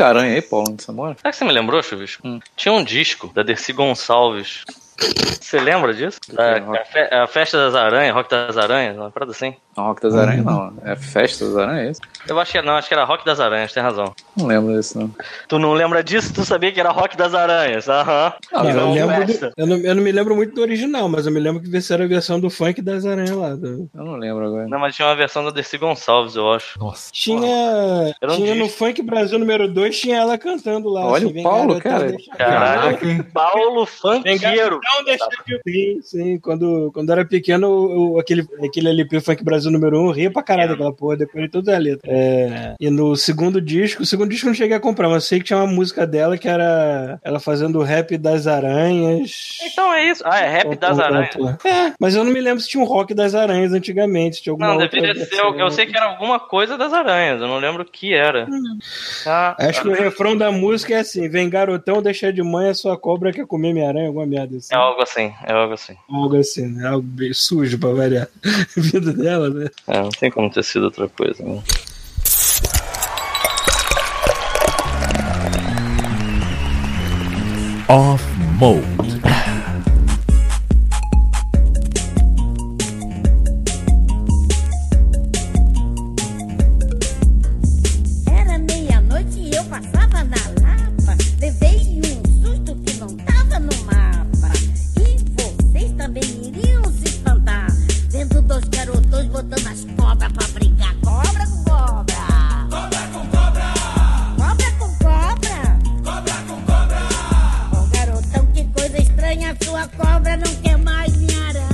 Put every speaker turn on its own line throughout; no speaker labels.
muita aranha aí, Paulo, onde você mora?
Sabe que você me lembrou, Chuvisco?
Hum.
Tinha um disco da Dercy Gonçalves. Você lembra disso? Da, a, fe- a Festa das Aranhas, Rock das Aranhas, uma parada assim.
Não, Rock das Aranhas não. É Festa das Aranhas, é isso?
Eu acho que não, acho que era Rock das Aranhas, tem razão.
Não lembro disso, não.
Tu não lembra disso? Tu sabia que era Rock das Aranhas? Aham.
Não,
E
eu,
não
lembro do- eu, não, eu não me lembro muito do original, mas eu me lembro que era a versão do funk das aranhas lá. do-
Eu não lembro agora.
Não, mas tinha uma versão da Dercy Gonçalves, eu acho.
Nossa.
Tinha,
um
tinha no. Funk Brasil número 2, tinha ela cantando lá.
Olha o
vem
Paulo, cara.
Caraca, hein?
Paulo Funkeiro.
Garotão, deixa de- Sim, sim. Quando, quando eu era pequeno, eu- aquele, aquele LP Funk Brasil número 1, um, eu ria pra caralho daquela porra, depois de toda a letra. É, e no segundo disco, o segundo disco eu não cheguei a comprar, mas eu sei que tinha uma música dela que era ela fazendo o rap das aranhas.
Então é isso. Ah, é Rap das Aranhas.
É, mas eu não me lembro se tinha um rock das aranhas antigamente. se Tinha alguma
Não,
outra
deveria ser.
versão.
Eu, eu sei que era alguma coisa das aranhas, eu não lembro o que era. Ah,
Acho que o refrão da música é assim: vem garotão, deixa de manhã sua cobra quer comer minha aranha, alguma merda assim.
é algo assim, é algo assim.
Algo assim, né? Algo bem sujo pra variar. Vida dela, né?
É, não tem como ter sido outra coisa. Né?
Off Mode.
Cobra não quer mais minha aranha.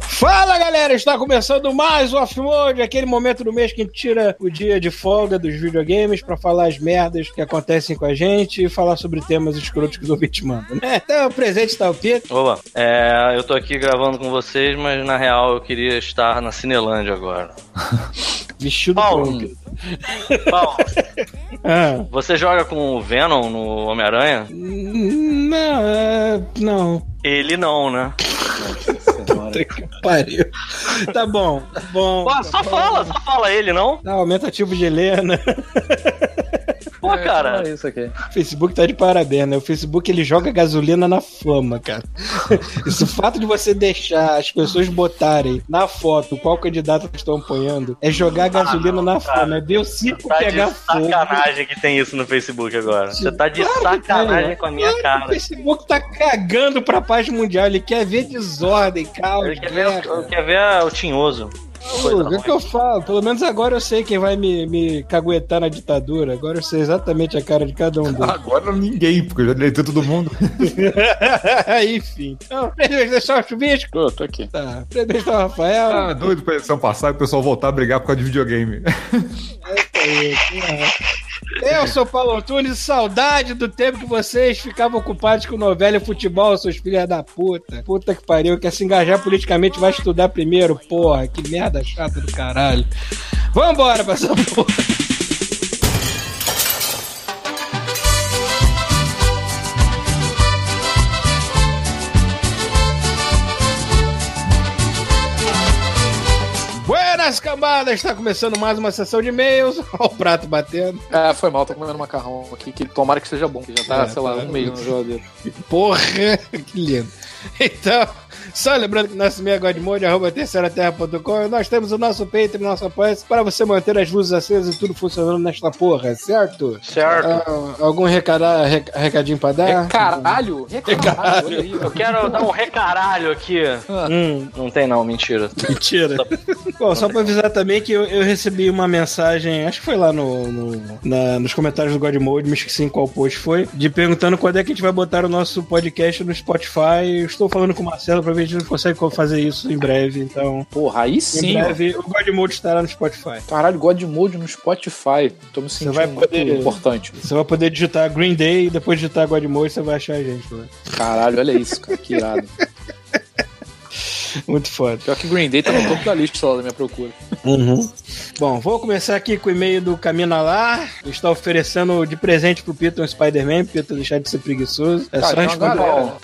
Fala galera, está começando mais o Off Mode, aquele momento do mês que a gente tira o dia de folga dos videogames pra falar as merdas que acontecem com a gente e falar sobre temas escrotos que os ouvintes mandam, né? Então, presente está o Pito.
Opa, é, eu tô aqui gravando com vocês, mas na real eu queria estar na Cinelândia agora.
Vestido
Paulo.
como
Paulo,
Ah,
você joga com o Venom no Homem-Aranha?
não, é, não.
Ele não, né?
Puta que pariu. Tá bom, tá bom.
Pô, só fala, só fala ele, não?
Não, aumentativo de Helena.
Pô, cara.
Olha isso aqui.
O Facebook tá de parabéns, né? O Facebook ele joga gasolina na flama, cara. Isso, o fato de você deixar as pessoas botarem na foto qual candidato estão apoiando é jogar gasolina na flama. É ver o circo
Tá de
pegar fogo.
sacanagem que tem isso no Facebook agora. Você tá de
Claro
sacanagem
tem,
com a minha
Claro
cara.
O Facebook tá cagando pra paz mundial. Ele quer ver desordem, caos,
Ele quer ver,
guerra.
quer ver o tinhoso. Coisa
É o que eu falo. Pelo menos agora eu sei quem vai me, me caguetar na ditadura. Agora eu sei exatamente a cara de cada um deles.
Agora ninguém, porque eu já deletei todo mundo.
Enfim. Então, primeiro deixar o chuvisco.
Tô, tô aqui.
Tá. Deixar o Rafael.
Ah, doido pra eleição passar e o pessoal voltar a brigar por causa de videogame.
Eu sou Paulo Antunes, saudade do tempo que vocês ficavam ocupados com novela e futebol, seus filhos da puta. Puta que pariu, quer se engajar politicamente, vai estudar primeiro, porra. Que merda chata do caralho. Vambora pra essa porra. Buenas camadas, está começando mais uma sessão de e-mails. Olha o prato batendo.
Ah, foi mal, tô comendo macarrão aqui, que tomara que seja bom, que já tá,
É,
sei lá,
tá
um mês geladeira.
Porra, que lindo. Então, só lembrando que nosso e-mail é godmode, arroba terceiraterra.com e nós temos o nosso Patreon, nosso apoio para você manter as luzes acesas e tudo funcionando nesta porra, certo?
Certo.
Ah, algum recada, rec- recadinho pra dar?
Caralho? Recaralho, olha aí.
Eu quero dar um recaralho aqui.
Hum,
Não tem não, mentira.
mentira. Bom, só pra avisar também que eu, eu recebi uma mensagem, acho que foi lá no, no- na- nos comentários do Godmode, me esqueci em qual post foi, de perguntando quando é que a gente vai botar o nosso podcast no Spotify. Eu estou falando com o Marcelo pra ver a gente consegue fazer isso em breve, então.
Porra, aí
Em
sim. ó.
breve, o Godmode estará no Spotify.
Caralho, God Mode no Spotify. Tô me sentindo
vai
muito
poder-
importante.
Você vai poder digitar Green Day e depois digitar Godmode você vai achar a gente. Né?
Caralho, olha isso, cara, que irado.
Muito foda.
Pior que Green Day tá no topo da lista lá da minha procura.
Bom, vou começar aqui com o e-mail do Camina lá. Está oferecendo de presente pro Peter um Spider-Man, Peter deixar de ser preguiçoso. É
Cara,
só responder.
galera.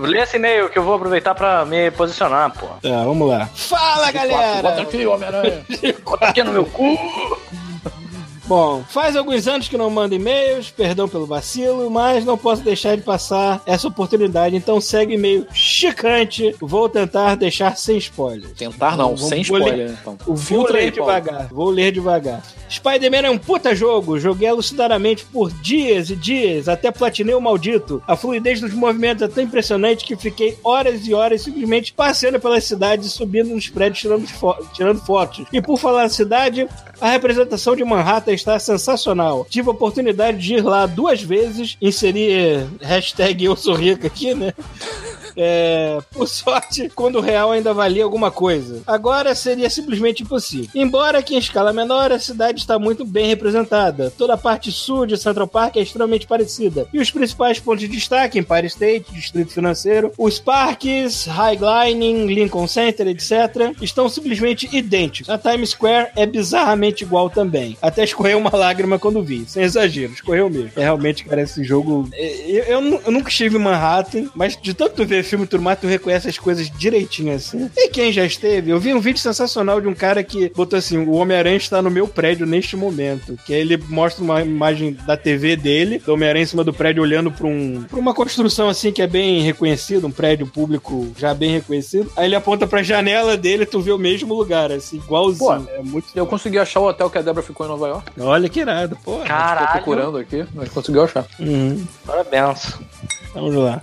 Lê esse e-mail que eu vou aproveitar pra me posicionar, pô.
Tá, vamos lá. Fala,
Bota
galera!
aqui, Homem-Aranha.
Bota aqui no meu cu.
Bom, faz alguns anos que não mando e-mails, perdão pelo vacilo, mas não posso deixar de passar essa oportunidade, então segue o e-mail chicante. Vou tentar deixar sem spoilers.
Tentar não,
Vamos-
sem
vou ler-
spoiler, então.
Vou
Filtra
ler
aí, Paulo.
devagar, vou ler devagar. Spider-Man é um puta jogo, joguei alucinadamente por dias e dias, até platinei o maldito. A fluidez dos movimentos é tão impressionante que fiquei horas e horas simplesmente passeando pelas cidades e subindo nos prédios tirando, fo- tirando fotos. E por falar na cidade, a representação de Manhattan está sensacional. Tive a oportunidade de ir lá duas vezes, inserir hashtag eu sou aqui, né? É, por sorte, quando o real ainda valia alguma coisa. Agora seria simplesmente impossível. Embora que em escala menor, a cidade está muito bem representada. Toda a parte sul de Central Park é extremamente parecida. E os principais pontos de destaque, Empire State, Distrito Financeiro, os parques, High Lining, Lincoln Center, etc., estão simplesmente idênticos. A Times Square é bizarramente igual também. Até escorreu uma lágrima quando vi. Sem exagero, escorreu mesmo. É realmente, cara, esse jogo. é, Eu, eu eu nunca estive em Manhattan, mas de tanto ver filme e tudo mais, tu reconhece as coisas direitinho assim. E quem já esteve, eu vi um vídeo sensacional de um cara que botou assim: o Homem-Aranha está no meu prédio neste momento. Que aí ele mostra uma imagem da TV dele, do Homem-Aranha em cima do prédio olhando pra, um, pra uma construção assim que é bem reconhecida, um prédio público já bem reconhecido. Aí ele aponta pra janela dele, tu vê o mesmo lugar, assim, igualzinho.
Pô,
é muito.
Eu consegui achar o hotel que a Débora ficou em Nova York.
Olha que irado, pô.
Tô
Caralho.
procurando aqui, mas conseguiu achar.
Uhum.
Parabéns.
Vamos lá.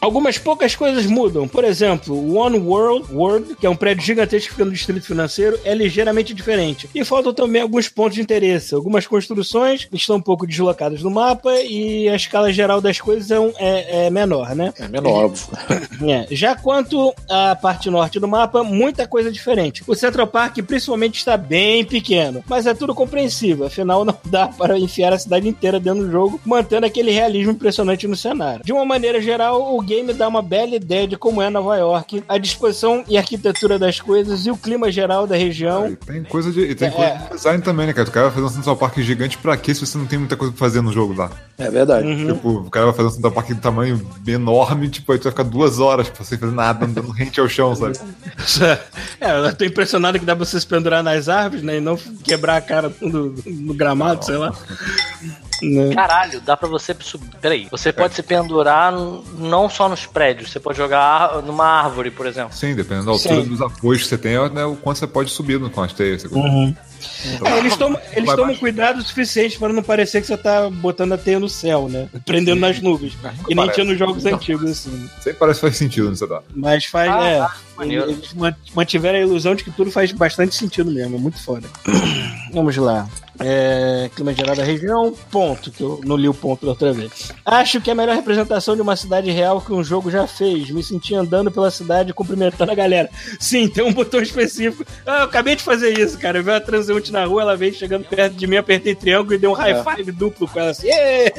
Algumas poucas coisas mudam. Por exemplo, o One World, World, que é um prédio gigantesco que fica no distrito financeiro, é ligeiramente diferente. E faltam também alguns pontos de interesse. Algumas construções estão um pouco deslocadas no mapa e a escala geral das coisas é, um- é- é menor, né?
É menor, óbvio.
É. Já quanto à parte norte do mapa, muita coisa diferente. O Central Park, principalmente, está bem pequeno, mas é tudo compreensível. Afinal, não dá para enfiar a cidade inteira dentro do jogo, mantendo aquele realismo impressionante no cenário. De uma maneira geral, o game dá uma bela ideia de como é Nova York, a disposição e arquitetura das coisas e o clima geral da região.
E tem coisa de, e tem
É.
coisa de design também, né, cara? O cara vai fazer um Central Park gigante pra quê se você não tem muita coisa pra fazer no jogo lá?
É verdade.
Uhum.
Tipo, o cara vai fazer um Central Park de tamanho enorme, tipo, aí tu vai ficar duas horas pra sem fazer nada, andando rente ao chão, sabe?
É, eu tô impressionado que dá pra você se pendurar nas árvores, né? E não quebrar a cara no, no gramado, sei lá. Né?
Caralho, dá pra você subir. Peraí, você pode se pendurar não só nos prédios, você pode jogar ar- numa árvore, por exemplo.
Sim, dependendo da altura
Sim.
dos apoios que você tem, é né, o quanto você pode subir no- com as teias.
Uhum. É, eles tomam, eles tomam cuidado suficiente para não parecer que você tá botando a teia no céu, né? Prendendo nas nuvens. E nem tinha nos jogos antigos, assim.
Sempre parece que faz sentido nesse dado.
Mas faz,
Ah,
é.
maneiro.
Eles man- mantiveram a ilusão de que tudo faz bastante sentido mesmo. É muito foda. Vamos lá. É, clima geral da região, ponto, que eu não li o ponto da outra vez. Acho que é a melhor representação de uma cidade real que um jogo já fez. Me senti andando pela cidade cumprimentando a galera. Sim, tem um botão específico. Ah, eu acabei de fazer isso, cara. Eu vi uma transeunte na rua, ela veio chegando perto de mim, apertei triângulo e dei um high five duplo com ela assim. "Ê!"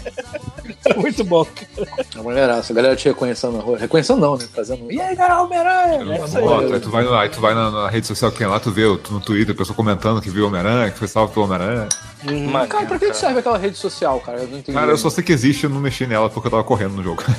Muito bom, cara.
A mulheraça, a galera te reconhecendo na rua. Reconhecendo não, né? Fazendo. E aí, galera, Homem-Aranha?
É aí.
Tu vai, aí tu vai na, na rede social que tem lá, tu vê o- no Twitter, a pessoa comentando que viu o Homem-Aranha, que foi salvo pelo Homem-Aranha.
Maneiro,
Cara, pra que que serve aquela rede social, cara? Eu não entendi.
Cara, eu só sei que existe, eu não mexi nela porque eu tava correndo no jogo.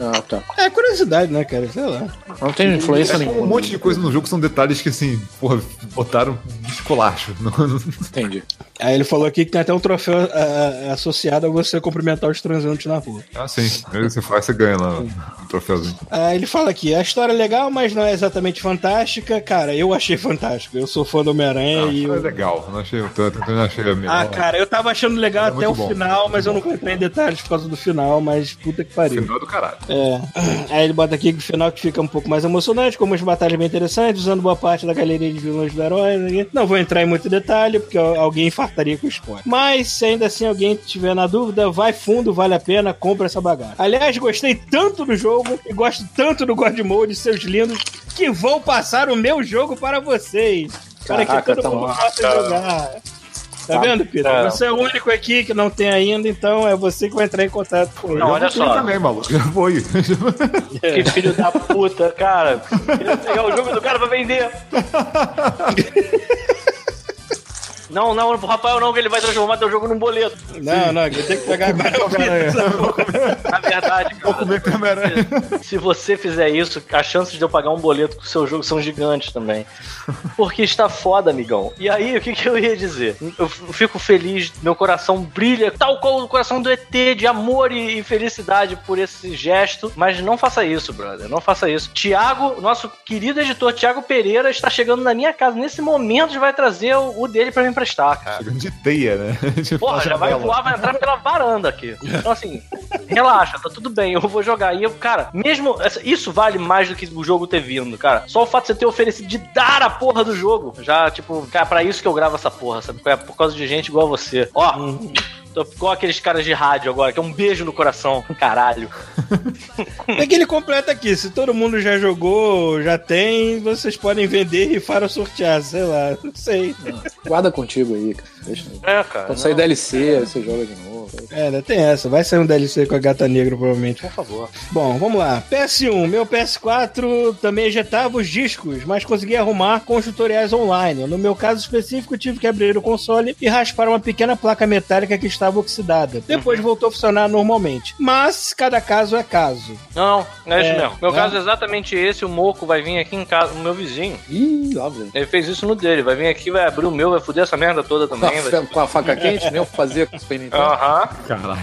Ah, tá.
É curiosidade, né, cara? Sei lá.
Não tem influência
É
nenhuma.
um monte de coisa no jogo que são detalhes que, assim, porra, botaram esculacho. Não- não-
Entendi.
Aí ele falou aqui que tem até um troféu ah, associado a você cumprimentar os transeuntes na rua.
Ah, sim. Aí você faz, você ganha lá um troféuzinho.
Ah, ele fala aqui, a história é legal, mas não é exatamente fantástica. Cara, eu achei fantástico. Eu sou fã do Homem-Aranha
Ah,
e.
foi
eu-
legal. Eu não achei o tanto, eu não achei a melhor.
Ah, cara, eu tava achando legal
É
até o
bom.
final, mas eu não entrei em detalhes por causa do final, mas puta que pariu.
Final do caralho.
É. Aí ele bota aqui que o final que fica um pouco mais emocionante, com umas batalhas bem interessantes, usando boa parte da galeria de vilões do herói. né? Não vou entrar em muito detalhe, porque alguém infartaria com o spoiler. Mas, se ainda assim alguém tiver na dúvida, vai fundo, vale a pena, compra essa bagaça. Aliás, gostei tanto do jogo e gosto tanto do God Mode, seus lindos, que vou passar o meu jogo para vocês. Para que todo
tá
mundo possa jogar. Tá vendo, Peter?
É.
Você é o único aqui que não tem ainda, então é você que vai entrar em contato com ele.
Não, olha
Eu
só.
também, maluco. Já foi.
Que filho da puta, cara. Queria pegar o jogo do cara pra vender. Não, não, o Rafael não, que ele vai transformar teu jogo num boleto.
Não, não, eu tenho que pegar agora.
Na verdade,
Vou
cara,
comer Homem-Aranha.
se você fizer isso, as chances de eu pagar um boleto com o seu jogo são gigantes também. Porque está foda, amigão. E aí, o que, que eu ia dizer? Eu fico feliz, meu coração brilha, tal qual o coração do ET, de amor e, felicidade por esse gesto. Mas não faça isso, brother. Não faça isso. Tiago, nosso querido editor Tiago Pereira, está chegando na minha casa nesse momento e vai trazer o, dele pra me emprestar, cara.
Chegando de teia, né? Tipo,
Porra, já vai voar, vai entrar pela varanda aqui. Então, assim, relaxa, tá tudo bem, eu vou jogar. E eu, cara, mesmo. Isso vale mais do que o jogo ter vindo, cara. Só o fato de você ter oferecido de dar a porra do jogo. Já, tipo, cara, pra isso que eu gravo essa porra, sabe? É por causa de gente igual a você. Ó. Tô igual aqueles caras de rádio agora, que é um beijo no coração. Caralho.
É que ele completa aqui. Se todo mundo já jogou, já tem, vocês podem vender e ou sortear, sei lá. Não sei.
Guarda contigo aí, cara. Deixa.
É, cara.
Quando sair
não,
DLC, aí você joga de novo.
É, ainda tem essa. Vai sair um DLC com a gata negra, provavelmente.
Por favor.
Bom, vamos lá. PS1, meu PS4 também ejetava os discos, mas consegui arrumar com os tutoriais online. No meu caso específico, tive que abrir o console e raspar uma pequena placa metálica que estava oxidada. Depois voltou a funcionar normalmente. Mas cada caso é caso.
Não, não, é isso
É,
mesmo. Meu
é.
caso é exatamente esse. O Moco vai vir aqui em casa, o meu vizinho.
Ih, velho.
Ele fez isso no dele. Vai vir aqui, vai abrir o meu, vai fuder essa merda toda
Com
também.
a,
vai...
com a faca quente, nem eu fazia com o Super Nintendo.
Aham.
Caralho.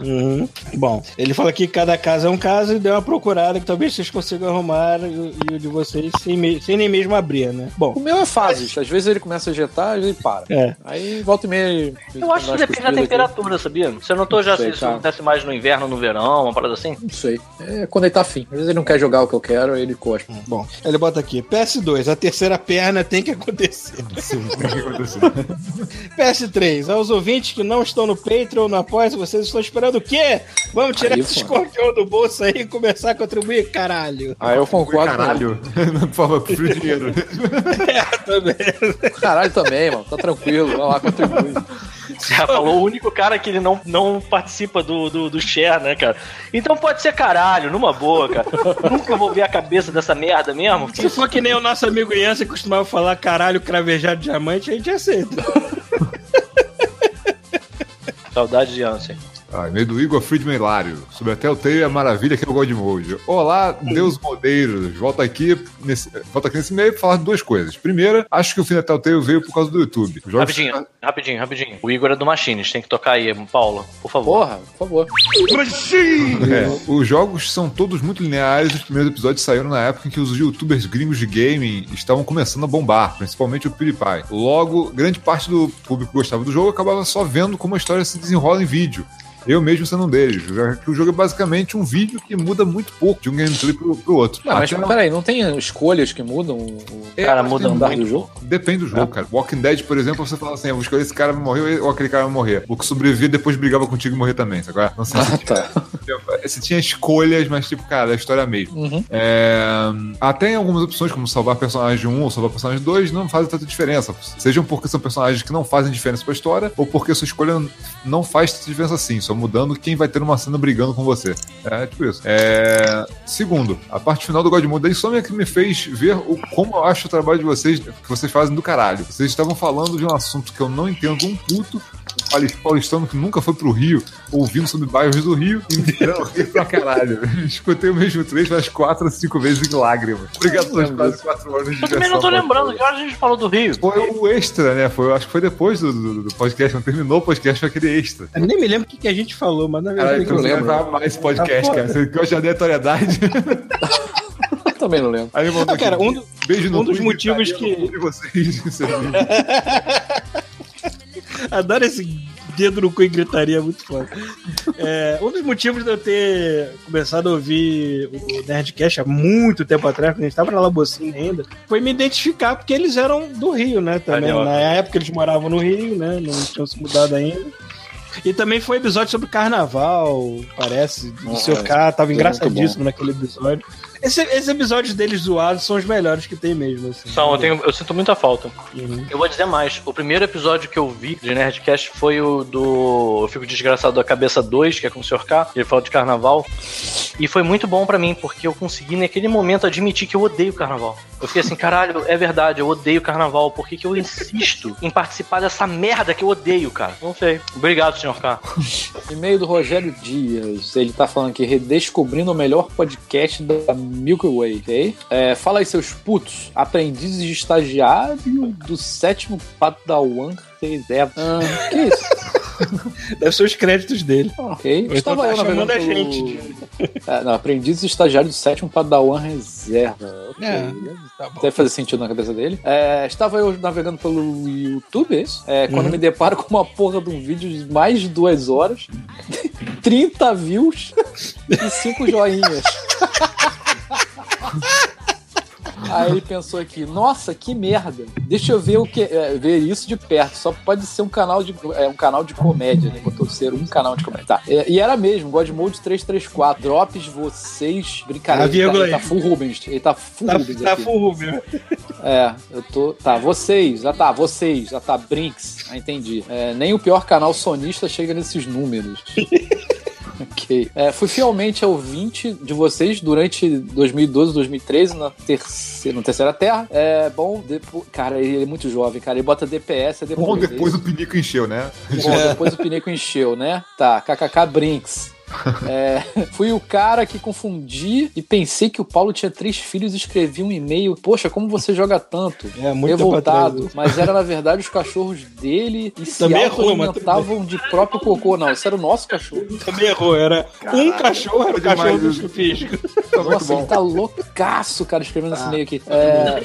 Uhum. Bom, ele fala que cada caso é um caso e deu uma procurada que talvez vocês consigam arrumar e, o- e o de vocês sem, me- sem nem mesmo abrir, né? Bom,
O meu é fases. Às vezes ele começa a ejetar, às vezes ele para.
é.
Aí volta e meia.
Eu acho que depende da
cuspidas aqui.
temperatura, sabia? Você notou já
sei,
se isso
cara.
acontece mais no inverno, no verão, uma parada assim?
Não sei. É quando ele tá afim. Às vezes ele não quer jogar o que eu quero, ele cospe.
Bom, ele bota aqui: PS2, a terceira perna tem que acontecer.
Sim, tem que acontecer.
PS3, aos ouvintes que não estão no Patreon, no Apoia, vocês estão esperando o quê? Vamos tirar
Aí,
esse
pô.
escorpião do bolso aí e começar a contribuir, caralho.
Aí eu concordo.
Caralho. Por favor, prefiro dinheiro.
É, também.
Caralho também, mano. Tá tranquilo. Vai lá, contribui.
Você já falou o único cara que ele não, não participa do, do, do share, né, cara? Então pode ser caralho, numa boa, cara. Nunca vou ver a cabeça dessa merda mesmo.
Se for que nem o nosso amigo Ian, costumava falar caralho, cravejado diamante, a gente aceita.
Saudade de Ansem.
Ah, e-mail do Igor Friedman Hilário. Sobre a Telltale e a maravilha que é o God Mode. Olá, Deus Modeiros. Volta aqui nesse, volta aqui nesse e-mail pra falar de duas coisas. Primeira, acho que o fim da Telltale veio por causa do YouTube. Os jogos-
Rapidinho, rapidinho, rapidinho. O Igor é do Machines, tem que tocar aí, Paulo, por favor.
Porra, por favor.
É, os jogos são todos muito lineares. Os primeiros episódios saíram na época em que os youtubers gringos de gaming estavam começando a bombar, principalmente o PewDiePie. Logo, grande parte do público que gostava do jogo acabava só vendo como a história se desenrola em vídeo. Eu mesmo sendo um deles. já que O jogo é basicamente um vídeo que muda muito pouco de um gameplay pro, pro outro.
Não, mas
Até-
peraí, não tem escolhas que mudam o.
É,
Cara, muda
tem-
andar
muito.
do jogo?
Depende do jogo, cara. Walking Dead, por exemplo, você fala assim: eu vou escolher esse cara vai morrer ou aquele cara vai morrer. O que sobreviver depois brigava contigo e morrer também, sabe? é? Não sei se
Ah, tá.
Você tinha escolhas, mas, tipo, cara, é a história mesmo.
Uhum.
É, Até em algumas opções, como salvar personagem 1 ou salvar personagem 2, não fazem tanta diferença. Sejam porque são personagens que não fazem diferença pra história, ou porque sua escolha não faz tanta diferença assim, só mudando quem vai ter uma cena brigando com você. É tipo isso. É, Segundo, a parte final do God Mode da Insomnia que me fez ver o, como eu acho o trabalho de vocês, que vocês fazem do caralho. Vocês estavam falando de um assunto que eu não entendo um puto, paulistano que nunca foi pro Rio, ouvindo sobre bairros do Rio e me tirando rir pra caralho. Escutei o mesmo trecho umas quatro ou cinco vezes em lágrimas. Obrigado pelas quase quatro anos de
Eu também não tô lembrando, que hora a gente falou do Rio?
Foi o extra, né? Foi, acho que foi depois do, do- do podcast, não terminou o podcast, foi aquele extra.
Eu nem me lembro o que, que a gente falou, mas na verdade.
então
eu lembro.
amar esse podcast,
Tá
cara. Você que eu já dei aleatoriedade.
Eu também não lembro.
Aí
Ah, cara,
aqui,
um do-
beijo no
um dos motivos que-
de vocês. É.
Adoro esse dedo no cu e gritaria, é muito foda. É, um dos motivos de eu ter começado a ouvir o Nerdcast há muito tempo atrás, quando a gente tava na Labocina ainda, foi me identificar porque eles eram do Rio, né? Também.
Carioca.
Na época eles moravam no Rio, né? Não tinham se mudado ainda. E também foi episódio sobre carnaval, parece. O
Ah,
seu
é.
K tava engraçadíssimo naquele episódio. Esse- esses episódios deles zoados são os melhores que tem mesmo. Assim.
São, eu, tenho- eu sinto muita falta.
Uhum.
Eu vou dizer mais. O primeiro episódio que eu vi de Nerdcast foi o do Eu Fico Desgraçado da Cabeça 2, que é com o Sr. K. Ele fala de carnaval. E foi muito bom pra mim, porque eu consegui naquele momento admitir que eu odeio carnaval. Eu fiquei assim, caralho, é verdade, eu odeio carnaval. Por que, que eu insisto em participar dessa merda que eu odeio, cara? Não sei. Obrigado, Sr. K.
E-mail do Rogério Dias. Ele tá falando aqui, redescobrindo o melhor podcast da Milky Way, ok? É, fala aí, seus putos. Aprendizes de estagiário do sétimo Padawan reserva. Ah, que isso?
Deve ser os créditos dele.
Ok.
Tá
eu
chamando
navegando
a
pelo-
gente de-
É, não, aprendiz e estagiário do sétimo Padawan reserva. Ok.
É, tá bom.
Deve fazer sentido na cabeça dele. É, estava eu navegando pelo YouTube, é isso? É, quando
Uhum.
me deparo com uma porra de um vídeo de mais de duas horas, 30 views e 5 joinhas. Aí ele pensou aqui, nossa, que merda. Deixa eu ver o que é, ver isso de perto. Só pode ser um canal de é, um canal de comédia, né? Botou ser um canal de comédia. Tá. É, e era mesmo, God Mode 334. Drops vocês. Brincadeira. Ele, tá, ele tá full Rubens. Ele tá full
Tá,
Rubens
tá
aqui.
full Rubio.
É, eu tô. Tá, vocês, já tá, vocês, já tá, Brinks, ah, entendi. É, nem o pior canal sonista chega nesses números. ok. É, fui fielmente ouvinte de vocês durante 2012, 2013, na terceira, na terceira Terra. É bom, depo... cara, ele é muito jovem, cara. Ele bota DPS, é depois.
Bom, depois o pinico encheu, né?
Bom, depois o pinico encheu, né? Tá, KKK Brinks. É, fui o cara que confundi e pensei que o Paulo tinha três filhos e escrevi um e-mail. Poxa, como você joga tanto?
É, muito
revoltado, mas era na verdade os cachorros dele e se
Também errou, mas
alimentavam de próprio cocô. Não, isso era o nosso cachorro.
Também errou. Era um cachorro, era o
foi demais
cachorro do
muito
Nossa,
bom.
ele tá loucaço, cara, escrevendo esse e-mail aqui. É,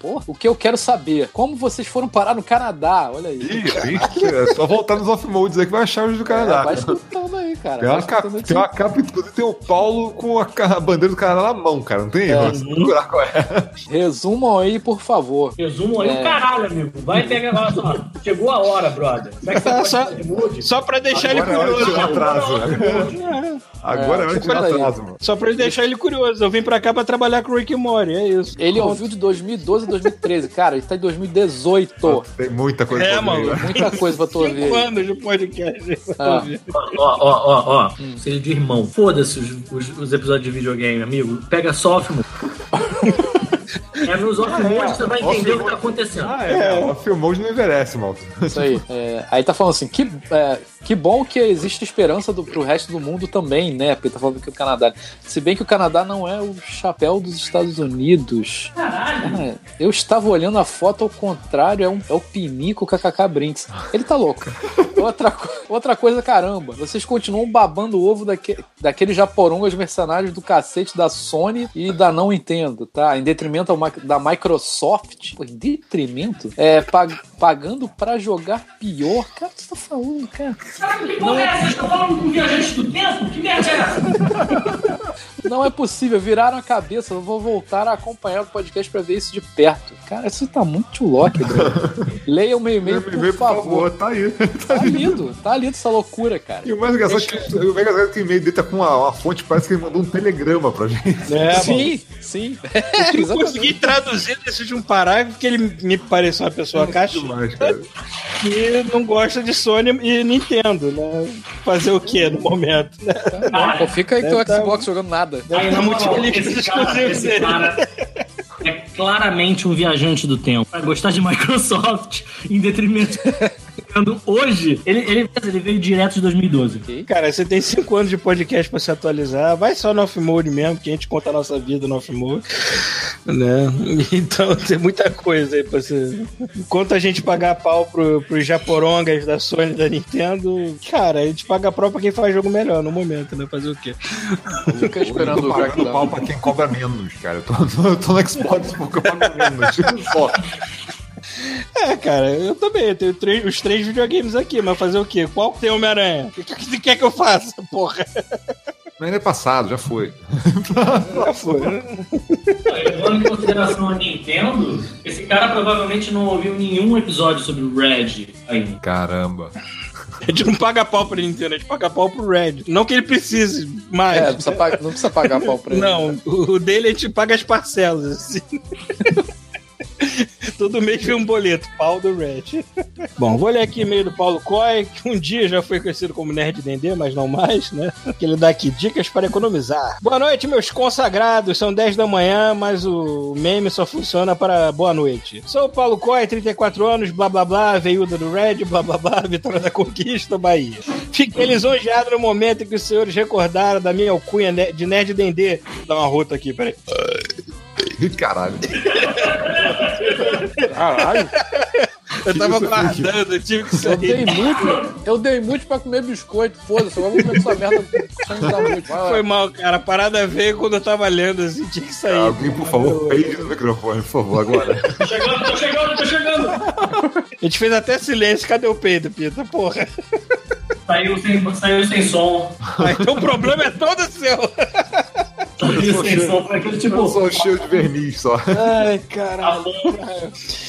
porra, o que eu quero saber, como vocês foram parar no Canadá? Olha aí.
Ih, é só voltar nos off-modes aí que vai achar os do
É,
Canadá.
vai escutando aí, cara.
Tem
vai
uma, tem uma capa, inclusive tem o Paulo com a, a bandeira do Canadá na mão, cara. Não tem erro.
É.
Procurar qual é.
Resumam aí, por favor.
Resumo aí
É.
o caralho, amigo. Vai pegar só. Chegou a hora, brother. Como é que você pode
Só-
mude?
Só pra deixar
Agora é
ele
de
curioso.
atraso. né? Agora é atraso, mano.
Só pra ele deixar ele curioso. Eu vim pra cá pra trabalhar com o Rick Morty, é isso.
Ele ouviu de 2012 a 2013. Cara, ele tá em 2018.
Tem muita coisa
É,
pra ver,
mano.
né?
Muita coisa pra tu ouvir.
Cinco anos de podcast.
Ah.
Ó, ó, ó, ó. Conselho de irmão. Foda-se os, os- os episódios de videogame, amigo. Pega software. É nos off-modes que você vai entender o que tá acontecendo.
Ah, é. O Filmode não envelhece, malta.
Isso aí. É, aí tá falando assim, que, é, que bom que existe esperança do, pro resto do mundo também, né? Porque tá falando que o Canadá. Se bem que o Canadá não é o chapéu dos Estados Unidos. É, eu estava olhando a foto ao contrário, é, um, é o Pinico KKK Brinks. Ele tá louco. Outra, outra coisa, caramba. Vocês continuam babando o ovo daque, daqueles japorongas mercenários do cacete da Sony e da não Nintendo, tá? Em detrimento ma- da Microsoft. Em detrimento? É, pag- pagando pra jogar pior. Cara, o que você tá falando, cara?
Que porra é essa? Vocês estão falando com viajante do tempo? Que merda é essa?
Não é possível, viraram a cabeça. Eu vou voltar a acompanhar o podcast pra ver isso de perto. Cara, isso tá muito lock, bro. Leia o meu e-mail, por,
Por
favor.
favor, tá aí.
Tá lindo, tá lindo essa loucura, cara.
E o mais engraçado é que, o mais engraçado é que o e-mail dele tá com uma, uma fonte, parece que ele mandou um telegrama pra gente.
É,
sim, sim.
Eu não consegui traduzir desse de um parágrafo porque ele me pareceu uma pessoa caixa
Demais, cara.
que não gosta de Sony e Nintendo, né? Fazer o que no momento? Né?
Pô, fica aí que o
tá-
Xbox jogando nada.
Com
esse cara, esse cara é claramente um viajante do tempo. Vai gostar de Microsoft em detrimento. Hoje, ele, ele, ele veio direto de 2012.
Cara, você tem cinco anos de podcast pra se atualizar. Vai só no off-mode mesmo, que a gente conta a nossa vida no off-mode. Né? Então tem muita coisa aí pra você. Enquanto a gente pagar pau pro, pros japorongas da Sony e da Nintendo, cara, a gente paga pau pra quem faz jogo melhor no momento, né? Fazer o quê?
Fica esperando
tô
o
pagando pau pra quem cobra menos, cara. Eu tô, tô, eu tô no Xbox porque eu pago menos. Só.
É, cara, eu também. Eu tenho três- os três videogames aqui, mas fazer o quê? Qual que tem Homem-Aranha? O que, que você quer que eu faça, porra?
Mas ainda é passado, já foi.
Já foi.
Levando em consideração a Nintendo, esse cara provavelmente não ouviu nenhum episódio sobre o Red ainda.
Caramba.
A gente não paga pau pra Nintendo, a gente paga pau pro Red. Não que ele precise mais.
É, não precisa, pagar, não precisa pagar pau pra ele.
Não, o o dele a gente paga as parcelas, assim. Todo mês vem um boleto, pau do Red. Bom, vou ler aqui e-mail do Paulo Coy, que um dia já foi conhecido como Nerd Dendê, mas não mais, né? Que ele dá aqui dicas para economizar. Boa noite, meus consagrados. São 10 da manhã, mas o meme só funciona para boa noite. Sou o Paulo Coy, 34 anos, blá blá blá, veiuda do Red, blá blá blá, vitória da conquista, Bahia. Fiquei lisonjeado no momento em que os senhores recordaram da minha alcunha de Nerd Dendê. Vou dar uma rota aqui, peraí.
Ih, Caralho.
Caralho,
Eu tava guardando, eu tive que
eu
sair.
dei muito. Eu dei muito pra comer biscoito. Foda-se, agora eu vou comer essa merda sem me dar muito. Vai.
Foi mal, cara. A parada veio quando eu tava lendo, assim, tinha que sair.
Alguém, por favor, peide no microfone, por favor, agora.
Tô chegando, tô chegando, tô chegando.
A gente fez até silêncio. Cadê o peido, Pita? Porra.
Saiu sem, saiu sem som.
Ah, então o problema é todo seu.
Foi aquele
Eu
tipo.
sou cheio de verniz só.
Ai, caralho.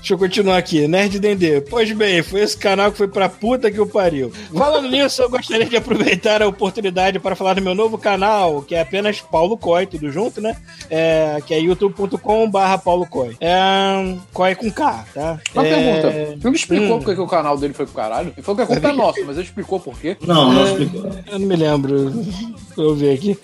Deixa eu continuar aqui. Nerd Dendê. Pois bem, foi esse canal que foi pra puta que o pariu. Falando nisso, eu gostaria de aproveitar a oportunidade para falar do meu novo canal, que é apenas Paulo Coy, tudo junto, né? É, que é youtube.com barra Paulo Coy. É, Coy com K, tá?
Uma
é...
pergunta. O filme explicou
Hum.
por que o canal dele foi pro caralho? Ele falou que a culpa é nossa, mas ele explicou por quê.
Não, não explicou.
Eu não me lembro. Deixa eu ver aqui.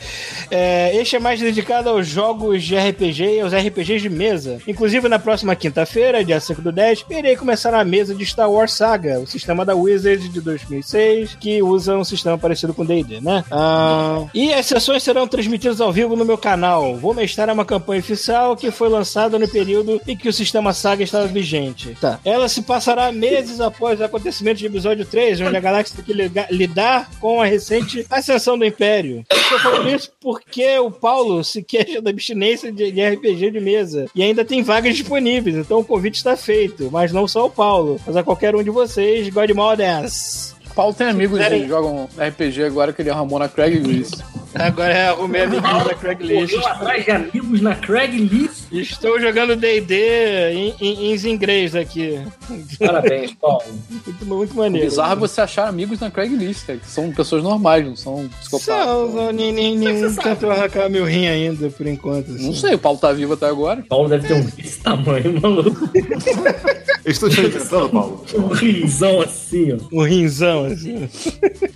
É, este é mais dedicado aos jogos de RPG e aos RPGs de mesa. Inclusive, na próxima quinta-feira, dia 5 do 10, irei começar a mesa de Star Wars Saga, o sistema da Wizard de 2006, que usa um sistema parecido com D&D, né? Ah, e as sessões serão transmitidas ao vivo no meu canal. Vou mestrar uma campanha oficial que foi lançada no período em que o sistema Saga estava vigente. Tá. Ela se passará meses após os acontecimentos de episódio 3, onde a galáxia tem que lidar com a recente ascensão do Império. Eu falando isso porque o Paulo se queixa da abstinência de RPG de mesa. E ainda tem vagas disponíveis, então o convite está feito. Mas não só o Paulo, mas a qualquer um de vocês, Godmoders.
Paulo tem amigos
quiserem-
que jogam RPG agora que ele arrumou na Craigslist.
Agora é arrumei amiguinho da Craigslist.
Correu atrás de amigos na Craigslist.
Estou jogando D&D em, em, em inglês aqui.
Parabéns, Paulo.
Muito, muito
O
maneiro.
bizarro é você achar amigos na Craigslist, cara, que são pessoas normais, não são psicopatas.
São, não, nem, nem, nenhum tentou arrancar meu rim ainda, por enquanto. assim.
Não sei, o Paulo tá vivo até agora.
Paulo deve ter um desse tamanho, maluco.
Estão te alimentando, Paulo?
Um risão assim, ó.
Um rinzão,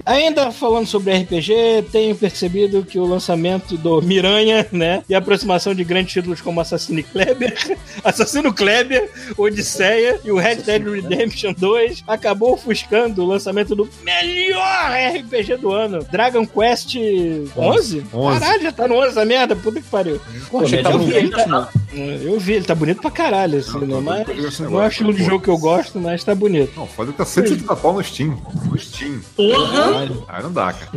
Ainda falando sobre RPG, tenho percebido que o lançamento do Miranha, né? E a aproximação de grandes títulos como Assassino Kleber, Assassino Kleber, Odisseia e o Red Dead Redemption 2 acabou ofuscando o lançamento do melhor RPG do ano, Dragon Quest 11?
11.
Caralho, já tá no 11 essa merda, puta que pariu.
Pô, tava no
melhor que
20, mano.
Eu vi, ele tá bonito pra caralho, assim,
Não,
né?
não,
Mas
não, não, esse
não é o estilo de jogo que eu gosto, mas tá bonito.
Não, pode estar 170 pau no Steam. Steam.
Porra!
Aí não dá, cara.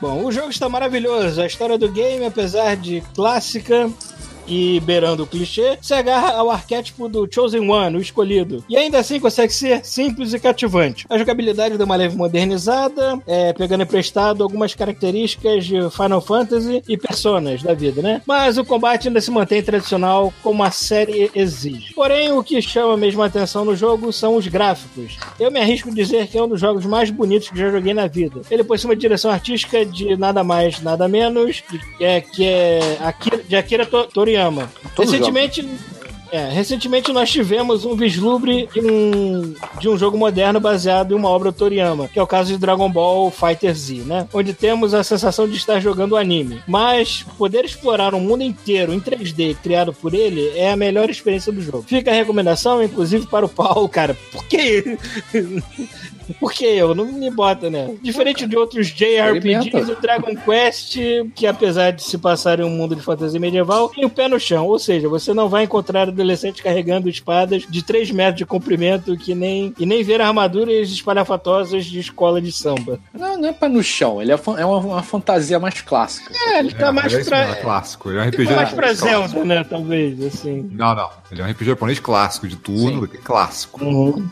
Bom, o jogo está maravilhoso. A história do game, apesar de clássica e beirando o clichê, se agarra ao arquétipo do Chosen One, o escolhido. E ainda assim consegue ser simples e cativante. A jogabilidade deu uma leve modernizada, é, pegando emprestado algumas características de Final Fantasy e personas da vida, né? Mas o combate ainda se mantém tradicional como a série exige. Porém, o que chama mesmo a atenção no jogo são os gráficos. Eu me arrisco a dizer que é um dos jogos mais bonitos que já joguei na vida. Ele possui uma direção artística de nada mais, nada menos, de, é, que é Akira, de Akira To-
Todos
recentemente, é, recentemente nós tivemos um vislumbre de um, de um jogo moderno baseado em uma obra Toriyama, que é o caso de Dragon Ball Fighter Z, né? Onde temos a sensação de estar jogando o anime. Mas poder explorar um mundo inteiro em 3D criado por ele é a melhor experiência do jogo. Fica a recomendação, inclusive, para o Paulo, cara. Por que? Por que eu? Não me bota, né? Diferente de outros JRPGs, o Dragon Quest, que apesar de se passar em um mundo de fantasia medieval, tem o pé no chão. Ou seja, você não vai encontrar adolescentes carregando espadas de 3 metros de comprimento que nem, e nem ver armaduras espalhafatosas de escola de samba.
Não, não é pra no chão, ele é, é uma, uma fantasia mais clássica.
É, ele tá
É,
mais
é
pra.
mesmo, é clássico. Ele é um
Tá
RPG
mais pra
clássico.
Zelda, né? Talvez, assim.
Não, não. Ele é um RPG japonês clássico, de turno, clássico.
Uhum.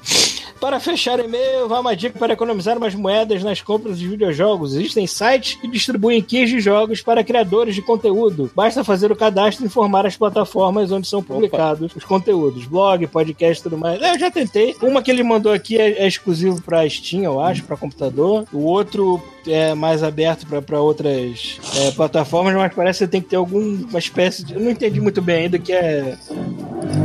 Para fechar o e-mail, vai uma dica para economizar umas moedas nas compras de videojogos. Existem sites que distribuem keys de jogos para criadores de conteúdo. Basta fazer o cadastro e informar as plataformas onde são publicados os conteúdos. Blog, podcast e tudo mais. É, eu já tentei. Uma que ele mandou aqui é, é exclusivo para Steam, eu acho, para computador. O outro é mais aberto para outras é, plataformas, mas parece que você tem que ter alguma espécie de. Eu não entendi muito bem ainda que é.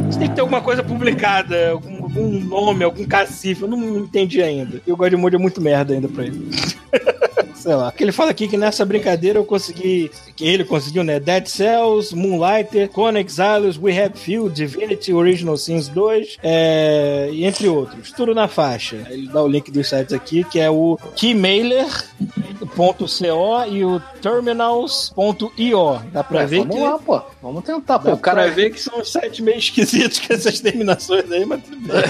Você tem que ter alguma coisa publicada, algum, algum nome, algum cacife. Eu não entendi ainda. E o Godmode é muito merda ainda pra ele. Sei lá. Que ele fala aqui que nessa brincadeira eu consegui. Que ele conseguiu, né? Dead Cells, Moonlighter, Conan Exiles, We Have Few, Divinity, Original Sins 2, é, e entre outros. Tudo na faixa. Ele dá o link dos sites aqui, que é o keymailer.co e o terminals.io. Dá pra ver
vamos
que.
lá, pô. Vamos tentar, pô.
Dá
O cara
ver que são sites meio esquisitos com essas terminações aí, mas tudo bem.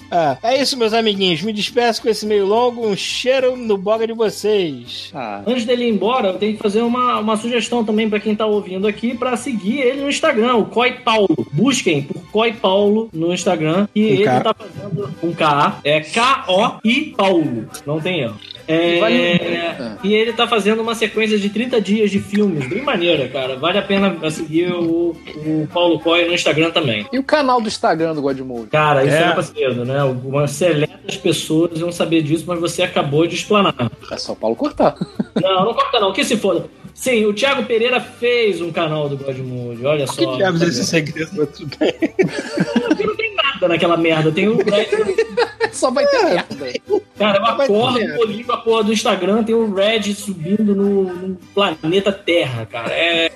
ah, é isso, meus amiguinhos. Me despeço com esse meio longo. Um cheiro no boga de vocês.
Ah,
Antes dele ir embora, eu tenho que fazer uma, uma sugestão também pra quem tá ouvindo aqui pra seguir ele no Instagram, o Coi Paulo. Busquem por Coi Paulo no Instagram e
Com
ele
K.
tá fazendo um K, é K-O-I Paulo, não tem erro. É,
E vale-
e ele tá fazendo uma sequência de 30 dias de filmes, bem maneira, cara. Vale a pena seguir o, o Paulo Coi no Instagram também.
E o canal do Instagram do Godmode?
Cara, isso
É.
é, pra cedo, né? Algumas seletas pessoas iam saber disso, mas você acabou de explanar.
É só o Paulo cortar.
Não, não corta não, que se foda. Sim, o Thiago Pereira fez um canal do Godmode, olha só.
Que diabos é esse segredo? Mas tudo bem.
Porque não tem nada naquela merda. Tem o Red.
Só vai ter merda.
Cara, eu acordo, ligo a porra do Instagram, tem o Red subindo no, no planeta Terra, cara. É.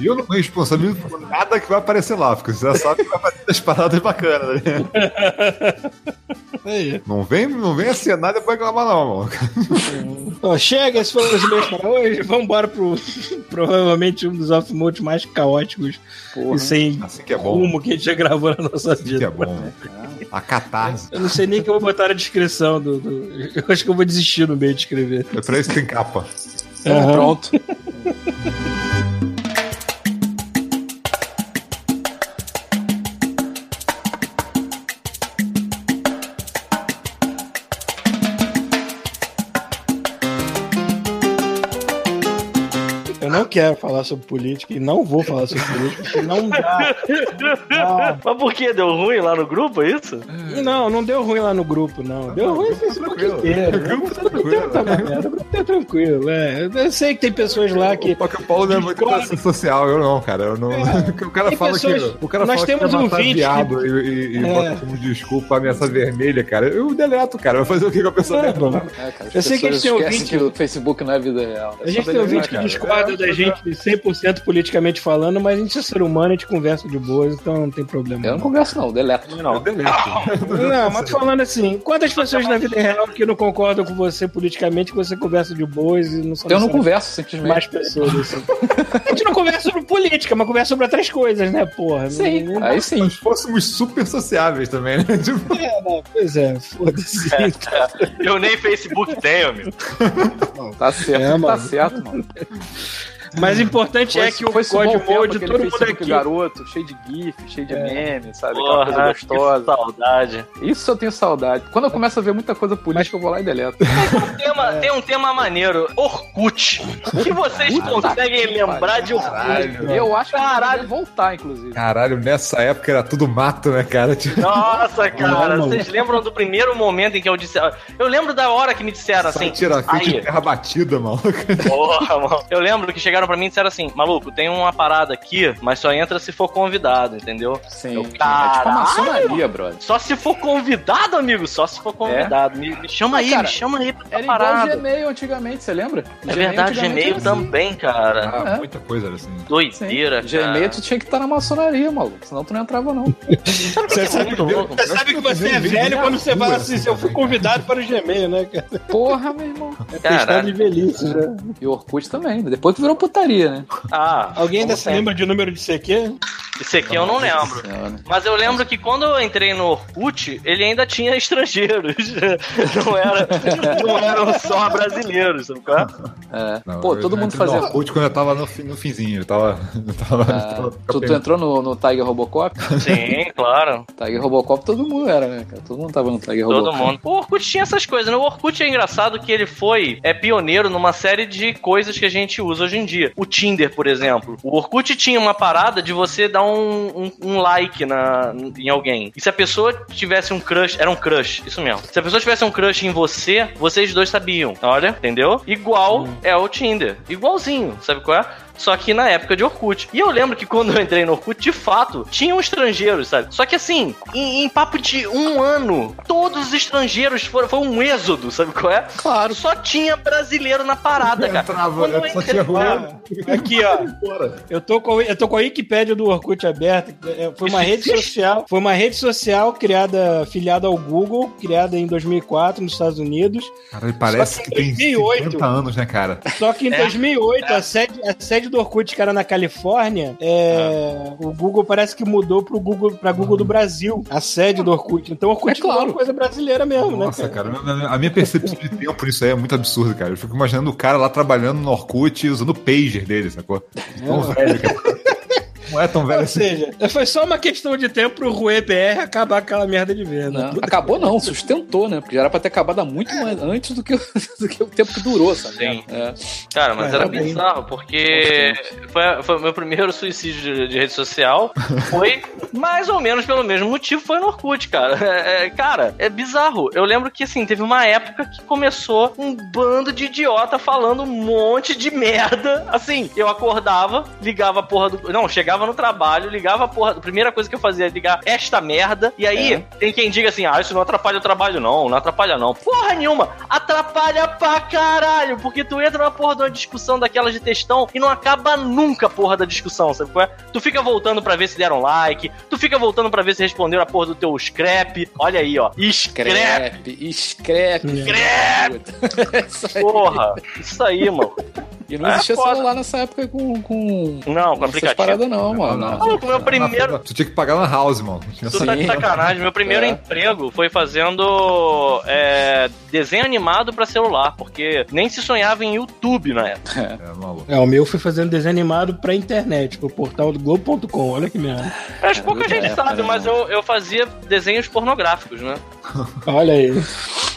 E eu não me responsabilizo por nada que vai aparecer lá, porque você já sabe que vai aparecer das paradas bacanas, né? Não vem, não vem acenar e depois reclamar, não, mano.
Chega, esse foi os meus para hoje. Vamos embora pro provavelmente um dos off-modes mais caóticos
Porra.
e sem
Assim que é bom.
rumo que a gente já gravou na nossa
Assim que é
vida.
bom. A catarse.
Eu não sei nem que eu vou botar na descrição do, do- Eu acho que eu vou desistir no meio de escrever.
É pra isso que tem capa.
Aham.
Pronto.
Quero falar sobre política e não vou falar sobre política, porque não dá. Não,
Mas por que? Deu ruim lá no grupo, é isso?
Não, não deu ruim lá no grupo, não. Deu ruim no Facebook inteiro. O grupo tá tranquilo. Tá merda, o grupo tá tranquilo. É. Eu sei que tem pessoas lá que.
Que o Paulo não é muito classe social, eu não, cara. Eu não... O cara
Tem
fala
pessoas-
que. O cara
nós
fala
temos
que quer
um vídeo
viado e, e, e
É.
bota como desculpa a ameaça vermelha, cara. Eu deleto, cara. Vai fazer o que com a pessoa
É,
dela?
bom.
É, cara,
Eu sei que eles
pessoas
têm
esquecem
ouvinte-
que o Facebook não é vida real.
A gente tem ouvinte que
cara.
discorda da gente 100% politicamente falando, mas a gente é ser humano, a gente conversa de boas, então não tem problema.
Eu não converso, não, deleto.
Eu deleto.
Não, mas falando assim, quantas pessoas na vida real que não concordam com você politicamente, que você conversa de boas e não são
Eu não converso, simplesmente.
mais pessoas assim. A gente não conversa sobre política, mas conversa sobre outras coisas, né, porra?
Sim,
Não- não-
aí sim.
Nós fôssemos super sociáveis também, né? Tipo,
É, não, pois é, foda-se.
Eu nem Facebook tenho, amigo.
Tá certo,
É,
tá certo, mano.
Mas o importante é que o
foi
God Mode, todo mundo aqui.
garoto, cheio de gif, cheio de meme, sabe? Aquela
Porra,
coisa
que
gostosa.
saudade.
Isso eu tenho saudade. Quando eu começo a ver muita coisa política, eu vou lá e deleto.
Tema- Tem um tema maneiro, Orkut. O que vocês conseguem lembrar de Orkut?
Caralho.
Eu acho que
Caralho.
voltar, inclusive.
Caralho, nessa época era tudo mato, né, cara? Tipo,
Nossa, cara,
Não,
vocês lembram do primeiro momento em que eu disse. Eu lembro da hora que me disseram assim.
tira de
Aí,
terra batida, mano.
porra, mano. Eu lembro que chegaram pra mim e disseram assim: maluco, tem uma parada aqui, mas só entra se for convidado, entendeu?
Sim.
Eu,
é tipo
caralho.
a maçonaria, brother.
Só se for convidado, amigo, só se for convidado. Me, me chama aí,
cara,
me chama aí pra essa
Era igual o
parada.
Gmail antigamente, você lembra?
É verdade, Gmail
assim.
também, cara.
Ah,
É.
muita coisa era assim.
Sim.
Doideira, cara.
Gmail tu tinha que estar na maçonaria, maluco. Senão tu não entrava, não.
Você sabe,
muito louco.
você sabe que você é velho quando você fala assim, eu fui convidado para o Gmail, né, cara?
Porra, meu irmão.
É questão
Caralho.
de velhice, né?
E o Orkut também. Depois tu virou putaria, né?
Ah,
Alguém ainda se lembra de número de CQ?
Esse aqui eu não lembro. Mas eu lembro que quando eu entrei no Orkut, ele ainda tinha estrangeiros. Não, era, não eram só brasileiros, sabe qual é?
É.
Não,
Pô, todo mundo
no
fazia.
Orkut quando eu tava no, fi- no finzinho. Eu tava. Eu tava,
Ah,
tava-
tu, tu entrou no, no Tiger Robocop?
Sim, claro.
Tiger Robocop todo mundo era, né, cara? Todo mundo tava no Tiger
Todo
Robocop.
mundo. O Orkut tinha essas coisas, né? O Orkut é engraçado que ele foi é pioneiro numa série de coisas que a gente usa hoje em dia. O Tinder, por exemplo. O Orkut tinha uma parada de você dar um, um, um like na, em alguém. E se a pessoa tivesse um crush, era um crush, isso mesmo. Se a pessoa tivesse um crush em você, vocês dois sabiam. Olha, entendeu? Igual é o Tinder. Igualzinho, sabe qual é? Só que na época de Orkut. E eu lembro que quando eu entrei no Orkut, de fato, tinham estrangeiros, sabe? Só que assim, em, em papo de um ano, todos os estrangeiros foram. Foi um êxodo, sabe qual é?
Claro.
Só tinha brasileiro na parada, cara.
Entrava,
Quando eu
eu só
entrei-
tinha ruim.
Aqui, ó. Eu tô, com, eu tô com a Wikipédia do Orkut aberta. É, Foi uma rede social. Foi uma rede social criada, filiada ao Google, criada em 2004 nos Estados Unidos.
Cara, parece que
que
tem
em 2008.
50 anos, né, cara?
Só que em
É.
2008, a, sede, a sede do Orkut, que era na Califórnia, é, o Google parece que mudou pro Google, pra Google do Brasil, a sede do Orkut. Então o Orkut
É claro.
é uma coisa brasileira mesmo,
Nossa,
né? cara?
cara, a minha percepção de tempo nisso aí é muito absurda, cara. Eu fico imaginando o cara lá trabalhando no Orkut usando o pager dele, sacou? Tão velho, cara. Não é tão velho
Ou
assim.
seja, foi só uma questão de tempo pro Rue PR acabar aquela merda de venda.
Não, acabou não, sustentou, né? Porque já era pra ter acabado há muito mais antes do que, o- do que o tempo que durou, sabe?
Sim.
É.
Cara, mas
É,
era
realmente.
bizarro, porque foi, foi o meu primeiro suicídio de, de rede social. Foi mais ou menos pelo mesmo motivo, foi no Orkut, cara. É, é, cara, é bizarro. Eu lembro que, assim, teve uma época que começou um bando de idiota falando um monte de merda. Assim, eu acordava, ligava a porra do. Não, chegava no trabalho, ligava a porra. A primeira coisa que eu fazia é ligar esta merda. E aí,
É.
tem quem diga assim: ah, isso não atrapalha o trabalho, não. Não atrapalha, não. Porra nenhuma! Atrapalha pra caralho! Porque tu entra na porra de uma discussão daquelas de textão e não acaba nunca a porra da discussão, sabe qual é? Tu fica voltando pra ver se deram like, tu fica voltando pra ver se responderam a porra do teu scrap. Olha aí, ó. Scrap!
Scrap, aí.
Porra! Isso aí, mano.
E não
É
existia
foda.
celular nessa época com. com...
Não, com aplicativo.
paradas não, mano.
Não,
Não.
Maluco, meu primeiro.
Tu tinha que pagar na house, mano. Não tinha
Tu tá de sacanagem. Meu primeiro
É.
emprego foi fazendo é, desenho animado pra celular, porque nem se sonhava em YouTube na época.
É, maluco.
É, o meu foi fazendo desenho animado pra internet, pro portal do Globo.com. Olha que merda.
Acho que pouca
outra
gente
época,
sabe, mas eu, eu fazia desenhos pornográficos, né?
Olha aí.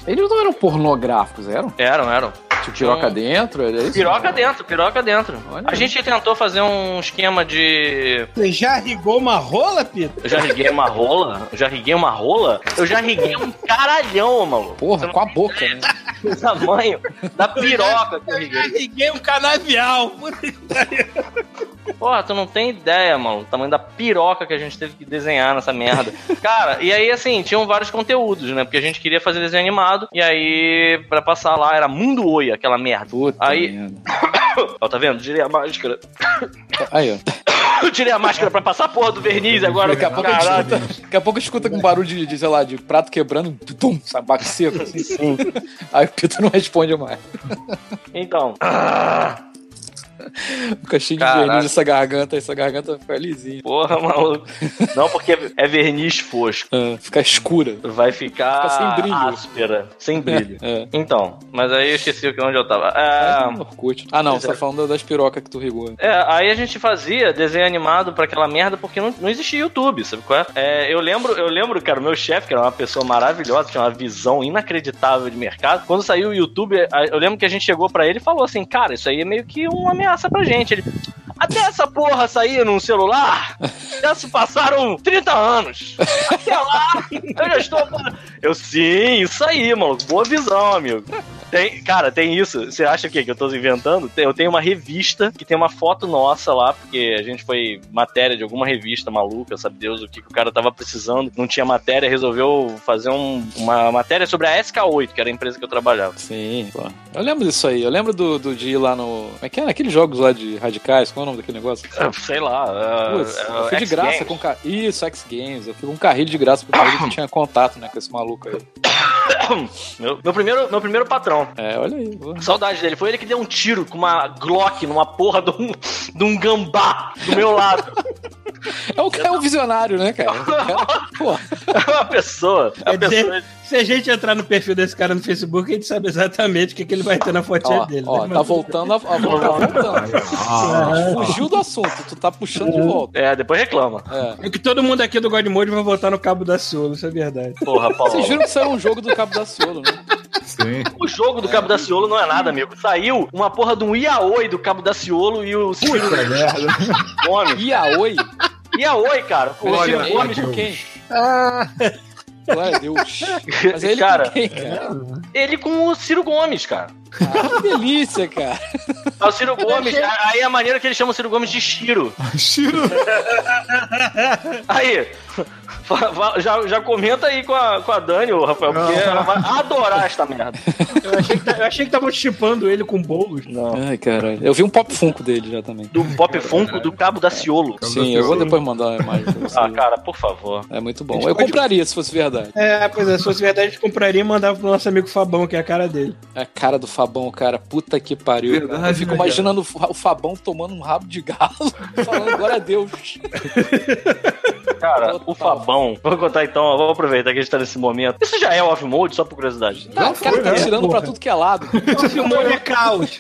Eles não eram pornográficos, eram?
Eram, eram.
Tipo, piroca
Não.
dentro, era isso?
Piroca dentro, piroca dentro.
Olha
A
aí.
gente tentou fazer um esquema de.
Você já rigou uma rola, Pita?
Eu já riguei uma rola? Eu já riguei uma rola? Eu já riguei um caralhão, maluco.
Porra,
não
com a boca, né?
o tamanho da piroca que eu riguei.
riguei um canavial.
Porra, tu não tem ideia, mano. O tamanho da piroca que a gente teve que desenhar nessa merda. Cara, e aí, assim, tinham vários conteúdos, né? Porque a gente queria fazer desenho animado. E aí, pra passar lá, era Mundo Oi, aquela merda.
Puta
Aí-
merda.
Ó, tá vendo? Tirei a máscara.
Aí, ó.
Eu tirei a máscara pra passar a porra do verniz agora.
Daqui a pouco escuta, daqui a pouco escuta com barulho de, de, sei lá, de prato quebrando, tum, sabaco seco, assim. Aí o Pito não responde mais.
Então,
Fica cheio de verniz essa garganta, essa garganta fica lisinha.
porra, maluco. Não porque é verniz fosco.
Ah, fica escura.
Vai ficar
Fica sem brilho.
áspera. Sem brilho.
É.
Então, mas aí eu esqueci onde eu tava.
Ah,
É,
Orkut. Ah, não, você tá
é.
falando das pirocas que tu rigou.
É, aí a gente fazia desenho animado pra aquela merda porque não, não existia YouTube, sabe qual é? É, eu lembro, eu lembro, cara, o meu chefe, que era uma pessoa maravilhosa, tinha uma visão inacreditável de mercado. Quando saiu o YouTube, eu lembro que a gente chegou pra ele e falou assim: "Cara, isso aí é meio que uma ameaça pra gente". Ele até essa porra sair num celular, já se passaram 30 anos. Até lá, eu já estou. Eu, sim, isso aí, maluco. Boa visão, amigo. Tem, cara, tem isso. Você acha o quê? Que eu tô inventando? Eu tenho uma revista que tem uma foto nossa lá, porque a gente foi matéria de alguma revista maluca, sabe Deus o que, que o cara tava precisando. Não tinha matéria, resolveu fazer um- uma matéria sobre a SK8, que era a empresa que eu trabalhava.
Sim, pô. Eu lembro disso aí. Eu lembro do, do de ir lá no. Como é que é? Aqueles jogos lá de radicais, qual é o nome daquele negócio?
Ah, Sei lá.
Putz,
é,
eu fui de graça
Games.
com. Isso, X Games. Eu fui com um carrilho de graça porque eu tinha contato, né, com esse maluco aí.
meu, meu primeiro, meu primeiro patrão.
É, olha aí. boa.
Saudade dele. Foi ele que deu um tiro com uma Glock numa porra de um, de um gambá do meu lado.
É o cara é um visionário, né, cara?
É uma pessoa. É uma
dizer,
pessoa.
Se a gente entrar no perfil desse cara no Facebook, a gente sabe exatamente o que, que ele vai ter na fotinha
ó,
dele.
ó,
né?
tá voltando a, a tá voltando.
Ah,
Fugiu do assunto, tu tá puxando de volta.
É, depois reclama.
É.
É que todo mundo aqui do God Mode vai votar no Cabo da Ciolo, isso é verdade.
Porra, Paulo.
Vocês viram que saiu um jogo do Cabo da Ciolo, né?
sim.
O jogo do Cabo da Ciolo não é nada, amigo. Saiu uma porra de um Iaoi do Cabo da Ciolo e o Ciro
Puta merda.
Iaoi?
Iaoi, cara. O Ciro
Ele
Gomes.
com quem? Glória a Deus. Mas ele
Cara.
com quem, cara?
Ele com o Ciro Gomes, cara.
Ah, que delícia, cara.
É o Ciro Gomes. Aí é a maneira que eles chamam o Ciro Gomes de Chiro.
Chiro.
Aí, já, já comenta aí com a, com a Dani, ô, Rafael, porque
Não.
ela vai adorar esta merda.
Eu achei que, tá- eu achei que estavam chipando ele com bolos.
Não.
Ai, caralho. Eu vi um pop funko dele já também.
Do Pop Funko do Cabo da Ciolo.
Cabo
Sim,
da
eu vou
Ciolo.
depois mandar uma imagem pra você.
Ah, cara, por favor.
É muito bom. Eu compraria se fosse verdade.
É, pois é, se fosse verdade, a gente compraria e mandava pro nosso amigo Fabão, que é a cara dele.
A cara do Fabão, cara. Puta que pariu. cara.
Verdade,
Eu fico
né,
imaginando o Fa- o Fabão tomando um rabo de galo, falando glória a Deus.
Cara,
Total.
o Fabão. Vou contar então, vamos aproveitar que a gente tá nesse momento. Isso já é off-mode, só por curiosidade.
Tá, o cara tá
né?
tirando
Porra.
pra tudo que é lado.
Off-mode é caos.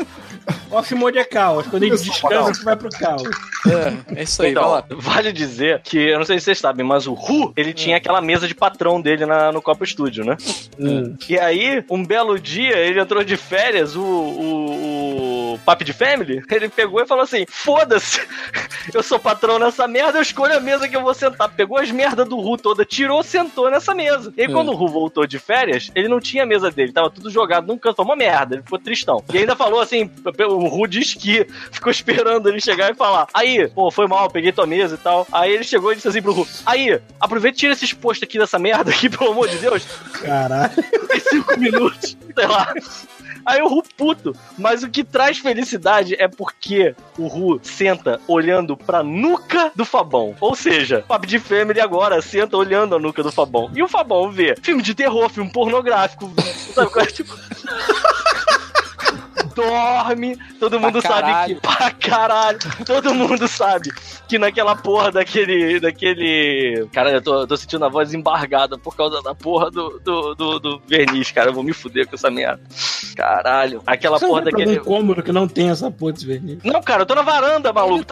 Off-mode é caos. Quando a gente descansa, você vai pro caos.
É, é isso aí, vai
Então,
lá.
vale dizer que, eu não sei se vocês sabem, mas o Ru, ele tinha aquela mesa de patrão dele na, no Copa Studio, né?
Hum.
E aí, um belo dia, ele entrou de férias, o, o, o Papo de Family, ele pegou e falou assim: foda-se, eu sou patrão nessa merda, eu escolho a mesa que eu vou sentar. Pegou as merdas do Ru toda, tirou, sentou nessa mesa. E aí,
É.
quando o Ru voltou de férias, ele não tinha a mesa dele, tava tudo jogado num canto, foi uma merda, ele ficou tristão. E ainda falou assim: o Ru de esqui, ficou esperando ele chegar e falar: aí, pô, foi mal, peguei tua mesa e tal. Aí ele chegou e disse assim pro Ru: aí, aproveita e tira esses posts aqui dessa merda aqui, pelo amor de Deus
Caralho.
tem cinco minutos, sei lá. Aí o Ru puto. Mas o que traz felicidade é porque o Ru senta olhando pra nuca do Fabão. Ou seja, de Family agora senta olhando a nuca do Fabão. E o Fabão vê filme de terror, filme pornográfico. Sabe qual é? Tipo. Dorme, todo mundo sabe
caralho.
que. Pra caralho! Todo mundo sabe que naquela porra daquele. daquele. Cara, eu tô, tô sentindo a voz embargada por causa da porra do, do, do, do verniz, cara. Eu vou me fuder com essa merda. Caralho. Aquela
Você
porra
pra
daquele.
algum cômodo que não tem essa porra desse verniz.
Não, cara, eu tô na varanda, maluco.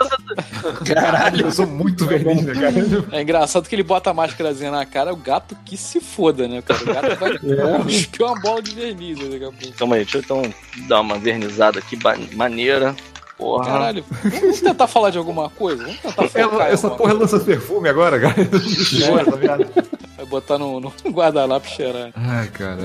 Caralho.
Eu sou muito vermelho, né, cara?
É engraçado que ele bota a máscarazinha na cara, o gato que se foda, né, cara? O gato vai
É.
uma bola de verniz né, daqui a pouco.
Calma aí, deixa eu então dar uma vernizada aqui maneira. Porra.
Caralho, vamos tentar falar de alguma coisa? Vamos tentar focar
Ela-
em
essa porra lança perfume agora, cara. Merda.
coisa. Vai botar no, no guardanapo cheirar.
Ai, caralho.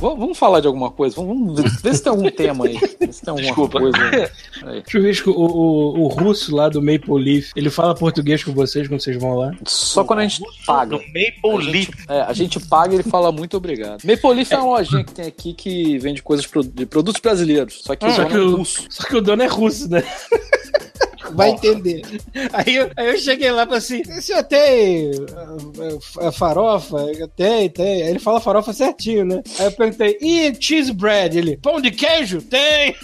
Vamos, falar de alguma coisa? Vamos, ver se tem algum tema aí. Se tem alguma
Desculpa.
coisa. Aí.
Chuvisco, o, o, o russo lá do Maple Leaf, ele fala português com vocês quando vocês vão lá?
Só quando a gente paga.
No Maple Leaf.
É, a gente paga e ele fala muito obrigado. Maple Leaf é uma lojinha que tem aqui que vende coisas pro- de produtos brasileiros. Só que o
Só
dono
que
é
o-
russo.
Só que o dono é russo, né? Vai entender. Aí eu, aí eu cheguei lá e falei assim: o senhor tem uh, uh, farofa? Tem, tem. Aí ele fala farofa certinho, né? Aí eu perguntei: e cheese bread? Ele: pão de queijo? Tem!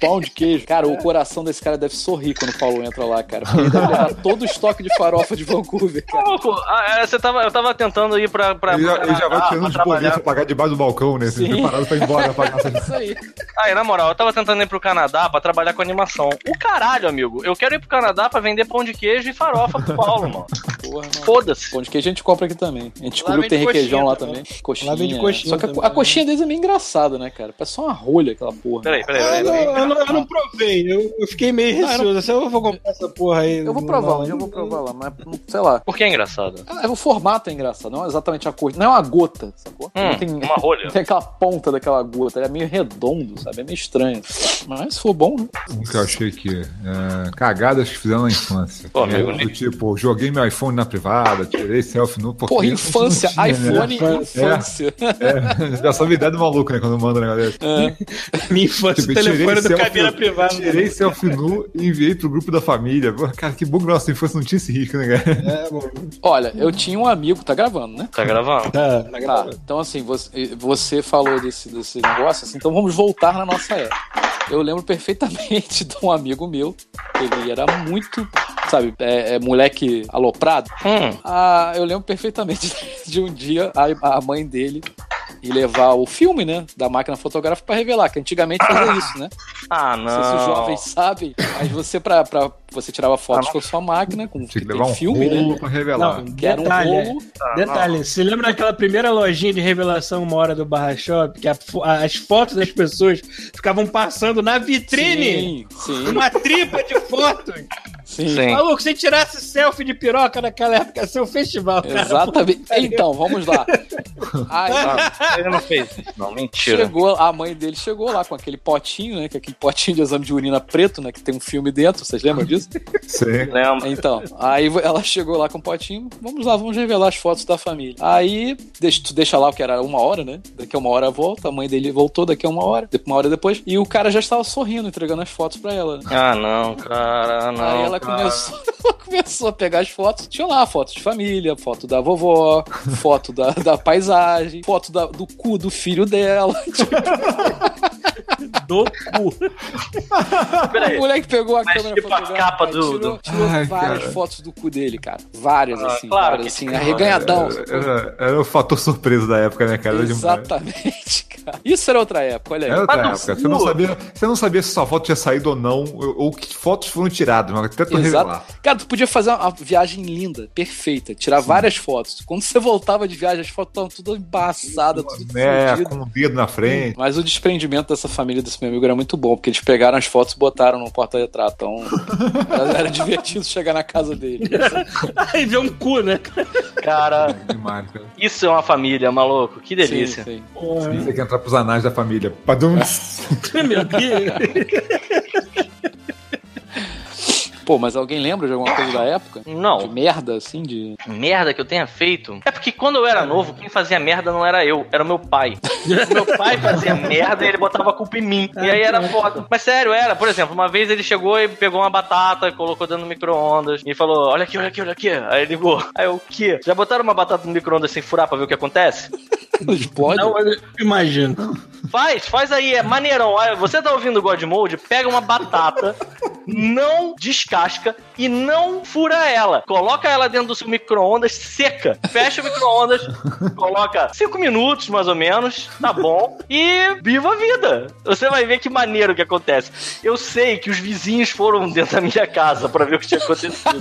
Pão de queijo. Cara, o coração desse cara deve sorrir quando o Paulo entra lá, cara. Porque ele deve levar todo o estoque de farofa de Vancouver, cara.
Ah, é, você tava, eu tava tentando ir pra. pra
Ele já, ele já vai
pra-
tirando
pra
os boletos
trabalhar.
pra pagar debaixo do balcão, né?
Sim.
preparado pra ir embora pagar essa
Isso aí.
Aí, na moral, eu tava tentando ir pro Canadá pra trabalhar com animação. O caralho, amigo. Eu quero ir pro Canadá pra vender pão de queijo e farofa pro Paulo, mano.
Porra, mano.
Foda-se.
Pão de queijo a gente compra aqui também. A gente descobriu que tem requeijão
coxinha
lá
também.
também. Coxinha.
Lá vende
é.
coxinha
Só que a,
também,
a
né?
coxinha deles é meio engraçada, né, cara? Parece só uma rolha aquela porra.
Peraí, peraí,
Eu
peraí.
não,
peraí.
eu não, eu não provei, eu, eu fiquei meio
Não, eu
receoso. assim, Eu vou comprar essa porra aí.
Eu vou provar,
Não,
eu vou provar lá, mas sei lá.
Por que é engraçado?
Ah, o formato é engraçado, não é exatamente a cor. Não é uma gota, sacou?
Hum,
não tem,
uma rolha.
não tem aquela ponta daquela gota, ele é meio redondo, sabe? É meio estranho. Mas se for bom, né?
Um que eu achei que. é, cagadas que fizeram na infância.
Pô, amigo,
do tipo, joguei meu iPhone na privada, tirei selfie nu. porque
Porra, infância,
tinha, né?
iPhone
Infância.
infância.
É, já sabe a ideia do maluco, né? Quando manda o negócio desse.
É.
Minha infância,
Tipo,
o telefone
tirei
do
selfie-
cabine privada.
Tirei selfie nu e enviei pro grupo da família. Cara, que bom que nossa infância não tinha esse risco, né, cara?
É, bom.
Olha, eu tinha um amigo, tá gravando, né?
Tá gravando?
Tá.
Tá, então assim, você, você falou desse, desse negócio, assim, então vamos voltar na nossa época. Eu lembro perfeitamente de um amigo meu, ele era muito, sabe, é, é moleque aloprado.
Hum.
Ah, eu lembro perfeitamente de um dia a, a mãe dele ir levar o filme, né, da máquina fotográfica pra revelar, que antigamente fazia isso, né?
Ah,
Não sei se os
não.
jovens sabem, mas você, pra, você tirava fotos
Ah,
com a sua máquina, com
Tinha que levar um
filme,
rolo
né?
pra revelar.
Não,
Que era um
detalhe,
rolo.
Ah,
Detalhe, você lembra daquela primeira lojinha de revelação uma hora do Barra Shop? Que a as fotos das pessoas ficavam passando na vitrine?
Sim, sim,
Uma tripa de fotos.
sim.
Sim.
Maluco, se tirasse selfie de piroca naquela época, ia ser um festival, cara.
Exatamente. Então, vamos lá. Aí
Ah, ele não fez isso. Não, mentira.
chegou, a mãe dele chegou lá com aquele potinho, né? Que é aquele potinho de exame de urina preto, né? Que tem um filme dentro, vocês lembram disso?
Sim.
Lembra?
Então, aí ela chegou lá com o potinho, vamos lá, vamos revelar as fotos da família. Aí, deixa, tu deixa lá o que era uma hora, né? Daqui a uma hora volta, a mãe dele voltou daqui a uma hora, uma hora depois, e o cara já estava sorrindo, entregando as fotos pra ela. né?
Ah, não, cara, não.
Aí ela
cara.
começou, ela começou a pegar as fotos. Tinha lá fotos de família, foto da vovó, foto da, da paisagem, foto da- do cu do filho dela.
Do cu.
Peraí.
O moleque pegou a
Mas
câmera
tipo a
fotográfica,
capa do-
tirou,
do-
tirou
Ai,
várias
cara.
fotos do cu dele, cara. Várias,
Ah,
assim.
claro
várias, assim,
sim.
arreganhadão.
Era, era o fator surpresa da época, né, cara?
Exatamente, cara. Isso era outra época, olha aí.
Era outra
Mas
época. Você não, sabia, você não sabia se sua foto tinha saído ou não, ou, que fotos foram tiradas, mas até tu revelar.
Cara, tu podia fazer uma viagem linda, perfeita, tirar várias fotos. Quando você voltava de viagem, as fotos estavam tudo embaçadas, tudo
É,
fodido.
com o dedo na frente.
Mas o desprendimento dessa família desse meu amigo era muito bom, porque eles pegaram as fotos e botaram no porta-retrato. Então, era divertido chegar na casa dele.
Aí vê um cu, né?
Cara,
Demais, cara.
isso é uma família, maluco. Que delícia.
Sim, sim.
Você tem que entrar pros anais da família. Padum.
Meu Deus.
Pô, mas alguém lembra de alguma coisa da época? De
Não,
merda, assim, de.
merda que eu tenha feito. É porque quando eu era novo, quem fazia merda não era eu, era o meu pai. O meu pai fazia merda e ele botava a culpa em mim. E aí era foda. Mas sério, era. Por exemplo, uma vez ele chegou e pegou uma batata e colocou dentro do micro-ondas. E falou: Olha aqui, olha aqui, olha aqui. Aí ligou. Aí eu, o quê? Já botaram uma batata no micro-ondas sem furar pra ver o que acontece?
Explode?
Não, imagino.
Faz, faz aí, é maneirão. Olha, você tá ouvindo o God Mode, pega uma batata, não descasca e não fura ela. Coloca ela dentro do seu micro-ondas seca. Fecha o micro-ondas, coloca 5 minutos mais ou menos, tá bom? E viva a vida. Você vai ver que maneiro que acontece. Eu sei que os vizinhos foram dentro da minha casa pra ver o que tinha acontecido.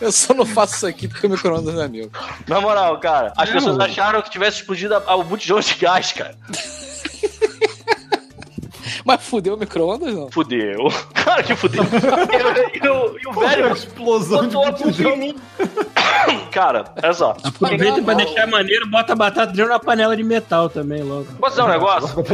Eu só não faço isso aqui porque o micro-ondas não é meu.
Na moral, cara, as pessoas acharam que tivesse explodido o botijão de gás, cara.
Mas fudeu o micro-ondas, não?
Fudeu. Cara, que fudeu. E, e o- e o velho
explosão de botijão.
Cara, olha só.
Aproveita pra deixar maneiro, bota a batata dentro da panela de metal também, logo.
Posso dizer um negócio?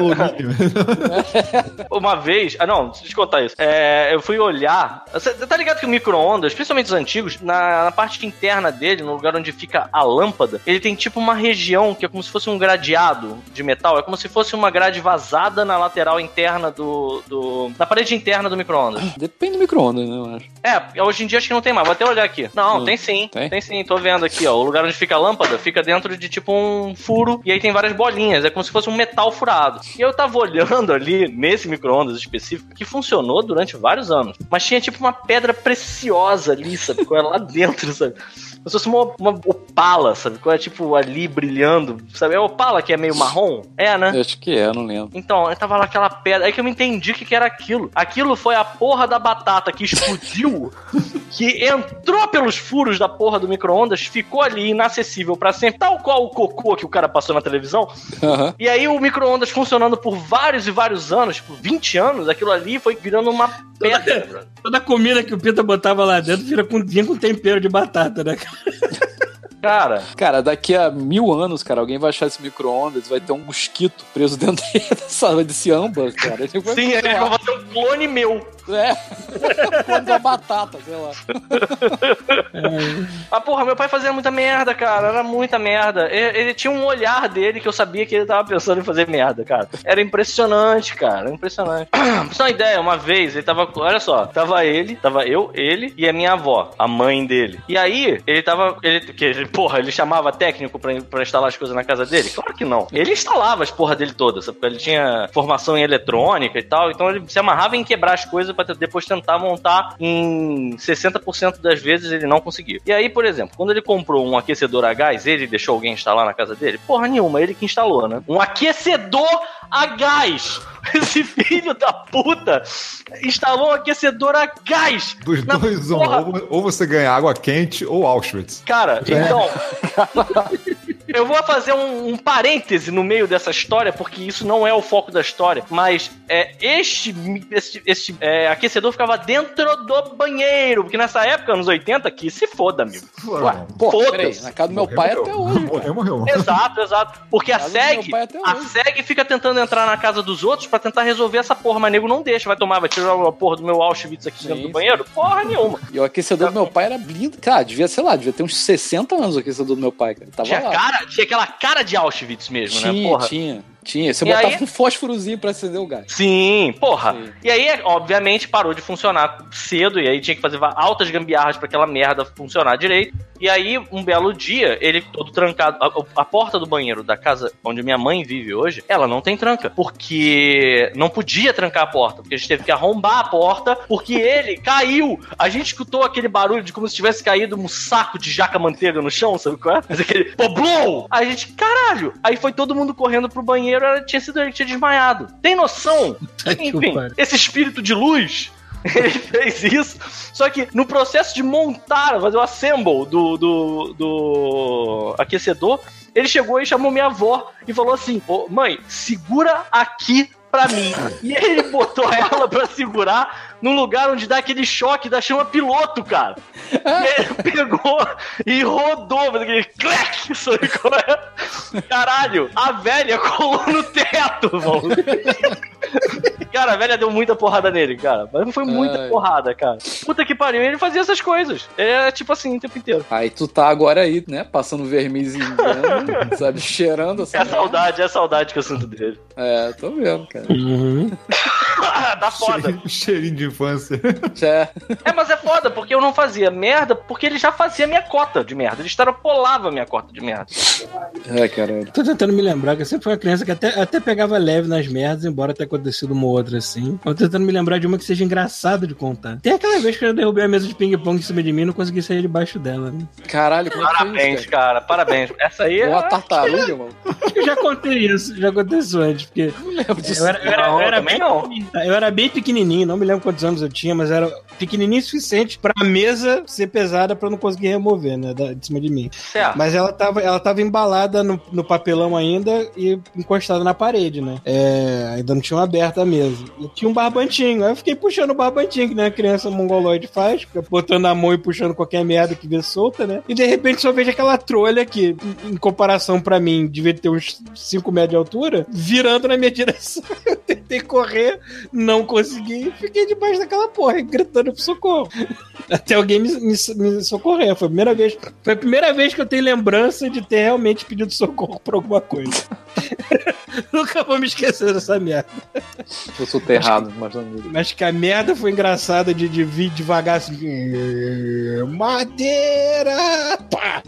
Uma vez. Ah, não, deixa eu te contar isso. É, eu fui olhar. Você tá ligado que o micro-ondas, principalmente os antigos, na, na parte interna dele, no lugar onde fica a lâmpada, ele tem tipo uma região que é como se fosse um gradeado de metal. É como se fosse uma grade vazada na lateral interna do. do na parede interna do micro-ondas.
Depende do micro-ondas, né, eu acho.
É, hoje em dia acho que não tem mais. Vou até olhar aqui. Não,
Hum,
tem sim.
tem?
Tem? sim, tô vendo aqui, ó. O lugar onde fica a lâmpada fica dentro de tipo um furo e aí tem várias bolinhas. É como se fosse um metal furado. E eu tava olhando ali, nesse micro-ondas específico, que funcionou durante vários anos. Mas tinha tipo uma pedra preciosa ali, sabe? Era lá dentro, sabe? Como se fosse uma, uma opala, sabe? Qual é tipo ali brilhando, sabe? É opala que é meio marrom? É, né?
Eu acho que é, não lembro.
Então, eu tava lá aquela pedra. Aí que eu me entendi o que, que era aquilo. Aquilo foi a porra da batata que explodiu, que entrou pelos furos da porra do micro-ondas, ficou ali inacessível pra sempre, tal qual o cocô que o cara passou na televisão.
Aham.
E aí o micro-ondas funcionando por vários e vários anos, tipo 20 anos, aquilo ali foi virando uma pedra.
Toda comida que o Pita botava lá dentro vira com, vinha com tempero de batata, né?
Cara,
Cara, daqui a mil anos, cara, alguém vai achar esse micro-ondas, vai ter um mosquito preso dentto dessa, desse âmbar, cara. Ele vai
sim,
continuar.
vai fazer um clone meu.
É. Quando a batata, sei lá.
Ah, porra, meu pai fazia muita merda, cara. Era muita merda. Ele, ele tinha um olhar dele que eu sabia que ele tava pensando em fazer merda, cara. Era impressionante, cara. Impressionante. pra você ter uma ideia, uma vez, ele tava. Olha só, tava ele, tava eu, ele e a minha avó, a mãe dele. E aí, ele tava. Ele, que, ele- porra, ele chamava técnico pra, pra instalar as coisas na casa dele? Claro que não. Ele instalava as porra dele todas? Porque ele tinha formação em eletrônica e tal. Então ele se amarrava em quebrar as coisas pra depois tentar montar em 60% das vezes ele não conseguia. E aí, por exemplo, quando ele comprou um aquecedor a gás, ele deixou alguém instalar na casa dele? Porra nenhuma, ele que instalou, né? Um aquecedor a gás! Esse filho da puta instalou um aquecedor a gás!
Dos
na
dois, um.
porra-
Ou, ou você ganha água quente ou Auschwitz.
Cara, então. Eu vou fazer um, um parêntese no meio dessa história, porque isso não é o foco da história. Mas é, este, este, este, é, aquecedor ficava dentro do banheiro. Porque nessa época, anos 80, que se foda, amigo.
Ué, pô,
Foda-se.
na casa do meu pai até hoje.
Morreu, morreu.
Exato, exato. Porque a
do
SEG, a. SEG fica tentando entrar na casa dos outros pra tentar resolver essa porra, mas nego não deixa. Vai tomar, vai tirar a porra do meu Auschwitz aqui dentro
Sim,
do
sim.
banheiro? Porra nenhuma.
E o aquecedor do meu pai era blindo. Cara, devia, sei lá, devia ter uns 60 anos o aquecedor do meu pai, cara. Tava
Tinha,
lá.
cara, tinha aquela cara de Auschwitz mesmo, né?
tinha,
Porra.
tinha, tinha. Você
E
botava
aí-
um fósforozinho pra acender o gás.
Sim, porra.
Sim.
E aí, obviamente, parou de funcionar cedo, e aí tinha que fazer altas gambiarras pra aquela merda funcionar direito. E aí, um belo dia, ele todo trancado. A, a porta do banheiro da casa onde minha mãe vive hoje, ela não tem tranca. Porque não podia trancar a porta, porque a gente teve que arrombar a porta, porque ele caiu. A gente escutou aquele barulho de como se tivesse caído um saco de jaca-manteiga no chão, sabe qual é? Mas aquele poblou! Aí a gente, caralho! Aí foi todo mundo correndo pro banheiro, era, tinha sido ele que tinha desmaiado. Tem noção? Enfim, esse espírito de luz. Ele fez isso, só que no processo de montar, fazer o assemble do, do, do aquecedor, ele chegou e chamou minha avó e falou assim: Ô, mãe, segura aqui pra mim. E ele botou ela pra segurar num lugar onde dá aquele choque da chama piloto, cara. Aí ele pegou e rodou, fez aquele clec, sabe qual é? Caralho, a velha colou no teto, mano. Cara, a velha deu muita porrada nele, cara. Mas não foi muita
Ai.
porrada, cara. Puta que pariu. Ele fazia essas coisas. Ele era tipo assim o tempo inteiro.
Aí tu tá agora aí, né? Passando vernizinho, vendo, sabe? Cheirando essa
É a saudade, é a saudade que eu sinto dele.
É, tô vendo, cara.
Uhum.
tá foda.
Cheirinho, cheirinho de infância.
É.
É, mas é foda, porque eu não fazia merda, porque ele já fazia minha cota de merda. Ele extrapolava minha cota de merda.
É, caralho.
Tô tentando me lembrar que eu sempre fui uma criança que até, até pegava leve nas merdas, embora tenha acontecido uma outra assim. Tô tentando me lembrar de uma que seja engraçada de contar. Tem aquela vez que eu derrubei a mesa de ping-pong em cima de mim e não consegui sair debaixo dela, né?
Caralho, como é
Parabéns,
isso, cara?
cara. Parabéns. Essa aí é.
Uma tartaruga, mano.
Eu já contei isso, já isso antes, porque
Não lembro disso.
eu era, eu era,
Não,
eu era bem,
não.
Eu era bem pequenininho, não me lembro quantos anos eu tinha, mas era pequenininho o suficiente pra mesa ser pesada pra eu não conseguir remover, né, de cima de mim.
Certo.
Mas ela tava, ela tava embalada no, no papelão ainda e encostada na parede, né? É, ainda não tinham aberto a mesa. E tinha um barbantinho. Aí eu fiquei puxando o barbantinho, que nem a criança mongoloide faz, fica botando a mão e puxando qualquer merda que vê solta, né? E de repente só vejo aquela trolha que, em comparação pra mim, devia ter uns 5 metros de altura, virando na minha direção. Eu tentei correr, não consegui, e fiquei debaixo daquela porra, gritando pro socorro. Até alguém me, me, me socorrer. Foi a primeira vez. Foi a primeira vez que eu tenho lembrança de ter realmente pedido socorro por alguma coisa. Nunca vou me esquecer dessa merda.
Eu sou terrado, mas não me
Mas que a merda foi engraçada de, de vir devagar assim. Madeira! Pá!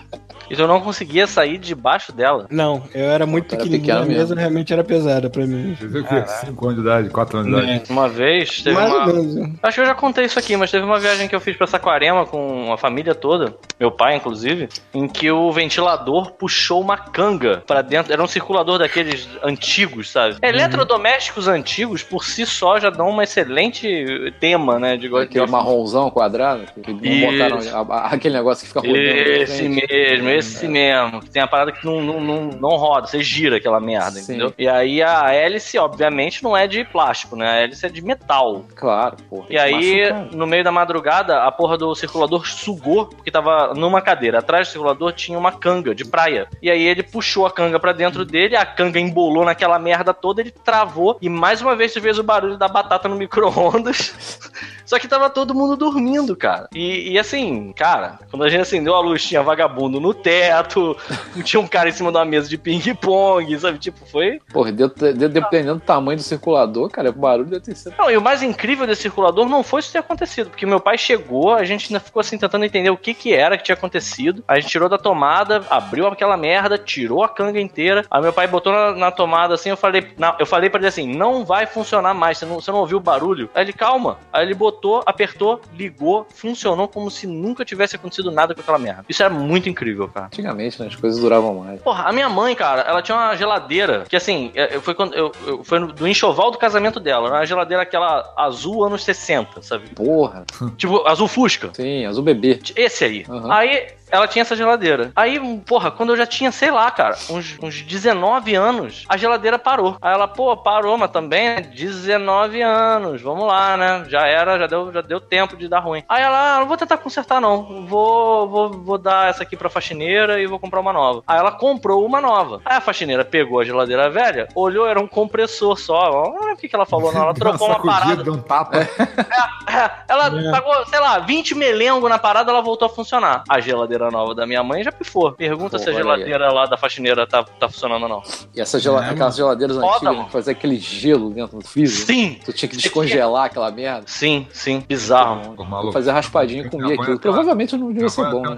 E eu não conseguia sair debaixo dela.
Não, eu era muito
Era
pequenininho.
pequeno
A mesa
mesmo.
realmente era pesada pra mim.
Você viu o quê? 5 anos de idade, 4 anos de idade.
É,
Uma vez, teve
mais
uma.
né?
Acho que eu já contei isso aqui, mas teve uma viagem que eu fiz pra Saquarema com a família toda, meu pai inclusive, em que o ventilador puxou uma canga pra dentro. Era um circulador daqueles antigos, sabe? Eletrodomésticos antigos por si só já dão uma excelente tema, né? De
Aquele marronzão quadrado, que não botaram a- a- aquele negócio que fica rodando.
Esse mesmo, esse mesmo. Que tem a parada que não, não, não, não roda, você gira aquela merda,
Sim.
entendeu? E aí a hélice, obviamente, não é de plástico, né? A hélice é de metal.
Claro, pô.
E aí,
Machuca.
no meio da madrugada, a porra do circulador sugou, porque tava numa cadeira. Atrás do circulador tinha uma canga de praia. E aí ele puxou a canga pra dentro dele, a canga embolou naquela merda toda, ele travou. E mais uma vez você fez o barulho da batata no micro-ondas. Só que tava todo mundo dormindo, cara. E, e assim, cara, quando a gente acendeu a luz, tinha vagabundo no teto, tinha um cara em cima de uma mesa de ping-pong, sabe? Tipo, foi
Porra, de- de- dependendo do tamanho do circulador, cara, o barulho deve ter sido.
Não, e o mais incrível desse circulador não foi isso ter acontecido, porque meu pai chegou, a gente ainda ficou assim tentando entender o que que era que tinha acontecido. A gente tirou da tomada, abriu aquela merda, tirou a canga inteira. Aí meu pai botou na, na tomada assim, eu falei, não, eu falei para ele assim, não vai funcionar mais, você não, você não ouviu o barulho? Aí ele, calma. Aí ele botou, apertou, ligou, funcionou como se nunca tivesse acontecido nada com aquela merda. Isso era muito incrível, cara.
Antigamente, né? As coisas duravam mais.
Porra, a minha mãe, cara, ela tinha uma geladeira que assim, é, foi quando eu, eu- foi do enxoval do casamento dela, era uma geladeira aquela azul anos 60, sabe?
Porra.
Tipo, azul fusca.
Sim, azul bebê.
Esse aí.
Aham.
Aí ela tinha essa geladeira. Aí, porra, quando eu já tinha, sei lá, cara, uns, uns 19 anos, a geladeira parou. Aí ela, pô, parou, mas também é 19 anos, vamos lá, né? Já era, já deu, já deu tempo de dar ruim. Aí ela, ah, não vou tentar consertar, não. Vou, vou, vou dar essa aqui pra faxineira e vou comprar uma nova. Aí ela comprou uma nova. Aí a faxineira pegou a geladeira velha, olhou, era um compressor só. Ah, o que, que ela falou? Não, ela
Deu uma
trocou uma
sacudida,
parada.
um tapa.
É, ela
É.
pagou, sei lá, 20 melengo na parada, ela voltou a funcionar. A geladeira nova da minha mãe já pifou. Pergunta
Pô,
se a
olha aí.
geladeira lá da faxineira tá, tá funcionando ou não.
E essas gela-
É,
aquelas geladeiras
Foda,
antigas,
mano.
que fazia aquele gelo dentro do freezer.
Sim!
Tu tinha que descongelar aquela merda.
Sim, sim. Bizarro, mano.
Pô.
Fazer raspadinho e comer aquilo. Provavelmente não devia ser
avó
bom, né?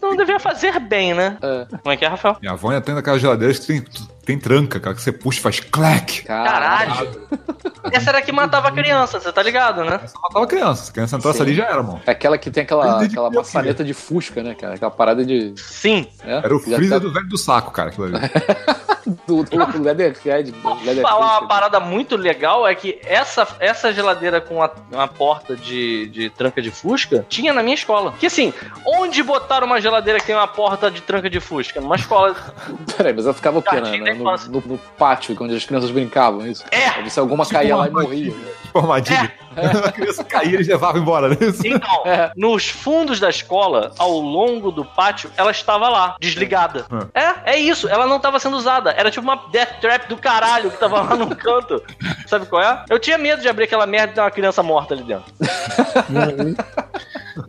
Não devia fazer bem, né?
É.
Como é que é, Rafael?
Minha avó ainda tem daquelas geladeiras que tem, tem tranca, cara, que você puxa e faz clack.
Caralho! Essa era a que matava a criança, você tá ligado, né?
Essa matava criança. Se a criança entrasse
Sim.
ali já era, mano.
É aquela que tem aquela, aquela maçaneta de fusca, né, cara? Aquela parada de.
Sim.
né?
Era o freezer
tá-
do velho do saco, cara, aquilo ali.
do, do Leatherhead.
Vou falar uma parada muito legal é que essa, essa geladeira com a, uma porta de, de tranca de fusca tinha na minha escola. Que assim, onde botaram uma geladeira que tem uma porta de tranca de fusca? Numa escola.
Peraí, mas eu ficava o quê, né? No, no- no pátio, onde as crianças brincavam, isso?
É.
Pra ver se alguma caía lá e morria. né?
Tipo armadilha. A criança caía, eles levavam embora, né?
Então,
É.
nos fundos da escola, ao longo do pátio, ela estava lá, desligada. É, é isso. Ela não estava sendo usada. Era tipo uma death trap do caralho que tava lá no canto. Sabe qual é? Eu tinha medo de abrir aquela merda e ter uma criança morta ali dentro.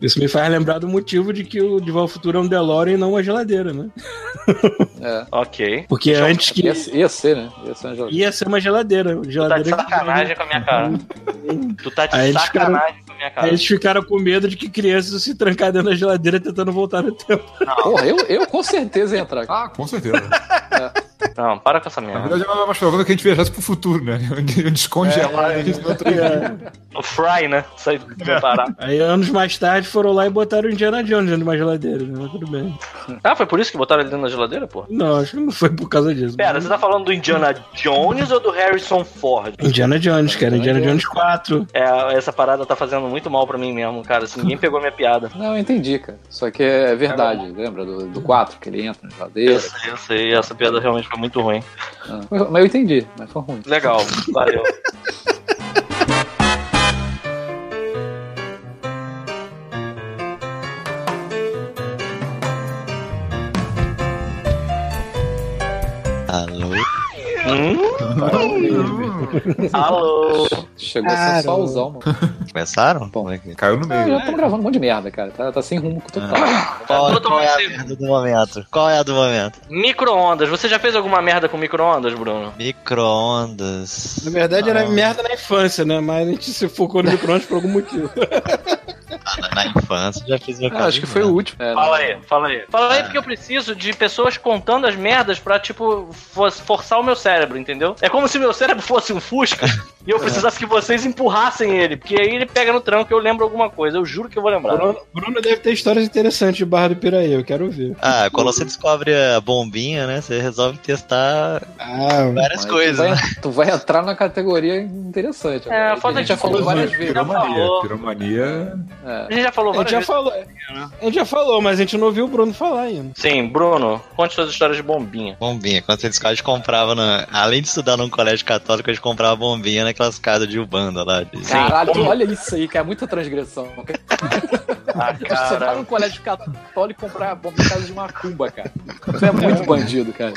Isso me faz lembrar do motivo de que o ao Futuro é um DeLorean e não uma geladeira, né?
É.
Ok.
Porque antes que
Ia, ia ser, né? Ia ser uma geladeira.
ia ser uma geladeira.
Tu tá de
geladeira
sacanagem com a minha cara. Tu tá de
Aí eles
sacanagem com a minha
Aí
cara.
eles ficaram com medo de que crianças se trancar dentro da geladeira tentando voltar no tempo.
Porra, eu, eu com certeza ia entrar.
Ah, com certeza.
Não, para com essa
Na
merda.
verdade, é mais provável que a gente viajasse pro futuro, né? Descongelar
É.
eles no outro dia.
O Fry, né? Sai de parar.
Aí anos mais tarde foram lá e botaram o Indiana Jones dentro de uma geladeira, né? Mas tudo bem.
Ah, foi por isso que botaram ele dentro da geladeira, pô?
Não, acho que não foi por causa disso.
Pera, você tá falando do Indiana Jones ou do Harrison Ford?
Indiana Jones, cara. Indiana Jones 4.
É, essa parada tá fazendo muito mal pra mim mesmo, cara. Assim, ninguém pegou minha piada.
Não, eu entendi, cara. Só que é verdade. Lembra do, do 4, que ele entra na geladeira?
Eu sei, eu sei. Essa piada realmente foi muito ruim.
Ah, Mas eu entendi, mas foi ruim.
Legal, valeu.
Alô?
Hum? Alô?
Chegou a ser
Cara.
solzão, mano.
Começaram?
Bom,
é que-
Caiu no
Ah,
meio.
já estamos gravando um monte de merda, cara. Tá, tá sem rumo total.
Qual,
Todo
qual é a merda do momento? Qual é a do momento?
Micro-ondas. Você já fez alguma merda com micro-ondas, Bruno?
Micro-ondas.
Na verdade era
Não.
merda na infância, né? Mas a gente se focou no micro-ondas por algum motivo.
Na- na infância já fiz uma
Ah, acho que foi o último. É,
Fala aí, fala aí. Fala aí porque eu preciso de pessoas contando as merdas pra, tipo, for- forçar o meu cérebro, entendeu? É como se meu cérebro fosse um Fusca E eu precisasse que vocês empurrassem ele, porque aí ele pega no tranco e eu lembro alguma coisa. Eu juro que eu vou lembrar.
Bruno, Bruno deve ter histórias interessantes de Barra do Piraí, eu quero ver.
Ah, quando você descobre a bombinha, né? Você resolve testar
Ah,
várias coisas,
tu vai,
né?
tu vai entrar na categoria interessante.
É, foda
que a gente já falou várias vezes.
Piromania.
É.
A gente já falou
a gente
várias
já
vezes.
falou. A gente já falou, mas a gente não ouviu o Bruno falar ainda.
Sim, Bruno, conte suas histórias de bombinha.
Bombinha. Quando você descobre, a gente comprava, na... além de estudar num colégio católico, a gente comprava bombinha naquelas casas de Ubanda lá. De...
Caralho, tu olha isso aí, que é muita transgressão.
Ah,
Você vai num colégio católico e comprar bomba em casa de macumba, cara. Tu é muito bandido, cara.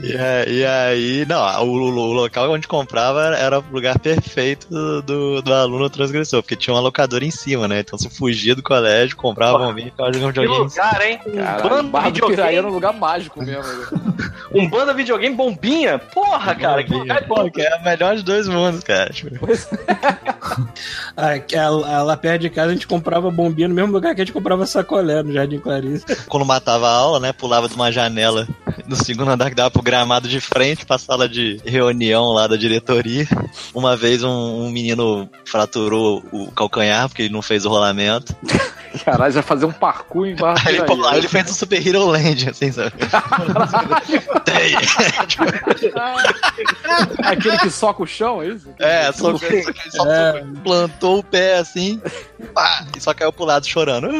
E, e aí, não, o, o- o local onde comprava era, o lugar perfeito do, do, do aluno transgressor, porque tinha uma locadora em cima, né? Então você fugia do colégio, comprava bombinha e ficava jogando
Que
videogame.
lugar, hein? Um
Caralho,
bando
Barra do Piraí
videogame.
era um lugar mágico mesmo. né?
Um banda videogame bombinha? Porra, cara, que lugar
Pô, que é a melhor de dois mundos, cara. Tipo,
a- a- lá perto de casa a gente comprava bombinha no mesmo lugar que a gente comprava sacolé, no Jardim Clarice.
Quando matava a aula, né? Pulava de uma janela no segundo andar que dava pro gramado de frente pra sala de reunião lá da diretoria. Uma vez um, um menino fraturou o calcanhar porque ele não fez o rolamento.
Caralho, já fazer um parkour em Barra
Aí pô, aí ele fez um Super Hero Land, assim, sabe? Tem.
Aquele que soca o chão, é isso?
É, só que, só que ele só
É.
plantou o pé assim, pá, e só caiu pro lado chorando.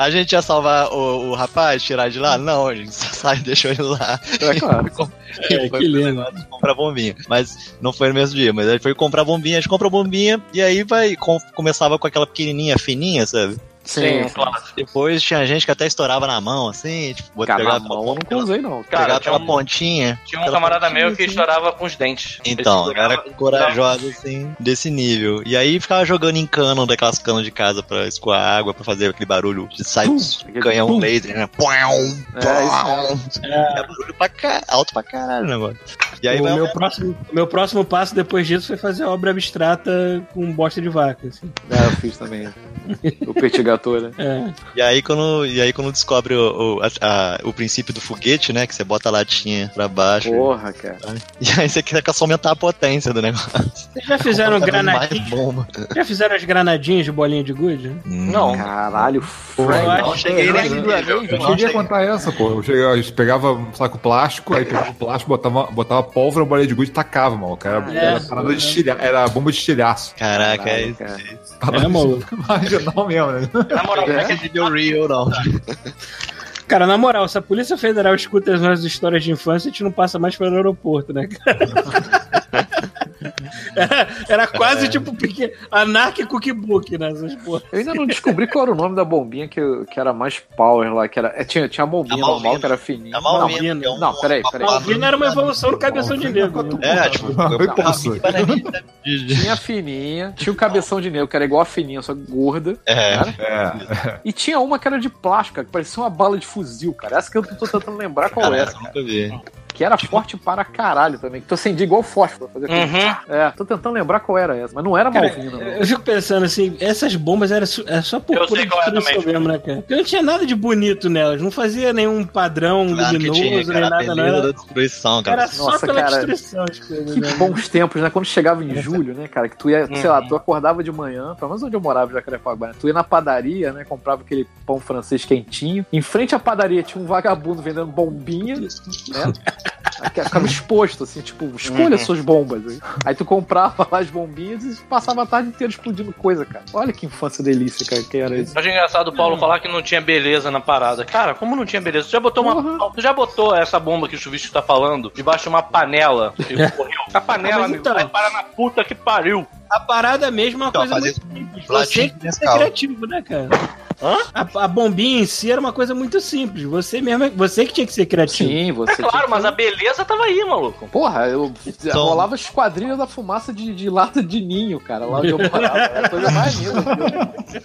A gente ia salvar o, o rapaz, tirar de lá? Não, a gente só sai e deixou ele lá.
É claro.
É,
foi
que lindo.
comprar bombinha. Mas não foi no mesmo dia, mas aí foi comprar bombinha, a gente compra bombinha e aí vai, com- começava com aquela pequenininha, fininha, sabe?
Sim, claro.
Depois tinha gente que até estourava na mão, assim, tipo, bot-
Cara, na mão eu nunca usei, não.
Cara,
pegava pela
um-
pontinha.
Tinha um camarada
pontinha,
meu que
assim.
chorava com os dentes.
Então,
Ele
era corajosa, assim, desse nível. E aí ficava jogando em cano, daquelas canas de casa pra escoar água, pra fazer aquele barulho de sai
aquele
canhão
pum.
laser, né? Pum, pum. É barulho pra alto pra caralho o negócio. E aí
o meu próximo, o meu próximo passo depois disso foi fazer obra abstrata com bosta de vaca. Assim.
É, eu fiz também. O petit gâteau, né?
É.
E aí quando, e aí quando descobre o, o, a- a- o princípio do foguete, né? Que você bota a latinha pra baixo.
Porra, cara.
E aí você quer só aumentar a potência do negócio.
Vocês já fizeram granadinhas? Já fizeram as granadinhas de bolinha de gude?
Não.
Caralho,
Eu
Frank.
acho-
Não cheguei nesse nível.
Eu
não
cheguei a
cheguei.
contar essa, pô. Eu cheguei, a gente pegava um saco plástico, aí pegava o plástico, botava, botava pólvora, bolinha de gude e tacava, mano. Era,
É,
era parada de estilha, era bomba de estilhaço.
Caraca, é
Caralho,
isso.
cara.
É, maluco.
Marginal mesmo, né?
Na moral,
Não é que nível real, não.
Cara, na moral, se a Polícia Federal escuta as nossas histórias de infância, a gente não passa mais pelo aeroporto, né, cara? Era, era quase tipo pequeno, anarquico cookbook, né? Essas porra.
Eu ainda não descobri qual era o nome da bombinha que, que era mais power lá, que era. é, tinha, tinha a bombinha
A
normal que era fininha.
A Malvina,
Malvina.
que é um-
Não, peraí, peraí.
uma-
Malvina era uma evolução do cabeção de negro. né?
É, tipo,
Tinha a fininha, tinha o cabeção de negro, que era igual a fininha, só que gorda.
É,
É.
E tinha uma que era de plástico, cara, que parecia uma bala de fuzil, cara. Essa que eu tô tentando lembrar qual era.
nunca vi.
Que era forte para caralho também. Que tu acendia igual fósforo. Fazia aquele-
Uhum.
É, tô tentando lembrar qual era essa. Mas não era Malvina, não.
Eu fico pensando assim, essas bombas eram su- é só por
Eu
pura
é
destruição mesmo, né, cara? Porque não tinha nada de bonito nelas, não fazia nenhum padrão
Claro
luminoso,
tinha,
nem
cara. A
nada, não. Era,
da destruição, cara.
era só
Nossa,
pela
cara,
destruição coisas,
Que
né?
bons tempos, né? Quando chegava em julho, né, cara? Que tu ia, sei lá,
Uhum.
tu acordava de manhã, pelo menos onde eu morava, Jacarepaguá, né? Tu ia na padaria, né? Comprava aquele pão francês quentinho. Em frente à padaria tinha um vagabundo vendendo bombinha, né? Ficava exposto, assim, tipo, escolha
Uhum.
suas bombas. Aí. Aí tu comprava lá as bombinhas e passava a tarde inteira explodindo coisa, cara. Olha que infância delícia, cara, que era isso.
Eu achei engraçado o Paulo falar que não tinha beleza na parada. Cara, como não tinha beleza? Tu já botou uma. Tu já botou essa bomba que o chuvisco tá falando debaixo de uma panela que correu? A panela, amigo,
então-
vai parar na puta que pariu.
A parada mesmo é uma
Então,
coisa muito simples. Você tem que ser criativo, né, cara?
Hã?
A, a bombinha em si era uma coisa muito simples. Você mesmo, é- você que tinha que ser criativo.
Sim, você.
É claro,
que-
mas a beleza tava aí, maluco.
Porra, eu
Então-
rolava esquadrilha da fumaça de, de lata de ninho, cara, lá onde eu morava. Era a coisa mais linda.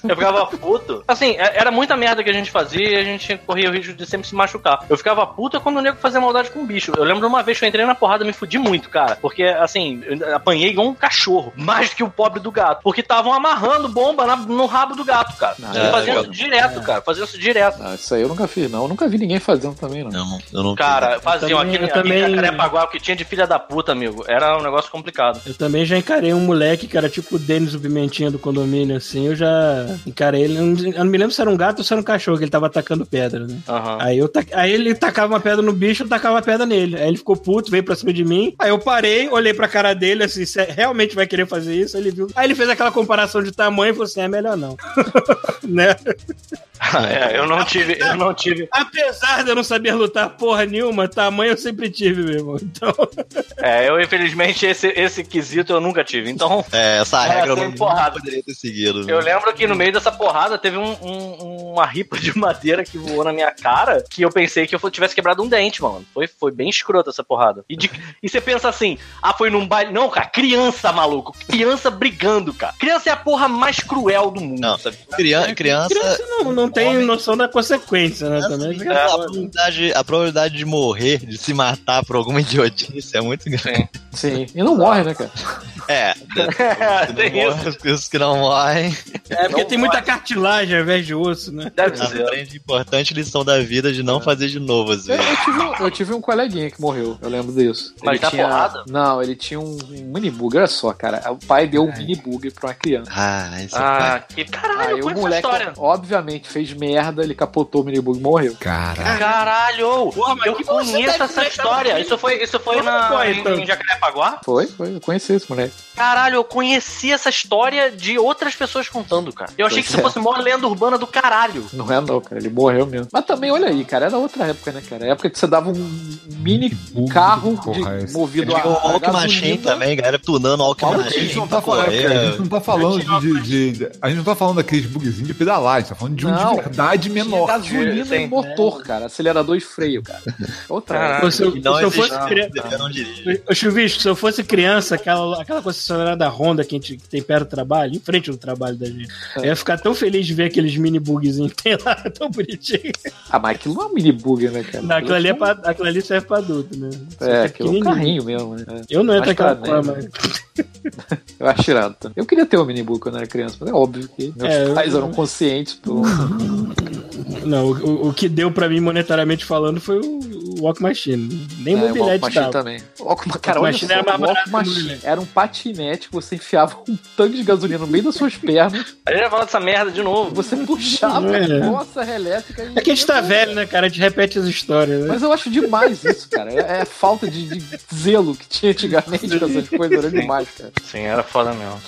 Eu ficava puto. Assim, é- era muita merda que a gente fazia e a gente corria o risco de sempre se machucar. Eu ficava puta quando o nego fazia maldade com o bicho. Eu lembro de uma vez que eu entrei na porrada e me fudi muito, cara. Porque, assim, eu apanhei igual um cachorro. Mais do que o pobre do gato. Porque estavam amarrando bomba na- no rabo do gato, cara.
Não,
E
É,
fazendo
eu
isso direto, cara. Faziam isso direto.
Ah, isso aí eu nunca fiz, não. Eu nunca vi ninguém fazendo também, não.
Não, eu não
Cara, faziam
também-
aquele,
eu também-
aquele Jacarepaguá, o que tinha de filha da puta, amigo. Era um negócio complicado.
Eu também já encarei um moleque que era tipo o Denis o Pimentinha do condomínio, assim. Eu já encarei ele. Eu não, me lembro se era um gato ou se era um cachorro, que ele tava atacando pedra, né?
Aham.
Aí, eu ta- aí ele tacava uma pedra no bicho, eu tacava uma pedra nele. Aí ele ficou puto, veio pra cima de mim. Aí eu parei, olhei pra cara dele, assim, você realmente vai querer fazer isso? Aí ele viu. Aí ele fez aquela comparação de tamanho e falou assim: é melhor não. né?
É, eu não tive, eu não tive.
Apesar de eu não saber lutar porra nenhuma, tamanho eu sempre tive, meu irmão. Então,
É, eu infelizmente esse, esse quesito eu nunca tive. Então,
É, essa regra eu não
porrada.
poderia ter seguido.
eu lembro que no meio dessa porrada teve um- um- uma ripa de madeira que voou na minha cara que eu pensei que eu tivesse quebrado um dente, mano. Foi, foi bem escroto essa porrada. E, de- e você pensa assim, ah, foi num baile. Não, cara, criança, maluco. Criança brigando, cara. Criança é a porra mais cruel do mundo,
Não.
sabe?
Criança, criança
criança não, não tem
Homem.
noção da consequência, né? Também.
assim, a, probabilidade, a probabilidade de morrer, de se matar por alguma idiotice é muito grande.
Sim. E não morre, né, cara?
É,
Tem isso.
os que- não morrem.
É porque tem muita cartilagem ao invés de osso, né?
Deve ser.
Aprende importante lição da vida de não fazer de novo, às
Eu,
vezes.
eu tive, um- eu tive um coleguinha que morreu, eu lembro disso.
Mas
ele
tá
tinha,
porrada?
Não, ele tinha um, um mini bug, olha só, cara. O pai deu um mini bug pra uma criança.
Ah, esse
Ah, que caralho,
Aí
eu
o moleque,
história.
Obviamente, fez merda, ele capotou o mini bug e morreu.
Caralho.
Caralho!
Porra, mas
eu conheço
deve
essa história.
também.
Isso foi, isso foi
Como
na,
foi,
em,
então?
em Jacarepaguá?
Foi, foi, eu conheci esse moleque.
Caralho, eu conheci essa história de outras pessoas contando, cara. Eu achei
Pois
que isso
é.
fosse uma lenda urbana do caralho.
Não é não, cara, ele morreu mesmo. Mas também, olha aí, cara, era outra época, né, cara? Época que você dava um mini
bug
carro
porra é
de,
esse?
movido
o
a, a
Walk Machine também, galera tunando o Walk
A
Machine.
gente não tá falando, a gente não tá falando de- A gente não tá falando daqueles bugzinhos de pedalar, a gente tá falando de um
Não.
de verdade menor.
gasolina
Sim.
e motor, cara. Acelerador e freio, cara. Outra.
Se eu, se eu fosse criança.
eu não
Chuvisco, se eu fosse criança, aquela, aquela concessionária da Honda que a gente que tem perto do trabalho, em frente do trabalho da gente, eu ia ficar tão feliz de ver aqueles mini bugzinhos que tem lá, tão bonitinho.
Ah, mas aquilo não é um mini bug, né, cara?
Não, aquilo ali, é pra, aquilo ali serve pra adulto, né?
É, aquilo é um carrinho mesmo, né? É.
Eu não entro
Mas
naquela
neve. Eu acho tirado. Tá? Eu queria ter um mini bug quando era criança, mas é óbvio que meus
É, eu-
pais eram conscientes.
Não, o, o que deu pra mim monetariamente falando foi o Walk Machine. Nem
É, o Walk
mobilete
Machine também. Walk, cara, olha
Machine
só,
era
Walk
que
Machine
mobilete.
era um patinete que você enfiava um tanque de gasolina no meio das suas pernas,
A gente vai falar dessa merda de novo.
você puxava
É.
a nossa elétrica e...
É que a gente tá velho, né, cara? A gente repete as histórias, né?
Mas eu acho demais isso, cara. É, é falta de, de zelo que tinha antigamente com essas coisas. Era demais, cara.
Sim, era foda mesmo.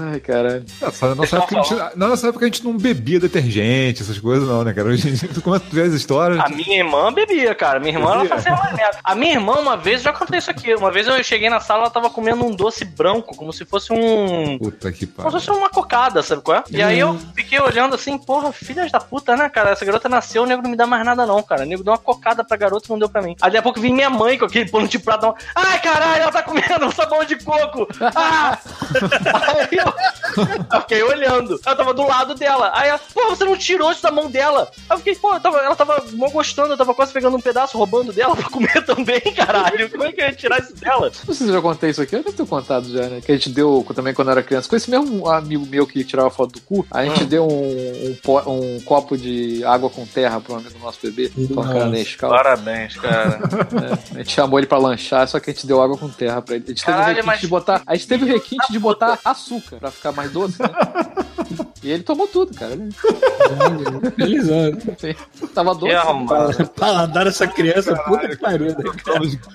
Ai, caralho.
Nessa, É, nossa época, a gente, na nossa época a gente não bebia detergente, essas coisas, não, né, cara? Hoje em dia, tu começa a ver as histórias.
A minha irmã bebia, cara. Minha irmã, ela fazia mais merda. A minha irmã, uma vez, já contei isso aqui. Uma vez eu cheguei na sala, ela tava comendo um doce branco, como se fosse um.
Puta que
Como se
pariu.
fosse uma cocada, sabe qual é? E aí eu fiquei olhando assim, porra, filhas da puta, né, cara? Essa garota nasceu, o nego não me dá mais nada, não, cara. O nego deu uma cocada pra garota e não deu pra mim. Aí daqui a pouco vem minha mãe com aquele pano de prato. Ai, caralho, ela tá comendo um sabão de coco! Ah! aí eu, eu fiquei olhando. Eu tava do lado dela. Aí ela, pô, você não tirou isso da mão dela. Aí eu fiquei, pô, eu tava- ela tava mó gostando, eu tava quase pegando um pedaço, roubando dela pra comer também, caralho. Como é que eu ia tirar isso dela?
Não sei se eu já contei isso aqui, eu devo ter contado já, né? Que a gente deu também quando eu era criança. Com esse mesmo amigo meu que tirava foto do cu, a gente deu um, um, um copo de água com terra pro amigo nosso bebê.
Parabéns, cara.
É, a gente chamou ele pra lanchar, só que a gente deu água com terra pra ele. A gente teve o
Caralho,
requinte
mas-
de botar. A gente teve o requinte de botar açúcar pra ficar mais doce, né? E ele tomou tudo, cara. Ele
Felizão.
tava doce.
Paladar essa criança, puta que pariu, né?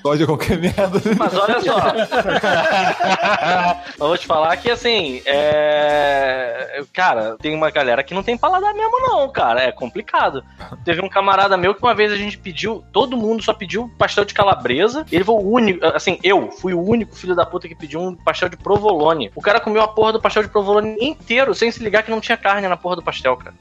Pode qualquer merda.
Mas olha só. Eu vou te falar que assim, é. Cara, tem uma galera que não tem paladar mesmo, não, cara. É complicado. Teve um camarada meu que uma vez a gente pediu, todo mundo só pediu pastel de calabresa. Ele foi o único, assim, eu fui o único filho da puta que pediu um pastel de provolone. O cara comeu a porra do pastel de provolone inteiro, sem se ligar que não tinha carne na porra do pastel, cara.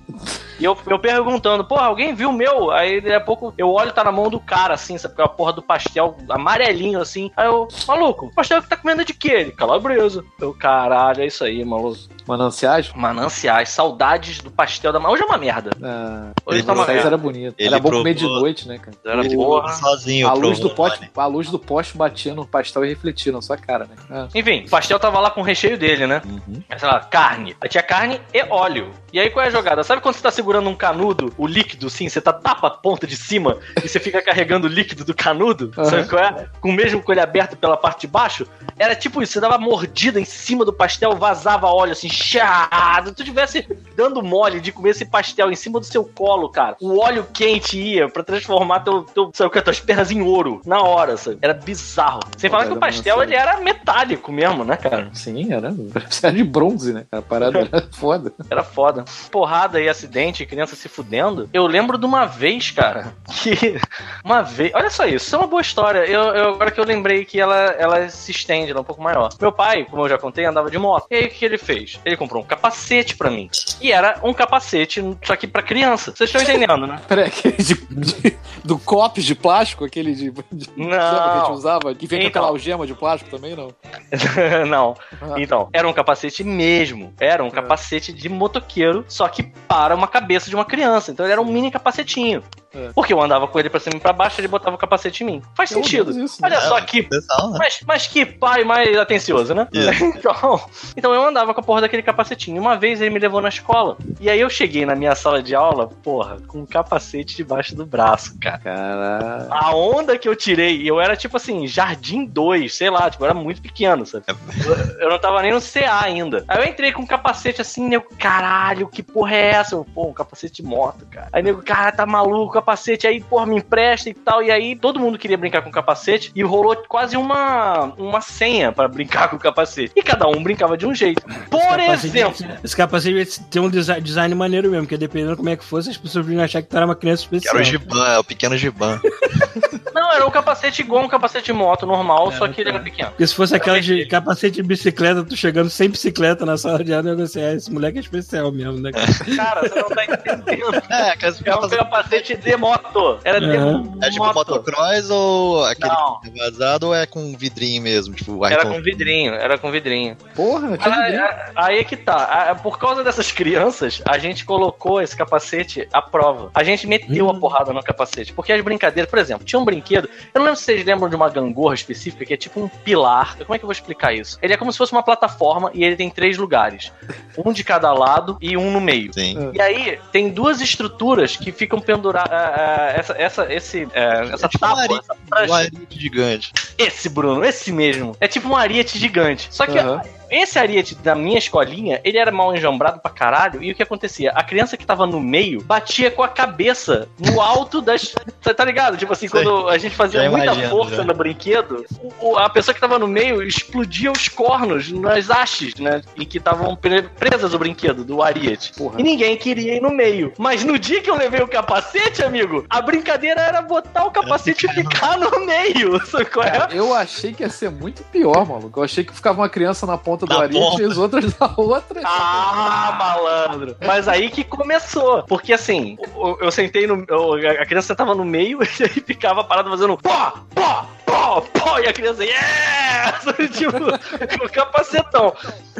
E eu, eu perguntando, porra, alguém viu o meu? Aí daqui a pouco eu olho, tá na mão do cara, assim, sabe? A porra do pastel amarelinho, assim. Aí eu, maluco, pastel que tá comendo é de quê? Ele, calabresa. Eu, caralho, é isso aí, maluco.
Mananciais?
Mananciais, saudades do pastel da. Hoje é uma merda.
Ah,
Hoje tá uma merda.
era bonito.
Ele
era bom comer de
provou-
noite, né, cara?
Era
Ele
porra.
sozinho.
A luz, do poste, a luz do poste batia no pastel e refletia na sua cara, né? Ah.
Enfim, o pastel tava lá com o recheio dele, né?
Uhum.
Aí, sei lá, carne. Aí tinha carne e óleo. E aí qual é a jogada? Sabe quando você tá segurando um canudo, o líquido, sim, você tá tapa a ponta de cima e você fica carregando o líquido do canudo? Sabe qual é? Com o mesmo com ele aberto pela parte de baixo? Era tipo isso, você dava mordida em cima do pastel, vazava óleo assim, chado. Tu tivesse dando mole de comer esse pastel em cima do seu colo, cara. O óleo quente ia pra transformar teu, teu sabe o que, tuas pernas em ouro na hora, sabe? Era bizarro. Sem falar que o pastel ele era metálico mesmo, né, cara?
Sim, era. Era de bronze, né? A parada era foda.
Era foda. Porrada e acidente, criança se fudendo. Eu lembro de uma vez, cara, que. Uma vez. Olha só isso, isso é uma boa história. Eu, eu- agora que eu lembrei que ela, ela se estende, ela é um pouco maior. Meu pai, como eu já contei, andava de moto. E aí o que ele fez? Ele comprou um capacete pra mim. E era um capacete, só que pra criança. Vocês estão entendendo, né?
Peraí, aquele de, de- do copos de plástico, aquele de. de
Não.
Que a gente usava? Que vem com
Então.
aquela algema de plástico também, não?
não.
Ah.
Então, era um capacete mesmo. Era um capacete de motoqueiro, só que para uma cabeça de uma criança. Então ele era um mini capacetinho.
É.
Porque eu andava com ele pra cima e pra baixo, ele botava o capacete em mim. Faz
Pelo
sentido.
isso, né?
Olha só que
Atenção, né?
mas, mas que pai mais atencioso, né? Então, então eu andava com a porra daquele capacetinho. Uma vez ele me levou na escola. E aí eu cheguei na minha sala de aula, porra, com um capacete debaixo do braço, cara.
Caralho.
A onda que eu tirei, eu era tipo assim, Jardim 2, sei lá, tipo, eu era muito pequeno, sabe? Eu, eu não tava nem no CA ainda. Aí eu entrei com um capacete assim, nego, caralho, que porra é essa? Eu, pô, um capacete de moto, cara. Aí nego, cara, tá maluco, capacete, aí, porra, me empresta e tal. E aí todo mundo queria brincar com o capacete e rolou quase uma, uma senha pra brincar com o capacete. E cada um brincava de um jeito. Por
Capacete-
exemplo.
Esse capacete tem um desi- design maneiro mesmo, porque dependendo como é que fosse, as pessoas iam achar que tu era uma criança especial.
era o Giban, é o pequeno Giban.
Não, era um capacete igual um capacete de moto normal, só que ele era pequeno.
Porque se fosse aquela de capacete de bicicleta, tu chegando sem bicicleta na sala de aula, eu assim, ah, esse moleque é especial mesmo, né? cara?
Cara, você não tá entendendo.
É,
É um capacete de moto. Era de
Uhum.
É tipo
moto.
motocross ou aquele
Não.
que é vazado ou é com vidrinho mesmo? Tipo,
Era com vidrinho, era com vidrinho.
Porra, tinha
Aí,
vidrinho.
aí é que tá. Ah, Por causa dessas crianças, a gente colocou esse capacete à prova. A gente meteu a porrada no capacete. Porque as brincadeiras, por exemplo, tinha um brinquedo. Eu não lembro se vocês lembram de uma gangorra específica que é tipo um pilar. Como é que eu vou explicar isso? Ele é como se fosse uma plataforma e ele tem três lugares: um de cada lado e um no meio.
Sim.
E aí, tem duas estruturas que ficam penduradas. Essa, essa, esse, é, essa
É tipo um
tábua,
ariete,
essa
um ariete gigante.
Esse, Bruno, esse mesmo. É tipo um ariete gigante. Só que
Aham.
Esse ariete da minha escolinha, ele era mal enjambrado pra caralho. E o que acontecia? A criança que tava no meio batia com a cabeça no alto das. Você tá ligado? Tipo assim,
Sei.
quando a gente fazia
Já
muita
imagino,
força
já.
no brinquedo, a pessoa que tava no meio explodia os cornos nas hastes, né? Em que estavam pre- presas o brinquedo do ariete.
Porra.
E ninguém queria ir no meio. Mas no dia que eu levei o capacete, amigo, a brincadeira era botar o capacete e ficar no meio. Sabe qual é?
Eu achei que ia ser muito pior, maluco. Eu achei que ficava uma criança na ponta do
Na
ariete
ponta.
e os outros na outra.
Ah, malandro. Mas aí que começou. Porque assim, eu, eu sentei no. eu- a criança sentava no meio e aí ficava parado fazendo pó, pó, pó, pó. E a criança, yeah! tipo, com o capacetão.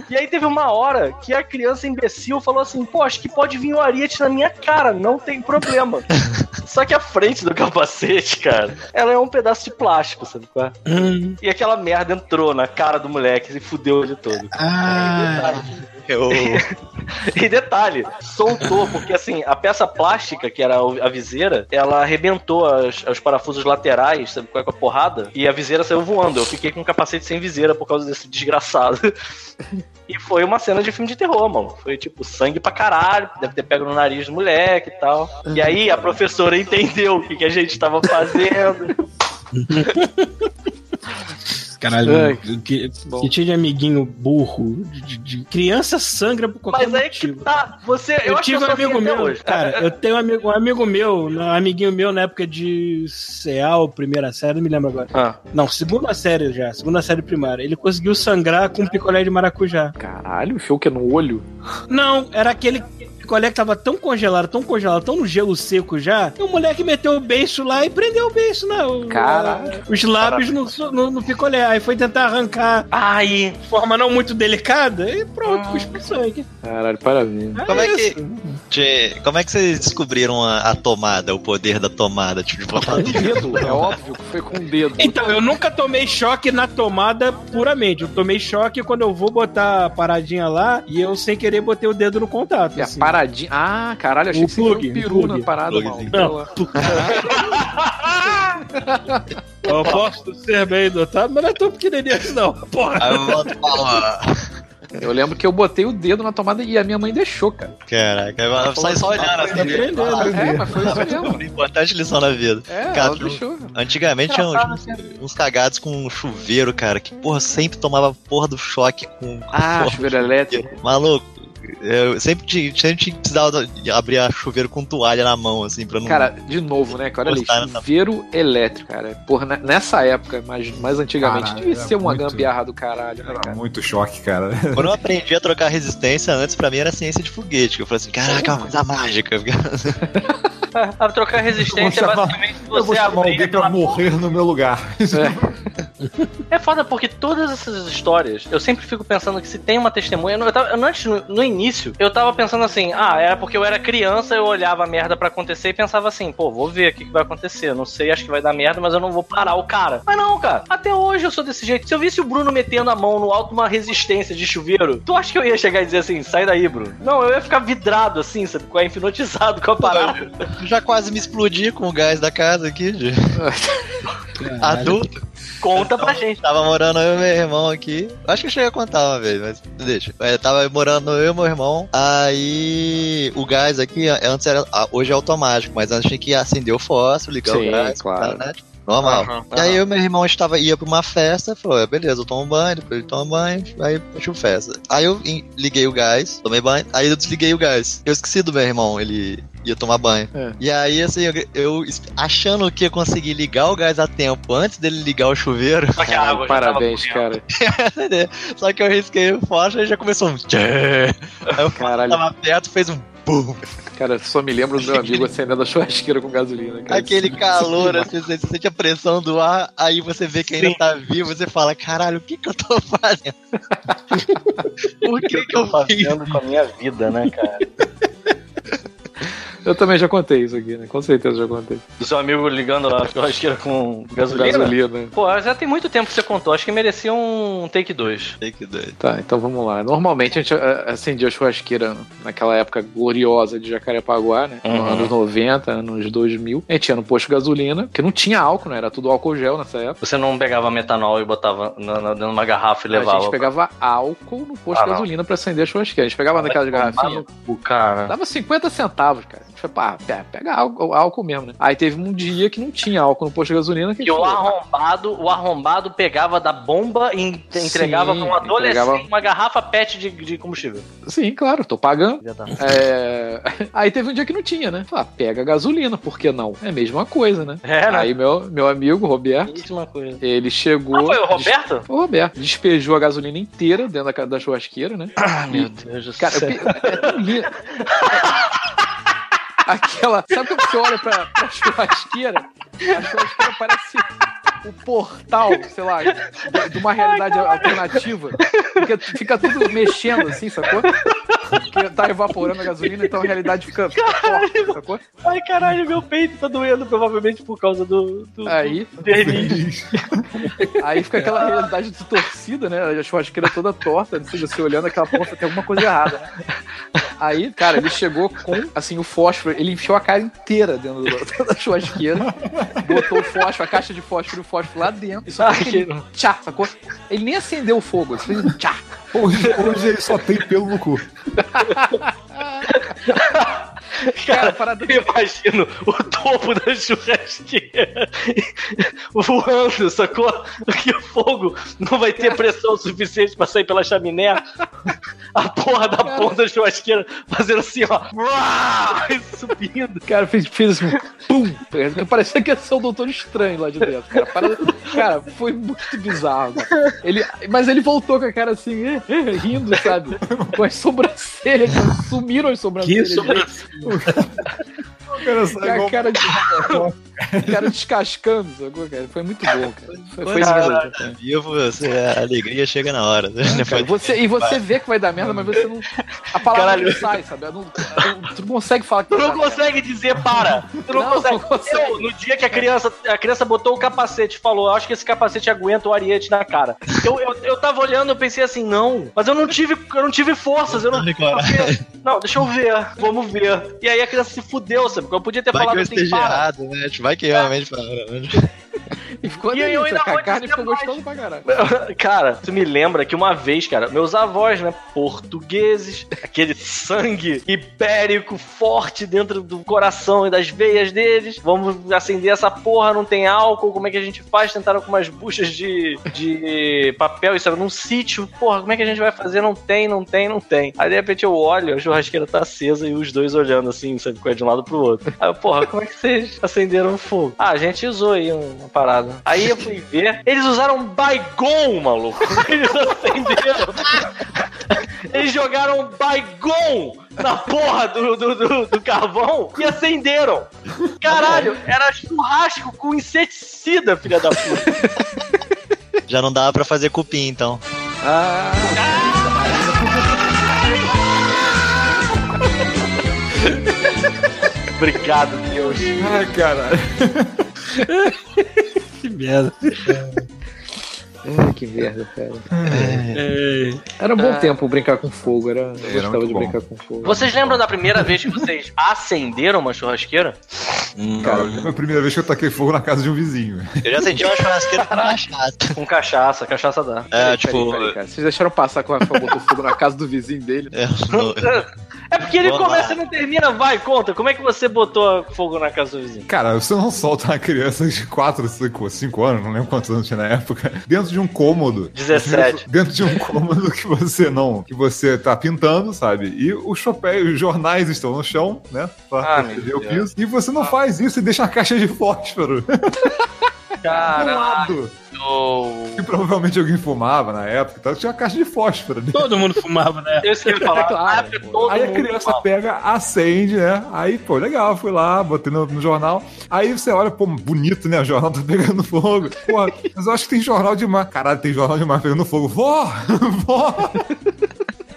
E aí teve uma hora que a criança imbecil falou assim: pô, acho que pode vir o ariete na minha cara, não tem problema. Só que a frente do capacete, cara, ela é um pedaço de plástico, sabe qual é?
Hum.
E aquela merda entrou na cara do moleque e fudeu ele todo.
Ah,
Eu,
E detalhe, soltou, porque assim, a peça plástica, que era a viseira, ela arrebentou as- os parafusos laterais, sabe com a porrada? E a viseira saiu voando. Eu fiquei com um capacete sem viseira por causa desse desgraçado. E foi uma cena de filme de terror, mano. Foi tipo sangue pra caralho, deve ter pego no nariz do moleque e tal. E aí a professora entendeu o que, que a gente tava fazendo.
caralho,
Ai,
que,
bom.
que tinha de amiguinho burro, de, de- de criança sangra por qualquer
Mas aí que
motivo.
tá. Você, eu,
Eu,
acho
tive
que
um amigo meu,
hoje.
cara, eu tenho um amigo, um amigo meu, um amiguinho meu na época de CEAL, primeira série, não me lembro agora.
Ah.
Não, segunda série já, segunda série primária. Ele conseguiu sangrar com um picolé de maracujá.
Caralho, o show que é no olho.
Não, era aquele picolé que tava tão congelado, tão congelado, tão no gelo seco já, e o moleque meteu o beiço lá e prendeu o beiço, né? O-
Caralho.
Os lábios no, no, no picolé. Aí foi tentar arrancar
Ai,
de forma não muito delicada e pronto, cuspiu sangue.
Caralho, parabéns.
Como é que-. Tchê, como é que vocês descobriram a, a tomada, o poder da tomada? Tipo, de botar
dedo, é óbvio que foi com o dedo.
Então, eu nunca tomei choque na tomada puramente. Eu tomei choque quando eu vou botar a paradinha lá e eu, sem querer, botei o dedo no contato.
É,
assim.
paradinha paradinha. Ah, caralho, achei
O
que você
plug,
um peru
plug.
na parada,
Plugzinho.
mal.
Eu posso ser bem dotado, mas não é tão pequenininho assim, não. Porra.
Aí eu
lembro que eu botei o dedo na tomada e a minha mãe deixou, cara.
Caraca, sai só olhando assim.
Aprendendo,
É, mas foi isso mesmo.
Importante lição na vida.
É,
Cara,
ela deixou.
Antigamente tinha uns, uns cagados com chuveiro, cara, que porra sempre tomava porra do choque com. com
Ah,
porra
chuveiro elétrico.
Maluco, eu sempre, precisava de abrir a chuveiro com toalha na mão, assim, pra não.
Cara, de novo, né, cara? Olha ali,
nessa-
chuveiro elétrico, cara. Porra, né, nessa época, mais, mais antigamente,
Caralho,
devia ser uma
muito-
gambiarra do caralho, né,
Era
cara?
muito choque, cara.
Quando eu aprendi a trocar resistência, antes pra mim era ciência de foguete. Que eu falei assim, caraca, é uma coisa mágica.
A trocar resistência é
Eu vou chamar-
basicamente
Eu vou
você
chamar
abrir
alguém pra
aquela
morrer no meu lugar.
É foda porque todas essas histórias, eu sempre fico pensando que se tem uma testemunha. Eu tava, eu, antes, no, no início, eu tava pensando assim: ah, era porque eu era criança, eu olhava a merda pra acontecer e pensava assim: pô, vou ver o que, que vai acontecer. Não sei, acho que vai dar merda, mas eu não vou parar o cara. Mas não, cara, até hoje eu sou desse jeito. Se eu visse o Bruno metendo a mão no alto de uma resistência de chuveiro, tu acha que eu ia chegar e dizer assim: sai daí, Bruno? Não, eu ia ficar vidrado assim, sabe? Com- Hipnotizado com a parada.
Já quase me explodi com o gás da casa aqui, adulto.
Conta pra gente.
Tava morando eu e meu irmão aqui. Acho que eu cheguei a contar uma vez, mas deixa. É, tava morando eu e meu irmão. Aí o gás aqui, antes era. ah, Hoje é automático, mas antes tinha que acender o fósforo, ligar
Sim,
o gás,
claro.
né? Normal.
Aham,
E aí eu e meu irmão estava, ia pra uma festa, falou, "É, beleza, eu tomo banho, depois ele toma banho, aí eu festa. Aí eu liguei o gás, tomei banho, aí eu desliguei o gás. Eu esqueci do meu irmão, ele ia tomar banho.
É.
E aí, assim, eu, eu achando que ia conseguir ligar o gás a tempo antes dele ligar o chuveiro,
Só que a água tava
Parabéns, cara.
só que eu risquei o fósforo e já começou um tchê. Aí o
Caralho.
tava perto, fez um bum.
Cara, só me lembro do meu amigo acendendo a churrasqueira com gasolina, cara.
Aquele calor, assim, você sente a pressão do ar, aí você vê que ainda tá vivo, você fala, caralho, o que que eu tô fazendo? Por que que eu fiz?
fazendo com a minha vida, né, cara?
Eu também já contei isso aqui, né? Com certeza já contei.
Do seu amigo ligando lá a churrasqueira com gasolina.
Gasolina.
Pô, já tem muito tempo que você contou. Acho que merecia um take 2.
Que doido.
Tá, então vamos lá. Normalmente a gente eh, acendia a churrasqueira naquela época gloriosa de Jacarepaguá, né?
Uhum.
Nos anos 90, anos 2000. A gente ia no posto de gasolina, que não tinha álcool, né? Era tudo álcool gel nessa época.
Você não pegava metanol e botava na, na, dentro de uma garrafa e
A
levava.
gente pegava álcool no posto
Ah,
de gasolina pra acender a churrasqueira. A gente pegava naquelas garrafinhas.
O cara.
Dava 50 centavos, cara. Foi, pá, pe- pega álcool, álcool mesmo, né? Aí teve um dia que não tinha álcool no posto de gasolina. Que
E o
falou,
arrombado, o arrombado pegava da bomba e en- entregava
Sim,
pra um adolescente
entregava-
uma garrafa PET de, de combustível.
Sim, claro, tô pagando. É... Aí teve um dia que não tinha, né? Falei, ah, pega gasolina, por que não? É a mesma coisa, né?
É, né?
Aí meu, meu amigo, Roberto,
Mesma coisa.
ele chegou.
Ah, foi o Roberto?
O Roberto. Despejou a gasolina inteira dentro da, da churrasqueira, né?
Ah, meu Deus do
Cara, eu
céu.
é tão lindo. Aquela. Sabe quando você olha pra, pra churrasqueira? A churrasqueira parece o portal, sei lá, de, de uma realidade alternativa. Porque fica tudo mexendo assim, sacou? Porque tá evaporando a gasolina, então a realidade fica, forte, sacou?
Ai, caralho, meu peito tá doendo, provavelmente por causa do, do,
Aí,
do verniz.
aí fica aquela realidade distorcida, né? A churrasqueira toda torta, não sei, você olhando aquela porta, tem alguma coisa errada, né? Aí, cara, ele chegou com, assim, o fósforo, ele enfiou a cara inteira dentro do- da churrasqueira, botou o fósforo, a caixa de fósforo e o fósforo lá dentro, e só que ele, tchá, sacou? Ele nem acendeu o fogo, ele fez um tchá.
Hoje, hoje ele só tem pelo no cu.
Cara, a parada
Eu imagino o topo da churrasqueira voando, sacou? Porque o fogo não vai ter pressão suficiente pra sair pela chaminé. A porra da ponta da churrasqueira fazendo assim, ó. Subindo.
Cara, fez, fez assim, pum! Parecia que ia ser o Doutor Estranho lá de dentro, cara. Parada- cara, foi muito bizarro. cara. Ele, mas ele voltou com a cara assim, rindo, sabe? Com as sobrancelhas, sumiram as
Que
sobrancelhas.
isso?
dele.
O cara sai
a cara de. O cara descascando, sacou, cara? Foi muito bom, cara. Foi, foi cara.
tá vivo, você, a alegria chega na hora. né?
Cara, você, e você vê que vai dar merda, mas você não. A palavra
Caralho.
não sai, sabe? Não, não- tu não consegue falar que
Tu não
dar merda.
consegue dizer para. Tu não,
Não,
consegue.
não consegue.
Eu, no dia que a criança, a criança botou o capacete e falou, acho que esse capacete aguenta o ariete na cara. Eu, eu, eu tava olhando, eu pensei assim, não, mas eu não tive, eu não tive forças, eu não. Não, deixa eu ver, vamos ver. E aí a criança se fudeu, sabe? Eu podia ter
Vai que eu
falado assim,
esteja
para.
errado, né? Vai que realmente para.
E ficou
E eu ainda vou
A carne ficou
mais.
gostosa pra caralho.
Cara, tu me lembra que uma vez, cara, meus avós, né, portugueses, aquele sangue ibérico forte dentro do coração e das veias deles. Vamos acender essa porra, não tem álcool, como é que a gente faz? Tentaram com umas buchas de, de papel, isso era num sítio. Porra, como é que a gente vai fazer? Não tem, não tem, não tem. Aí de repente eu olho, a churrasqueira tá acesa e os dois olhando assim, sabe, de um lado pro outro. Aí porra, como é que vocês acenderam o fogo? Ah, a gente usou aí uma parada. Aí eu fui ver, eles usaram Baigon, maluco. Eles acenderam. Eles jogaram Baigon na porra do, do, do, do carvão e acenderam. Caralho, era churrasco com inseticida, filha da puta.
Já não dava pra fazer cupim, então.
Ah,
Obrigado, Deus.
Ai, caralho.
Merda.
Ai, que merda, cara.
É.
Era um bom tempo brincar com fogo, era, eu
Era
gostava de
bom.
brincar com fogo.
Vocês lembram da primeira vez que vocês acenderam uma churrasqueira?
Hum,
Cara, foi a primeira vez que eu taquei fogo na casa de um vizinho.
eu já senti uma churrasqueira com cachaça.
Com cachaça, cachaça dá.
É,
Peraí,
tipo.
peraí, cara. Vocês deixaram passar o Rafael botou fogo na casa do vizinho dele?
é,
É porque ele começa
lá.
e não termina, vai, conta. Como é que você botou fogo na casa do vizinho?
Cara, você não solta uma criança de 4, 5, 5 anos, não lembro quantos anos tinha na época, dentro de um cômodo.
17.
Dentro de um cômodo que você não. que você tá pintando, sabe? E os chapéus, os jornais estão no chão, né? Pra
Ah, meu
o piso. E você não faz isso e deixa uma caixa de fósforo do lado. Que provavelmente alguém fumava na época, então tinha uma caixa de fósforo. ali.
Todo mundo fumava, né?
Eu esqueci de falar.
Claro,
Na época, todo
Aí a criança
fumava.
pega, acende, né? Aí, pô, legal, fui lá, botei no, no jornal. Aí você olha, pô, bonito, né? O jornal tá pegando fogo. Porra, mas eu acho que tem jornal demais. Caralho, tem jornal demais pegando fogo. Vó! Vó!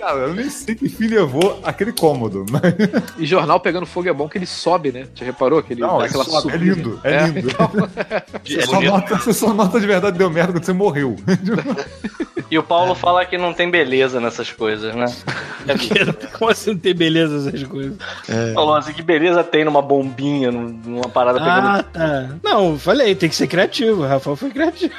Cara, eu nem sei que fim levou aquele cômodo, mas.
E jornal pegando fogo é bom que ele sobe, né? Já reparou que ele
Não,
dá aquela
sobe, é lindo, é lindo.
então,
Você,
é
só nota, você só nota de verdade deu merda quando você morreu.
E o Paulo fala que não tem beleza nessas coisas, né?
Como assim não tem beleza essas coisas?
Falou assim, que beleza tem numa bombinha, num- numa parada pegando
Ah, tá. Não, falei, tem que ser criativo. O Rafael foi criativo.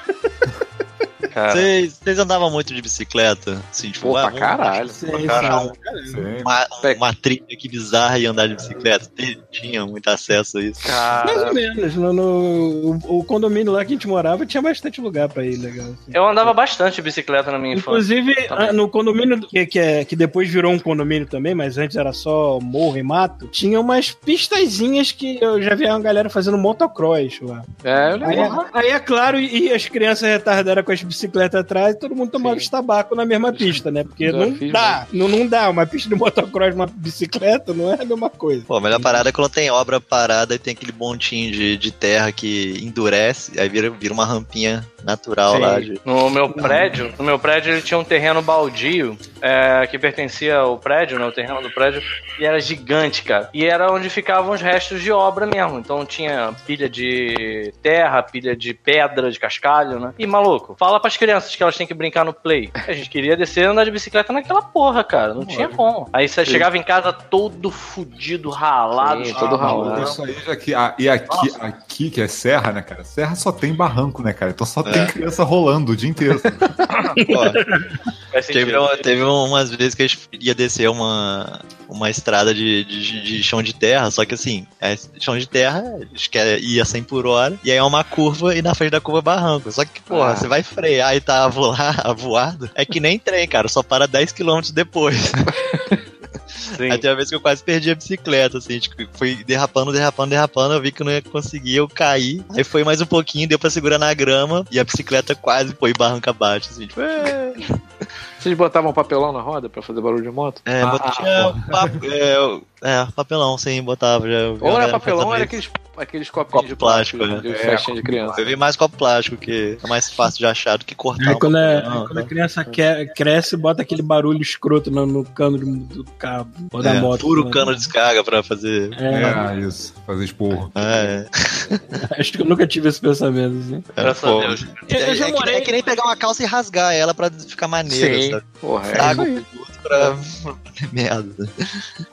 Cara.
Vocês andavam muito de bicicleta? Assim, tipo,
Pô,
ah,
pra
vamos
caralho.
Sim,
caralho.
sim.
Uma, uma trilha que bizarra e andar de bicicleta. Tinham muito acesso a isso.
Mais
Cara,
ou menos. No, no- o, o condomínio lá que a gente morava tinha bastante lugar pra ir, legal. assim.
eu andava bastante de bicicleta na minha infância.
Inclusive,
Também.
ah, no condomínio, que, que, é- que depois virou um condomínio também, mas antes era só morro e mato, tinha umas pistazinhas que eu já vi uma galera fazendo motocross lá.
É, eu
Aí,
lembro.
aí é claro, e, e as crianças retardadas com as bicicletas atrás, todo mundo tomava
Sim.
os tabaco na mesma pista, né? Porque
Já
não
fiz,
dá, não, não dá. Uma pista de motocross, uma bicicleta, não é a mesma coisa.
Pô, a melhor parada é quando tem obra parada e tem aquele montinho de, de terra que endurece, aí vira, vira uma rampinha natural
Sim.
lá. De...
No meu prédio, no meu prédio ele tinha um terreno baldio é, que pertencia ao prédio, né? O terreno do prédio, e era gigante, cara. E era onde ficavam os restos de obra mesmo. Então tinha pilha de terra, pilha de pedra, de cascalho, né? E maluco, fala pras crianças que elas têm que brincar no play. A gente queria descer e andar de bicicleta naquela porra, cara. Não tinha como. Aí você chegava em casa todo fudido, ralado,
Sim, todo
de
ralado.
Isso aí já que. ah, e aqui, aqui, que é serra, né, cara? Serra só tem barranco, né, cara? Então só tem criança rolando o dia inteiro.
Pô, teve, uma- teve umas vezes que a gente ia descer uma, uma estrada de, de, de chão de terra, só que assim, é chão de terra, a gente quer ir a 100 por hora, e aí é uma curva e na frente da curva é barranco. Só que, porra,
Ah.
você vai frear e tá avoar, avoado, é que nem trem, cara, só para 10 km depois.
Sim.
Tem uma vez que eu quase perdi a bicicleta, assim, tipo, foi derrapando, derrapando, derrapando, eu vi que eu não ia conseguir, eu caí, aí foi mais um pouquinho, deu pra segurar na grama, e a bicicleta quase foi barranca abaixo, assim, tipo, é...
Vocês botavam papelão na roda pra fazer barulho de moto?
É,
Ah,
mas tinha papo- é, É, papelão, sim, botava. Já,
Ou era papelão, ou era aqueles, aqueles copinhos
Copo
de plástico,
plástico,
de
né?
festinha de criança.
Eu vi mais copo plástico, que é mais fácil de achar do que cortar.
Aí
um
quando, é-
papelão,
quando a
né?
criança quer- cresce, bota aquele barulho escroto no, no cano do, do carro ou da
É,
moto.
fura o
né?
cano de descarga pra fazer.
É,
É, isso. Fazer esporro.
É,
acho que eu nunca tive esse pensamento. Assim.
é,
Graças
pô.
a Deus.
Eu- eu
É,
já
é que,
morei-
é que nem pegar uma calça e rasgar ela pra ficar maneiro,
Sim,
sabe?
porra, é
Água pra. Merda.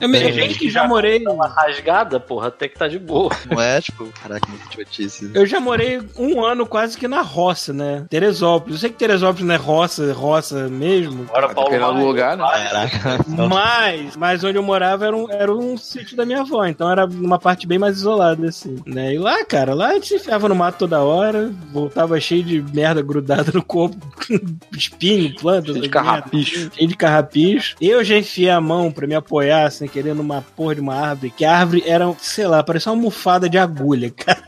Eu me
É,
gente que já morei.
Uma rasgada, porra, até que tá de boa.
Não é, tipo, caraca, muito idiotice.
Eu já morei um ano quase que na roça, né? Teresópolis. Eu sei que Teresópolis não é roça, roça mesmo.
Agora, Paulo.
Dependendo do
vai-
lugar, né?
Caraca.
Mas, mas onde eu morava era um, era um sítio da minha avó, então era uma parte bem mais isolada, assim, né? E lá, cara, lá a gente se enfiava no mato toda hora, voltava cheio de merda grudada no corpo, espinho, planta,
Cheio de
merda,
carrapicho.
cheio de carrapicho. Eu já enfiei a mão pra me apoiar, sem querer, numa porra de uma árvore, que a árvore era, sei lá, parecia uma almofada de agulha, cara.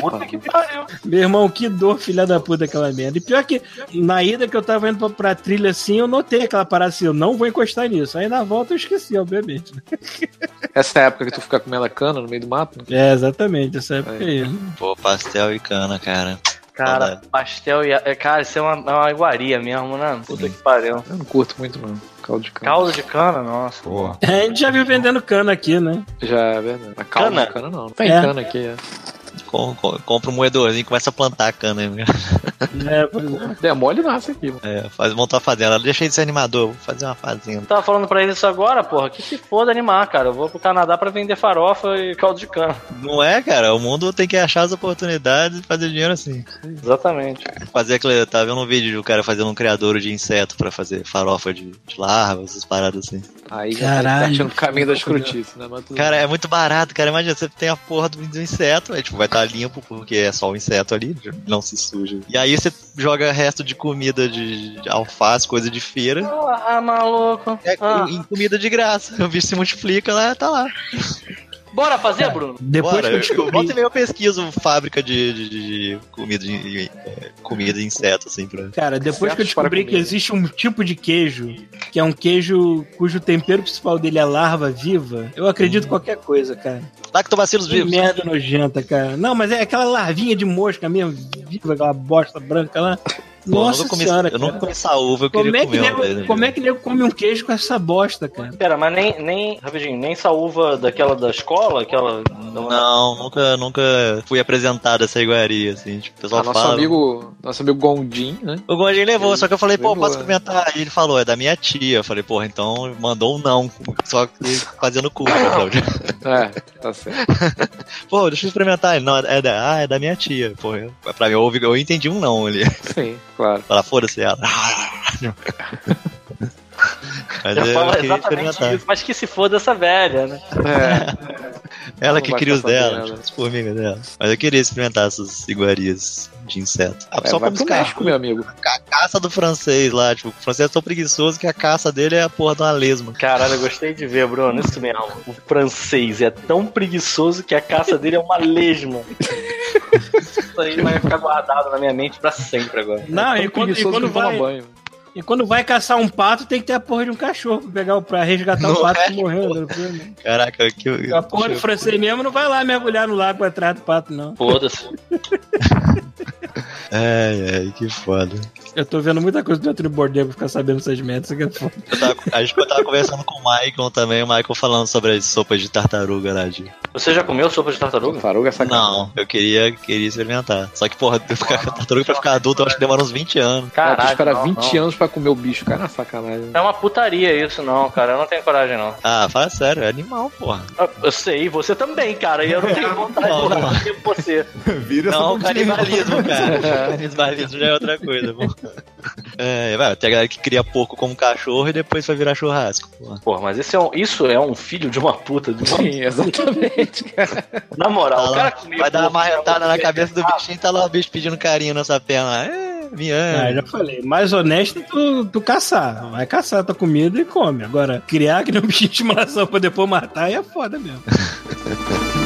Puta que pariu.
Meu irmão, que dor, filha da puta, aquela merda. E pior que, na ida que eu tava indo pra, pra trilha assim, eu notei aquela parada assim, eu não vou encostar nisso. Aí na volta eu esqueci, obviamente.
Essa é a época que tu fica comendo a cana no meio do mato?
É, exatamente, essa época aí.
Pô, pastel e cana, cara.
Cara, pastel e. é, Cara, isso é uma, é uma iguaria mesmo, né? Puta que pariu.
Eu não curto muito, não. Caldo de cana.
Caldo de cana, nossa.
Porra.
É, a gente já viu vendendo cana aqui, né?
Já é verdade. Mas caldo
Cana?
de cana não. Não tem
É.
cana aqui, é.
Com, com- compra um moedorzinho e começa a plantar a cana. aí,
É, pois é.
Demole nasce aqui, mano.
É, faz, montar a fazenda. Deixa de ser animador, vou fazer uma fazenda.
Tava falando pra ele isso agora, porra. Que se foda animar, cara. Eu vou pro Canadá pra vender farofa e caldo de cana.
Não é, cara? O mundo tem que achar as oportunidades e fazer dinheiro assim.
Exatamente.
Fazer aquele. Eu tava vendo um vídeo do cara fazendo um criador de inseto pra fazer farofa de, de larva, essas paradas assim.
Aí já
Caralho.
tá achando o caminho da escrotice, né? Mas
Cara, é muito barato, cara. Imagina, você tem a porra do, do inseto, aí tipo, vai estar limpo porque é só o inseto ali, não se suja. E aí você joga resto de comida de, de alface, coisa de feira.
Ah, maluco.
É
Ah.
em comida de graça. O bicho se multiplica lá, tá lá.
Bora fazer, Bruno?
Depois
Bora,
que eu descobri...
volta e meia eu pesquiso fábrica de, de- de comida de, de- é, comida de inseto, assim, pra.
Cara, depois que eu descobri que existe um tipo de queijo, que é um queijo cujo tempero principal dele é larva viva, eu acredito em qualquer coisa, cara.
Lactobacilos
Que
vivos.
merda nojenta, cara. Não, mas é aquela larvinha de mosca mesmo, viva, aquela bosta branca lá.
Pô, eu
Nossa
comi,
senhora,
eu nunca
cara.
comi saúva, eu
Como
queria
é, que
comer uma
nego,
vez.
como é que nego come um queijo com essa bosta, cara?
Pera, mas nem, nem, rapidinho, nem saúva daquela da escola, aquela...
Não, nunca, nunca fui apresentado essa iguaria, assim. Tipo, o pessoal
Ah, nosso
fala.
amigo, nosso amigo Gondim, né?
O Gondinho levou, só que eu falei, pô,
Levou,
posso
é.
experimentar? E ele falou, é da minha tia. Eu falei, porra, então mandou um não. Só que fazendo curso, sabe?
É, tá certo.
Pô, deixa eu experimentar. Ele, não, é da, ah, é da minha tia. Pô, eu, pra mim, eu, ouvi- eu entendi um não ali.
Sim, claro.
Falar, foda-se ela. Mas eu
fala
queria
exatamente isso, mas que se foda essa velha, né?
É,
Ela que cria os
sabendo,
dela,
né?
tipo, as formigas dela. Mas eu queria experimentar essas iguarias de inseto. Ah,
é
só
vai
como
pro. México, meu amigo.
A caça do francês lá, tipo, o francês é tão preguiçoso que a caça dele é a porra de uma lesma.
Caralho, eu gostei de ver, Bruno. Isso mesmo. O francês é tão preguiçoso que a caça dele é uma lesma. Isso aí vai ficar guardado na minha mente pra sempre agora.
Não, e e quando
que toma
vai,
banho.
E quando vai caçar um pato, tem que ter a porra de um cachorro pra, pegar, o- pra resgatar o pato
é,
que morreu. né?
Caraca, que
A porra do francês mesmo não vai lá mergulhar no lago atrás do pato, não.
Foda-se.
Ai, ai, que foda.
Eu tô vendo muita coisa dentro do bordeiro pra ficar sabendo essas merdas. Isso aqui é foda.
Eu tava, a gente eu tava conversando com o Michael também, o Michael falando sobre as sopas de tartaruga lá de.
Você já comeu sopa de tartaruga?
Taruga é sacanagem.
Não, eu queria, queria experimentar. Só que, porra, eu ficar tartaruga pra ficar adulto, eu acho que demora uns 20 anos.
Caralho.
espera
não,
20
não.
anos pra comer o bicho, cara, é sacanagem.
É uma putaria isso, não, cara. Eu não tenho coragem, não.
Ah, fala sério, é animal, porra.
Ah, Eu sei, você também, cara. E eu não tenho vontade
Não,
de
não.
você.
Vira essa
Não,
pontinha.
Canibalismo, cara. canibalismo já é outra coisa, pô. É, vai, tem a galera que cria porco como cachorro e depois vai virar churrasco. Porra.
Pô, mas esse é um, isso é um filho de uma puta. De uma...
Sim, exatamente, cara.
Na moral,
Tá
o cara comia
vai dar uma
porco,
marretada na cabeça do bichinho e tá lá o bicho pedindo carinho nessa perna. É,
Ah, já falei. Mais honesto é tu, tu caçar. Vai caçar tua comida e come. Agora, criar que nem um bichinho de estimação pra depois matar aí é foda mesmo.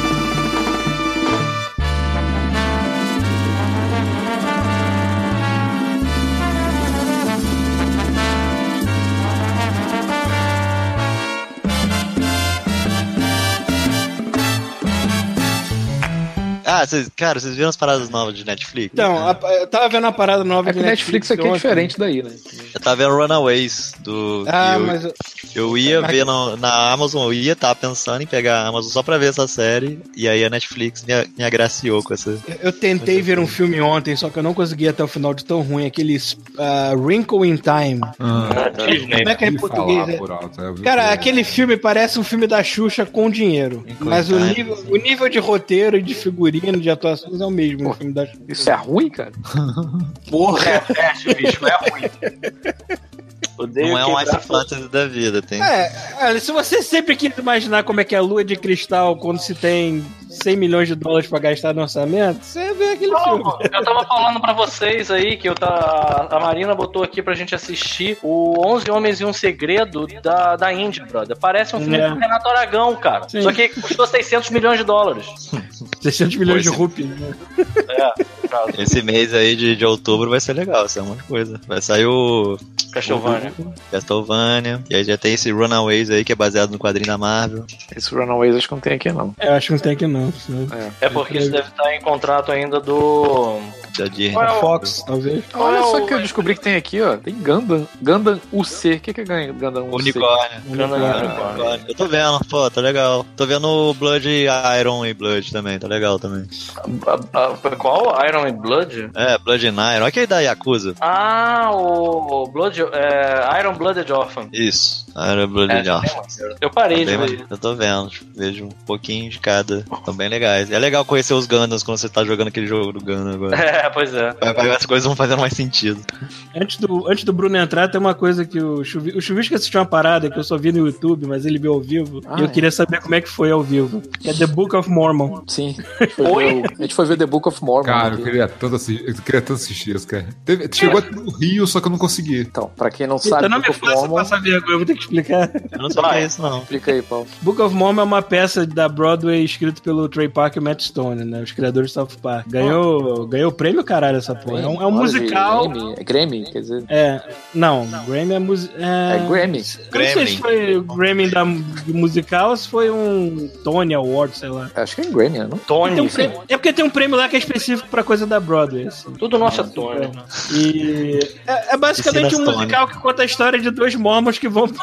Ah, vocês, cara, vocês viram as paradas novas de Netflix?
Então, a- eu tava vendo uma parada nova
É que
de
Netflix aqui é
ontem.
diferente daí, né?
Eu tava vendo Runaways do.
Ah,
eu,
mas eu-
eu ia ver no- na Amazon, eu ia estar pensando em pegar a Amazon só pra ver essa série. E aí a Netflix me, me agraciou com essa.
eu tentei ver um filme ontem, só que eu não consegui até o final de tão ruim. Aquele ah, Wrinkle in Time.
Ah,
Disney.
Como é que é em português? é?
por alto, é, eu
Cara,
que-
aquele filme parece um filme da Xuxa com dinheiro. Mas o nível, o nível de roteiro e de figurino, de atuações é o mesmo no filme da.
Isso é ruim, cara?
Porra, é teste, bicho, é ruim. Odeio
Não é um Ice Fantasy da vida, tem.
É, olha, se você sempre quis imaginar como é que é a lua de cristal quando se tem 100 milhões de dólares pra gastar no orçamento, você vê aquele filme.
Não, eu tava falando pra vocês aí que eu tá, a Marina botou aqui pra gente assistir o 11 Homens e um Segredo da, da Indy, brother. Parece um filme
É.
do Renato Aragão, cara.
Sim.
Só que custou 600 milhões de dólares.
600 milhões de
Pois é.
rupias. Né?
É, caso.
Esse mês aí de, de outubro vai ser legal, vai ser um monte de coisa. Vai sair o
Castlevania.
Castlevania, e aí já tem esse Runaways aí que é baseado no quadrinho da Marvel.
Esse Runaways acho que não tem aqui, não.
Eu acho que não tem aqui não. senão-
É porque isso deve estar em contrato ainda do.
Da Disney.
Qual é o-
Fox, talvez.
Qual
Olha
é
só
o-
que eu descobri que tem aqui, ó. Tem Gundam. Gundam UC. O que, que é Gundam UC?
Unicórnio.
Unicórnio.
Unicórnio. Eu tô vendo, pô, tá legal. Tô vendo o Blood Iron e Blood também, tá legal também.
A- a- qual? Iron and Blood?
É, Blood and Iron, aquele da Yakuza.
Ah, o Blood. É, Iron Blooded Orphan.
Isso, Iron Blood
É,
and Iron.
Eu parei
Bem
de ver.
maneiro. eu tô vendo, vejo um pouquinho de cada. São bem legais. É legal conhecer os Gundams quando você tá jogando aquele jogo do Gundam agora.
É, pois é.
Vai- vai- As coisas vão fazendo mais sentido.
Antes do, antes do Bruno entrar, tem uma coisa que o Chuvisco, o Chuvisco assistiu uma parada que eu só vi no YouTube, mas ele viu ao vivo.
Ah,
e eu
é.
queria saber como é que foi ao vivo. Que é The Book of Mormon.
Sim. A gente, foi
Oi?
ver o, a gente foi ver The Book of Mormon.
Cara, eu queria tanto assistir, eu queria tanto assistir isso, cara. Teve- chegou até no Rio, só que eu não consegui.
Então, pra quem não sabe,
Então não me
Book of
faça
Mormon...
passar vergonha, eu vou ter que explicar.
Eu não sei o que é isso, não.
Explica aí, Paulo.
Book of Mormon é uma peça da Broadway escrita pelo Trey Parker e Matt Stone, né? Os criadores de South Park. Ganhou, ganhou prêmio, caralho, essa porra. É um, é um musical.
Grammy, é Grammy, quer dizer...
É, não, Grammy é musical. É,
É Grammy.
Eu não sei se foi o Grammy da, do musical ou se foi um Tony Award, sei lá.
Acho que é Grammy, né? Não?
Tem
Tony.
um prêmio- é porque tem um prêmio lá que é específico pra coisa da Broadway. assim.
Tudo nosso é Tony.
E é, é basicamente um musical que conta a história de dois mormons que vão.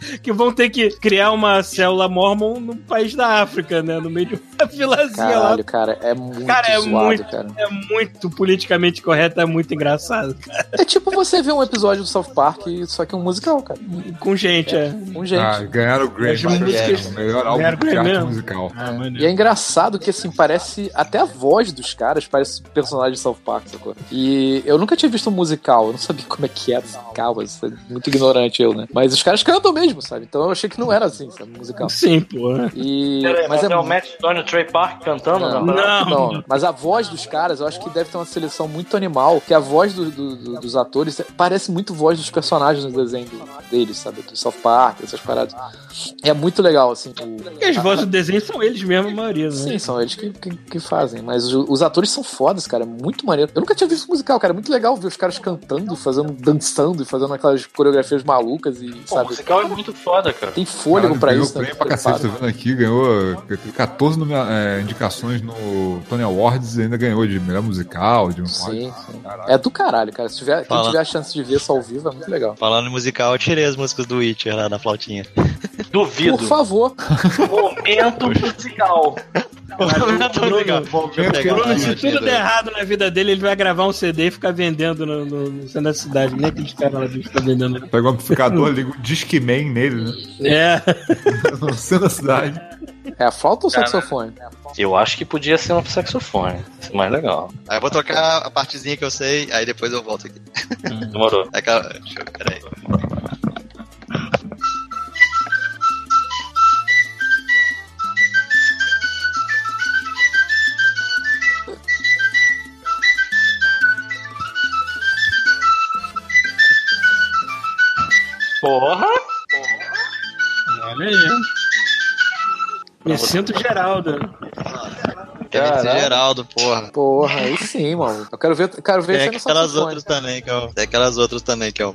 que vão ter que criar uma célula mormon no país da África, né? No meio de uma vilazinha lá.
Caralho, cara, é muito
Cara, é
zoado,
muito-
cara.
É muito politicamente correto, é muito engraçado, cara.
É tipo você ver um episódio do South Park, só que um musical, cara.
Com gente, é.
Com gente.
Ah, ganharam o Grammy.
As músicas-
o melhor álbum de
Grammy
arte musical.
Ah,
E é engraçado que, assim, parece. Até a voz dos caras parece personagem de South Park, sacou? E eu nunca tinha visto um musical, eu não sabia como é que era musical, mas é muito ignorante eu, né? Mas os caras cantam mesmo, sabe? Então eu achei que não era assim, sabe? Musical.
Sim, pô.
E.
Peraí,
mas
mas
é
é o Matt Stone e o Trey Park cantando?
Não,
Não.
Não.
não. Mas a voz dos caras, eu acho que deve ter uma seleção muito animal, que a voz do- do- do- dos atores parece muito voz dos personagens no desenho deles, sabe? Do South Park, essas paradas. É muito legal, assim. o-
E as vozes do desenho são eles mesmo, a maioria, né?
Sim, são eles que, que, que fazem. Mas o- os atores são fodas, cara. É muito maneiro. Eu nunca tinha visto musical, cara. É muito legal ver os caras cantando, fazendo, dançando e fazendo aquelas coreografias malucas e,
Pô, o
sabe?
musical é muito foda, cara.
Tem fôlego
Cara,
pra
ganhou
isso, né?
prêmio pra cacete, tô vendo aqui, ganhou 14 nome- é, indicações no Tony Awards e ainda ganhou de melhor musical, de um
Sim, sim.
Caralho.
É do caralho, cara. Se tiver, quem tiver a chance de ver isso ao vivo, é muito legal.
Falando em musical, eu tirei as músicas do Witcher lá da flautinha.
Duvido.
Por favor.
Momento musical.
Bruno, se tudo der errado na vida dele, ele vai gravar um CD e ficar vendendo no, no, no centro da cidade. Nem aqueles caras lá que ficam vendendo.
Pega o amplificador, liga o Discman nele, né?
É.
No centro da cidade.
É a flauta ou o
Cara.
saxofone?
Eu acho que podia ser um saxofone. Isso é mais legal.
Aí eu vou tocar a partezinha que eu sei, aí depois eu volto aqui.
Demorou.
É aquela... Deixa eu... Peraí.
Me sinto Geraldo.
Caralho.
Geraldo, porra.
Porra, aí sim, mano. Eu quero ver, quero ver
Tem aquelas outras também, que é o... Tem aquelas outras também, que é o...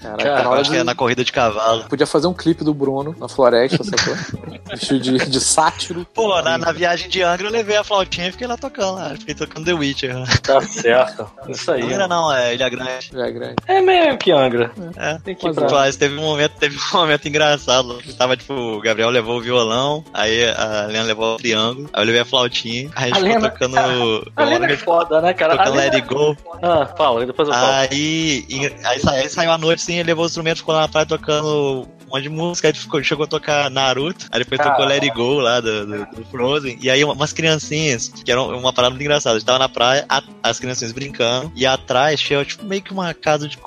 Caralho, Cara,
Acho que é na corrida de cavalo.
Podia fazer um clipe do Bruno na floresta, sacou? Vestido de, de sátiro.
Pô, na, na viagem de Angra eu levei a flautinha e fiquei lá tocando lá. Fiquei tocando The Witcher.
Tá certo. Isso aí.
Angra não, é Ilha Grande.
É grande.
É meio que Angra.
É.
Tem que ir
Mas
pra...
Mas teve um momento, teve um momento engraçado. Tava tipo, o Gabriel levou o violão, aí a Lena levou o triângulo, aí eu levei a flautinha, aí a
A
gente
Lena-
ficou
cara,
tocando.
A Lena é foda, né, cara? A
Tocando
Lena-
Let It Go.
Ah, fala, depois eu falo.
Aí, aí, sa- aí saiu a noite sim, ele levou o instrumento, ficou lá na praia tocando monte de música, aí ficou, chegou a tocar Naruto, aí depois tocou Let It Go lá do, do- do Frozen, e aí umas criancinhas, que era uma parada muito engraçada, a gente tava na praia, a- as criancinhas brincando, e atrás tinha tipo meio que uma casa de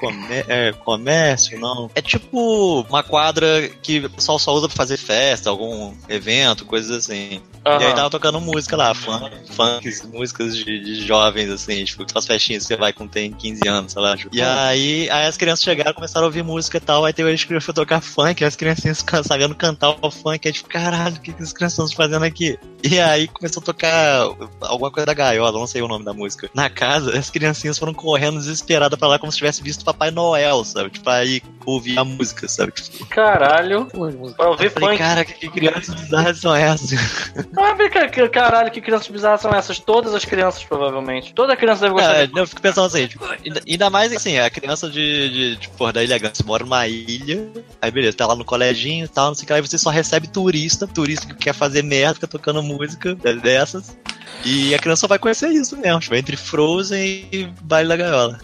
é, comércio, não, é tipo uma quadra que o pessoal só usa pra fazer festa, algum evento, coisas assim. E aí tava tocando música lá, funk, funks, músicas de, de jovens, assim, tipo, aquelas festinhas que você vai quando tem 15 anos, sei lá. tipo. E aí, aí as crianças chegaram, começaram a ouvir música e tal, aí teve uma que foi tocar funk, as criancinhas sabendo cantar o funk, aí tipo, caralho, o que, que as crianças estão fazendo aqui? E aí começou a tocar alguma coisa da gaiola, não sei o nome da música. Na casa, as criancinhas foram correndo desesperadas pra lá, como se tivesse visto Papai Noel, sabe? Tipo, aí ouvir a música, sabe? Tipo,
Caralho.
As.
Pra ouvir
eu falei,
funk.
cara, que, que crianças bizarras são essas?
Ah, vem cá, que- caralho, que crianças bizarras são essas? Todas as crianças, provavelmente. Toda criança deve gostar
É,
de...
eu fico pensando assim, tipo, ainda, ainda mais assim, a criança de, de, de porra, da Ilha Grande mora numa ilha, aí beleza, tá lá no coleginho e tal, não sei o que, aí você só recebe turista, turista que quer fazer merda, fica tocando música dessas, e a criança só vai conhecer isso mesmo, tipo, entre Frozen e Baile da Gaiola.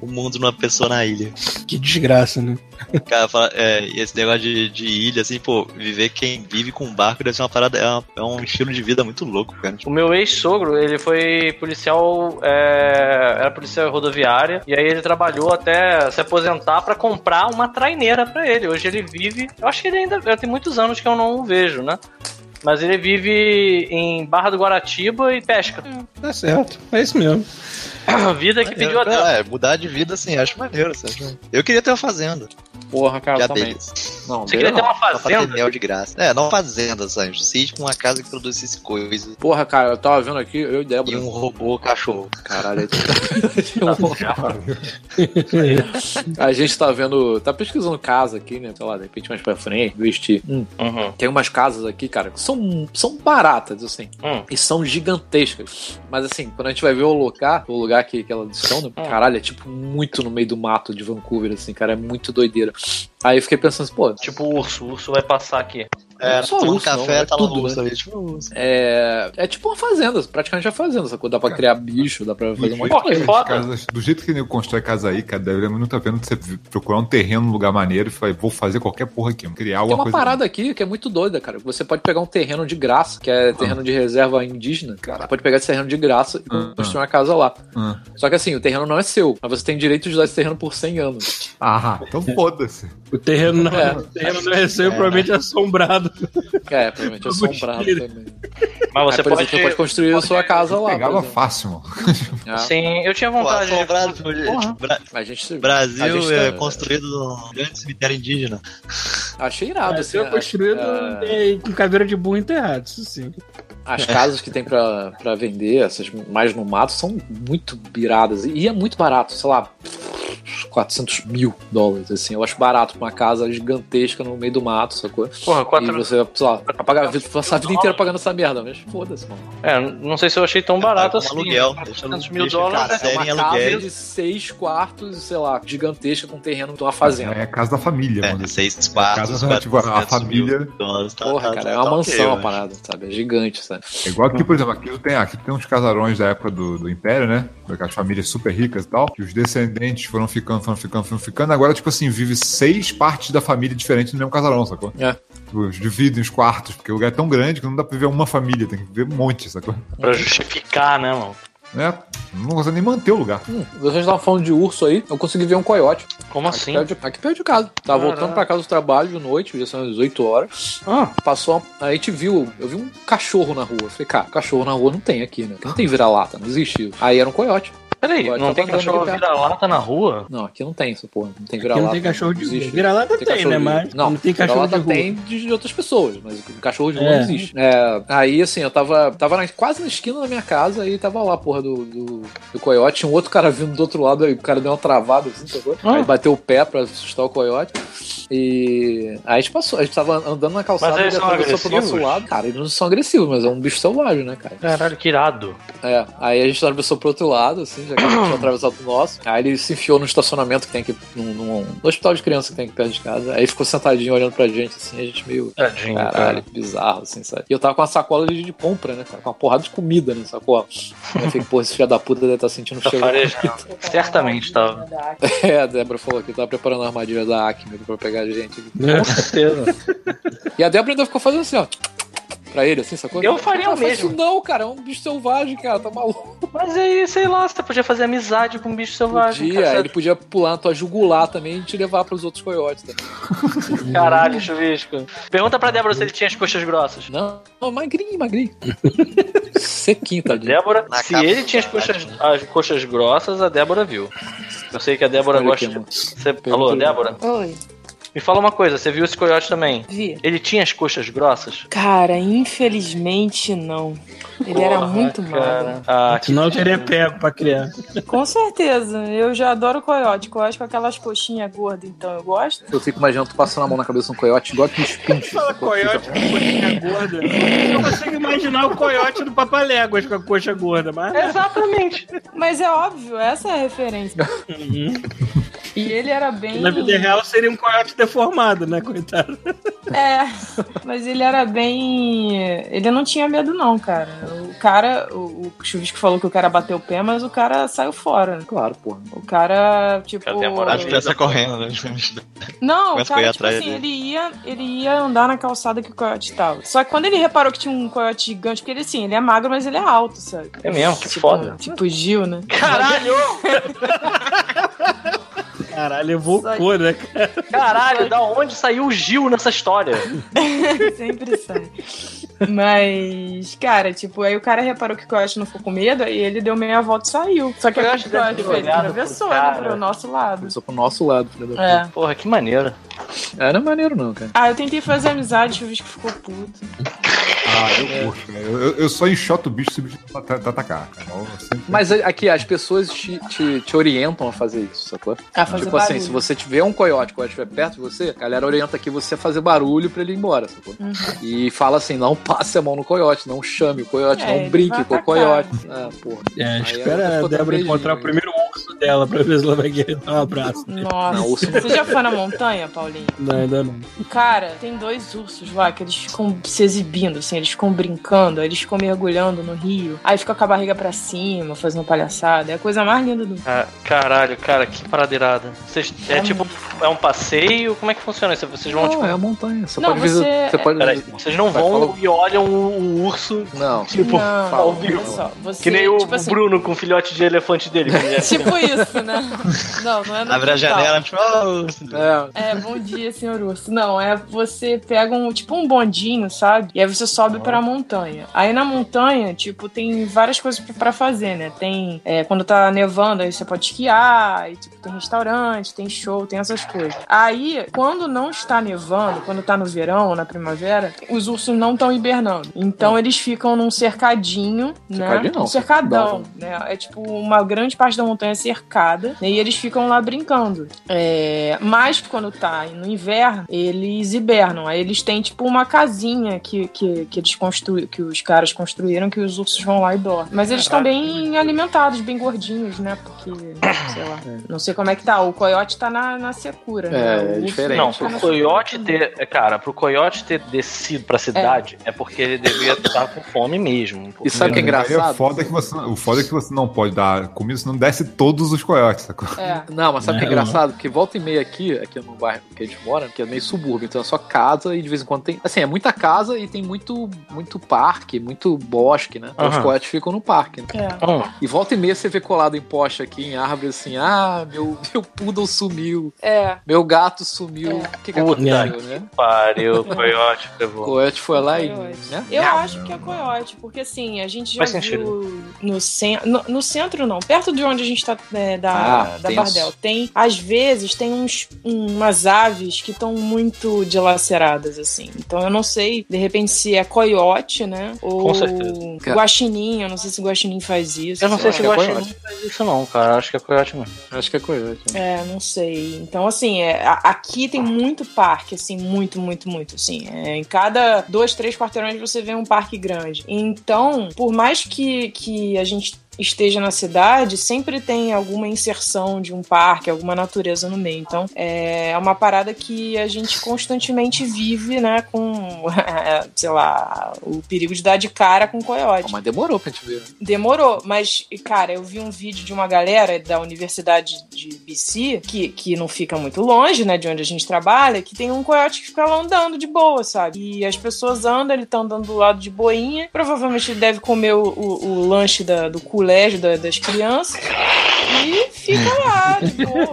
O mundo numa pessoa na ilha.
Que desgraça, né?
O cara fala, é, e esse negócio de, de ilha, assim, pô, viver quem vive com barco deve ser uma parada, é, uma- é um estilo de vida muito louco, cara.
O meu ex-sogro, ele foi policial, é, era policial rodoviária, e aí ele trabalhou até se aposentar pra comprar uma traineira pra ele. Hoje ele vive, eu acho que ele ainda tem muitos anos que eu não o vejo, né? Mas ele vive em Barra do Guaratiba e pesca.
Tá certo. É isso mesmo.
Vida que pediu a Deus.
É, mudar de vida, assim, acho maneiro, sabe? Eu queria ter uma fazenda.
Porra, cara,
já
também.
deles.
Não,
Você queria ter
não.
uma
ter
fazenda?
mel de graça. É, não fazenda, sabe? Um sítio com uma casa que produzisse coisas.
Porra, cara, eu tava vendo aqui, eu e
E
Débora.
um robô cachorro.
Caralho, a gente tá vendo, tá pesquisando casa aqui, né? Sei lá, de repente mais pra frente, investir. Hum,
Uhum.
tem umas casas aqui, cara, que são, são baratas, assim.
Hum.
E são gigantescas. Mas assim, quando a gente vai ver o lugar, o lugar que, que elas estão, né? caralho, é tipo muito no meio do mato de Vancouver, assim, cara, é muito doideira. Aí eu fiquei pensando assim, pô,
Tipo o urso, o urso vai passar aqui.
É,
só
tomando
urso, não,
café,
é
tá
tudo, né?
ali, tipo
é, é tipo uma fazenda, praticamente uma fazenda, sacou? Dá pra criar bicho, dá pra fazer um monte de
que
coisa.
Casas- do jeito que ele constrói casa aí, cara, deve muito a pena você procurar um terreno num lugar maneiro e falar, vou fazer qualquer porra aqui, criar
Tem
alguma
uma
coisa.
parada aqui que é muito doida, cara. Você pode pegar um terreno de graça, que é terreno de reserva indígena. Você pode pegar esse terreno de graça e
Ah,
construir uma casa lá.
Ah.
Só que assim, o terreno não é seu, mas você tem direito de usar esse terreno por 100 anos.
Ah, então foda-se.
O terreno não
É.
é, o terreno não é seu, provavelmente é assombrado.
É, provavelmente é assombrado também.
Mas você
por
pode...
exemplo, você pode construir a sua casa lá.
Pegava fácil, mano.
É.
Sim, eu tinha
Pô,
vontade de...
assombrado,
Porra.
Bra-
A gente, a
Brasil
gente
é
tá-
construído num grande cemitério indígena.
Achei irado,
O
assim.
Brasil é construído
é,
é, com caveira de burro enterrado, isso sim.
As casas que tem pra, pra vender, essas mais no mato, são muito iradas. E é muito barato, sei lá, 400 mil dólares, assim. Eu acho barato pra uma casa gigantesca no meio do mato, sacou?
Porra,
E você, sei lá, pagar a vida, passar a vida inteira pagando essa merda, mas foda-se, mano.
É, não sei se eu achei tão barato
Paga
assim.
um aluguel, deixa
400 mil dólares.
É uma
aluguel.
casa de seis quartos, sei lá, gigantesca com terreno de uma fazenda.
É a casa da família,
É,
mano.
seis quartos,
casa, tipo, a
400 mil
família-
dólares, tá-
Porra,
tá-
cara,
tá-
é uma
tá
mansão a parada, sabe? É gigante, sabe?
É igual aqui, por exemplo, aqui tem, aqui tem uns casarões da época do, do Império, né? Daquelas famílias super ricas e tal. Que os descendentes foram ficando, foram ficando, foram ficando. Agora, tipo assim, vive seis partes da família diferentes no mesmo casarão, sacou?
É.
Tipo, dividem os quartos, porque o lugar é tão grande que não dá pra viver uma família, tem que viver um monte, sacou?
Pra justificar, né, mano?
É, não consegue nem manter o lugar.
Hum, vocês estavam falando de urso aí, eu consegui ver um coiote.
Como
Aqui
assim?
perto, de, aqui perto de casa. Tava
Caralho.
voltando pra casa do trabalho de noite, já são as 8 horas.
Ah,
Passou, aí a gente viu, eu vi um cachorro na rua. Falei, cara, cachorro na rua não tem aqui, né? Não tem vira-lata, não existiu. Aí era um coiote.
Peraí,
Pode
não
tá
tem cachorro vira-lata na rua?
Não, aqui não tem essa porra. Não tem
Aqui
vira-lata.
não tem cachorro de rua. Vira-lata tem,
cachorro
né?
de-
Mas
não,
não tem cachorro de
vira-lata
rua.
tem de, de outras pessoas, mas o cachorro de rua
É.
não existe. É, aí, assim, eu tava, tava na- quase na esquina da minha casa e tava lá, porra, do, do, do coiote. Tinha um outro cara vindo do outro lado, aí o cara deu uma travada, assim, sacou?
Ah.
Aí bateu o pé pra assustar o coiote. E aí a gente passou, a gente tava andando na calçada
Mas eles
ele
são
atravessou pro nosso lado. Cara, eles não são agressivos, mas é um bicho selvagem, né, cara?
Caralho, que irado.
É, aí a gente atravessou pro outro lado, assim, já que tinha atravessado o nosso. Aí ele se enfiou no estacionamento que tem aqui, num, num- no hospital de criança que tem aqui perto de casa. Aí ficou sentadinho olhando pra gente, assim, a gente meio.
Tadinho,
Caralho,
cara.
que bizarro, assim, sabe? E eu tava com uma sacola de, de compra, né, cara? Com uma porrada de comida na sacola. Aí eu falei, pô, esse filho da puta deve estar sentindo
Tá
cheiro.
Certamente tava.
É, a Débora falou que tava preparando a armadilha da Acme pra pegar a gente.
Né?
Com certeza.
E a Débora ainda ficou fazendo assim, ó. Pra ele, assim, sacou?
Eu faria
Cara,
o mesmo.
Isso não, cara, é um bicho selvagem, cara, tá maluco.
Mas aí, sei lá, você podia fazer amizade com um bicho selvagem.
Podia,
cara.
ele podia pular na tua jugular também e te levar pros outros coiotes também.
Caralho, chuvisco. Pergunta pra Débora se ele tinha as coxas grossas.
Não, não magrinho, magrinho. Sequinho, tadinho.
Débora,
Na
se ele tinha as coxas, as coxas grossas, a Débora viu. Eu sei que a Débora
Olha
gosta
aqui,
de. Você...
Pergunta
Alô. Débora?
Oi,
Me fala uma coisa, você viu esse coiote também?
vi.
Ele tinha as coxas grossas?
Cara, infelizmente não. Ele era
Porra,
muito
cara.
magro.
Ah, que
Senão eu teria pego pra criar.
Com certeza. Eu já adoro coiote. Coiote com aquelas coxinhas gordas, então eu gosto.
Eu fico imaginando tu passando a mão na cabeça de um coiote igual aqueles pinches.
Fala coiote com coxinha gorda. Eu consigo imaginar o coiote do Papaléguas com a coxa gorda, mas.
Exatamente.
Mas é óbvio, essa é a referência.
Uhum.
E ele era bem.
Na vida real seria um coiote deformado, né, coitado?
É, mas ele era bem. Ele não tinha medo, não, cara. O cara, o, o Chuvisco falou que o cara bateu o pé, mas o cara saiu fora.
Claro, porra.
O cara, tipo.
Cadê a moral?
Acho que essa correndo, né?
Não, o
Começa a correr
cara, tipo assim,
dele.
ele ia, ele ia andar na calçada que o coiote tava. Só que quando ele reparou que tinha um coiote gigante, porque ele, assim, ele é magro, mas ele é alto, sabe?
É mesmo, que
tipo,
foda.
Tipo Gil, né?
Caralho!
Caralho, evocou, né?
Caralho, da onde saiu o Gil nessa história?
Sempre sai. Mas, cara, tipo, aí o cara reparou que o coiote não ficou com medo, aí ele deu meia volta e saiu. Só que
Eu
aí o
ter
fez? Atravessou, né, pro nosso lado.
Começou pro nosso lado, filho da
É.
Porra, que maneiro.
puta. É, não é maneiro não, cara.
Ah, eu tentei fazer amizade, o bicho que ficou puto.
Ah, eu curto, né? Eu, eu só enxoto o bicho se o bicho tá, tá, tá atacar, cara. Sempre-
Mas aqui, as pessoas te, te, te orientam a fazer isso, sacou?
A fazer
tipo assim,
barulho.
se você tiver um coiote, o coiote estiver perto de você, a galera orienta aqui você a fazer barulho pra ele ir embora, sacou?
Uhum.
E fala assim, não passe a mão no coiote, não chame o coiote,
É,
não brinque com o coiote. Ah, porra.
É,
Aí
espera a Débora encontrar o
beijinho.
primeiro urso dela pra ver se ela vai querer dar um abraço.
Nossa.
Não,
Você já foi na montanha, Paulinho?
Não, ainda não.
Cara, tem dois ursos lá que eles ficam se exibindo, assim, eles ficam brincando, aí eles ficam mergulhando no rio, aí fica com a barriga pra cima, fazendo palhaçada. É a coisa mais linda do mundo.
Ah, caralho, cara, que paradeirada. Vocês, é
É
tipo, é um passeio? Como é que funciona isso? Vocês vão,
Não,
tipo.
é a montanha. Você
Não,
pode
você-
visitar. Você pode...
Peraí, vocês não
Vai,
vão
fala-
e olham o, o urso.
Não.
Tipo,
não,
ao vivo.
só, você,
Que nem o
tipo assim,
Bruno com o filhote de elefante dele. é-
Tipo isso, né? Não, não é no
Abre a janela, tipo, oh,
É,
É, bom dia, senhor urso. Não, é você pega um, tipo um bondinho, sabe? E aí você sobe pra montanha. Aí na montanha, tipo, tem várias coisas pra- fazer, né? Tem, é, quando tá nevando, aí você pode esquiar, aí, tipo, tem restaurante, tem show, tem essas coisas. Aí, quando não está nevando, quando tá no verão ou na primavera, os ursos não estão Então eles ficam num cercadinho, né?
Cercadinho não,
Um cercadão, né? É tipo uma grande parte da montanha cercada, né? E eles ficam lá brincando. É, mas quando tá no inverno, eles hibernam. Aí eles têm tipo uma casinha que, que, que eles construíram, que os caras construíram, que os ursos vão lá e dormem. Mas eles estão bem alimentados, bem gordinhos, né? Porque, sei lá, não sei como é que tá. O coiote tá na, na secura, né?
É,
O
é
urso
diferente.
Não,
tá
pro coiote ter. é, Cara, pro coiote ter descido pra cidade é, porque ele devia estar com fome mesmo.
E sabe o que é engraçado?
o foda é que você, o foda é que você não pode dar comida, senão desce todos todos os coiotes, sacou?
É.
Não, mas sabe o que é engraçado? Porque volta e meia aqui, aqui no bairro que a gente mora, que é meio subúrbio, então é só casa e de vez em quando tem. Assim, é muita casa e tem muito, muito parque, muito bosque, né? Então os coiotes ficam no parque, né?
É.
E volta e meia você vê colado em poste aqui, em árvore, assim, ah, meu, meu poodle sumiu,
É.
meu gato sumiu.
É.
O que, que
Puta
aconteceu, né?
pariu, coiote,
O
levou.
coiote foi lá e. Né?
Eu acho que é coiote, porque assim, a gente já
Faz
viu no, cen no, no centro, não, perto de onde a gente tá, né, da,
Ah,
da. Bardel, tem, às vezes, tem uns, umas aves que estão muito dilaceradas, assim. Então eu não sei, de repente, se é coiote, né? Ou
Com certeza.
guaxinim, eu não sei se guaxinim faz isso.
Eu não sei se
é coiote.
Guaxinim faz isso não, cara. Acho que é coiote mesmo.
Acho que é coiote.
É, não sei. Então, assim, é, aqui tem muito parque, assim, muito, muito, muito, assim. É, em cada dois, três quarteirões você vê um parque grande. Então, por mais que, que a gente esteja na cidade, sempre tem alguma inserção de um parque, alguma natureza no meio. Então, é uma parada que a gente constantemente vive, né, com, sei lá, o perigo de dar de cara com coiote.
Mas demorou pra gente ver. né?
Demorou, mas, cara, eu vi um vídeo de uma galera da Universidade de BC, que, que não fica muito longe, né, de onde a gente trabalha, que tem um coiote que fica lá andando de boa, sabe? E as pessoas andam, ele tá andando do lado de boinha, provavelmente ele deve comer o, o- o lanche da- do colégio da- das crianças e fica lá, de boa.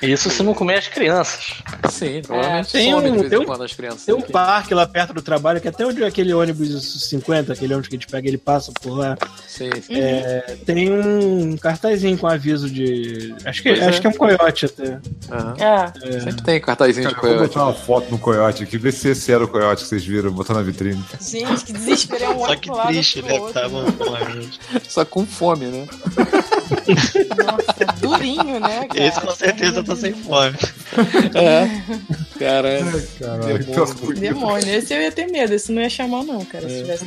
Isso se não comer as crianças.
Sim, provavelmente
Tem um-
de
tem
em
um-
quando as crianças.
Tem um parque lá perto do trabalho, que até onde aquele ônibus 50, aquele ônibus que a gente pega, ele passa por lá.
Sim, sim.
É, tem um cartazinho com aviso de. Acho que,
Pois é.
acho que é um coiote até.
Aham.
É,
Sempre tem cartazinho de
Cara, eu vou
coiote.
botar uma foto no coiote aqui, ver se esse era o coiote que vocês viram, botar na vitrine.
gente, que desespero. É um
Só que triste, né? Tava
outro.
com a gente.
Só com fome, né?
Nossa, durinho, né, cara?
Esse com certeza tá sem fome.
É. Cara,
Caralho, que
Demônio.
Demônio, esse eu ia ter medo, esse não ia chamar, não, cara. Se tivesse.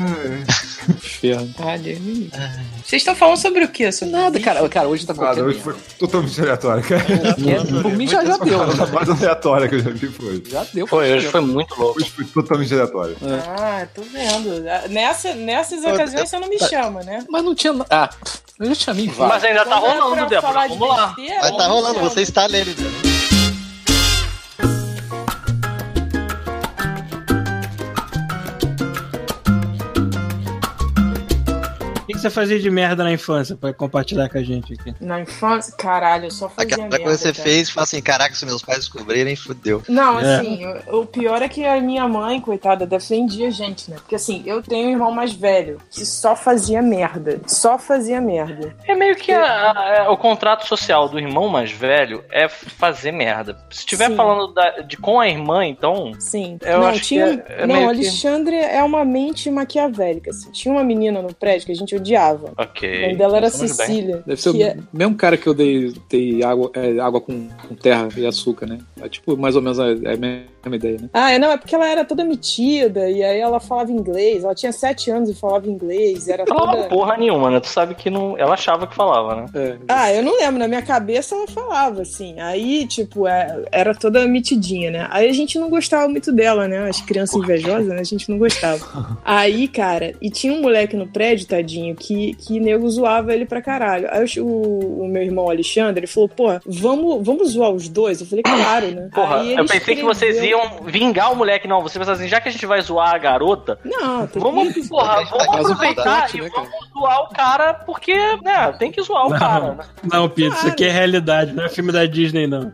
inferno.
Ah, Deus me livre. Vocês estão falando sobre o quê? Sobre
Nada, cara. Cara, hoje tá
Nada, hoje foi totalmente aleatório, cara.
merda. Por mim já, já deu.
A
né?
mais aleatória que eu já vi foi.
Já deu.
Foi, hoje foi muito louco.
Hoje foi totalmente aleatório.
Ah, tô vendo. Nessa, nessas ocasiões você não me chama, né?
Mas não tinha. Ah, eu já tinha me
Mas
vários.
ainda tá
é
rolando, Débora. Vamos lá.
Mas tá rolando, você está nele. né?
Que que você fazia de merda na infância pra compartilhar com a gente aqui?
Na infância, caralho, eu só fazia
Aquela
merda.
coisa que você
cara.
fez, fala assim, caraca, se meus pais descobrirem, fudeu.
Não,
É.
assim, o, o pior é que a minha mãe, coitada, defendia a gente, né? Porque assim, eu tenho um irmão mais velho que só fazia merda. Só fazia merda.
É meio que a- a- o contrato social do irmão mais velho é fazer merda. Se estiver
Sim.
falando da- de com a irmã, então.
Sim.
Eu
não,
acho
tinha.
que é- é
não,
meio que-
Alexandre é uma mente maquiavélica. Assim. Tinha uma menina no prédio que a gente odiava. O
Ok.
nome dela era
Estamos bem.
Cecília.
Deve ser o
é-
mesmo cara que eu dei, dei água, é, água com, com terra e açúcar, né? É tipo mais ou menos a, é a mesma ideia, né?
Ah, é, não, é porque ela era toda metida, e aí ela falava inglês. Ela tinha sete anos e falava inglês, era
Falava
toda.
porra nenhuma, né? Tu sabe que não. Ela achava que falava, né?
É.
Ah, eu não lembro, na minha cabeça ela falava, assim. Aí, tipo, é- era toda metidinha, né? Aí a gente não gostava muito dela, né? As crianças invejosas, né? A gente não gostava. Aí, cara, e tinha um moleque no prédio, tadinho, que, que nego zoava ele pra caralho. Aí eu- o, o meu irmão Alexandre, ele falou, pô, vamos, vamos zoar os dois? Eu falei, claro, né?
Porra, eu pensei que vocês
escreveu-
iam vingar o moleque. Não, você pensou assim, já que a gente vai zoar a garota,
Não, tem
vamos,
que...
porra, vamos
Faz um
aproveitar e
né,
vamos zoar o cara, porque, né, tem que zoar o
Não.
cara, né?
Não, Pito, isso aqui é realidade, não é filme da Disney, não.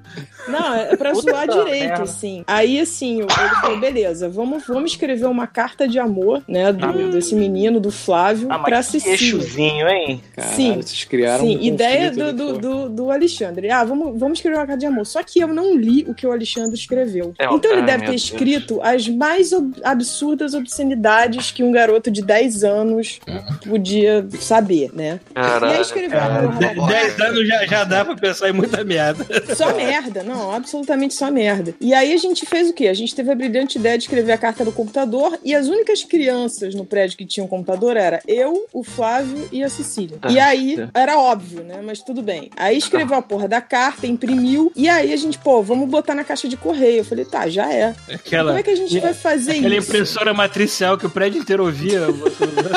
Não, é pra
Puta
zoar direito,
merda.
assim. Aí, assim, ele falou, beleza, vamos, vamos escrever uma carta de amor, né, do, desse menino, do Flávio,
Ah,
pra Cecília.
ixozinho, hein?
Caralho,
Sim.
vocês criaram
Sim,
um
ideia do, do, do, do Alexandre. Ah, vamos, vamos escrever uma carta de amor. Só que eu não li o que o Alexandre escreveu.
É,
então ele
ai,
deve ter
Deus.
escrito as mais ob- absurdas obscenidades que um garoto de 10 anos podia saber, né? E aí
Caralho.
escreveu a porra da
De- Dez anos já, já dá pra pensar em muita merda.
Só merda, não, absolutamente só merda. E aí a gente fez o quê? A gente teve a brilhante ideia de escrever a carta no computador e as únicas crianças no prédio que tinham computador era eu, o Flávio e a Cecília. E aí era óbvio, né? Mas tudo bem. Aí escreveu a porra da carta, imprimiu e aí a gente, pô, vamos botar na caixa de correio. Eu falei, tá, já é.
Aquela,
Como é que a gente vai fazer
aquela
isso?
impressora matricial que o prédio inteiro ouvia.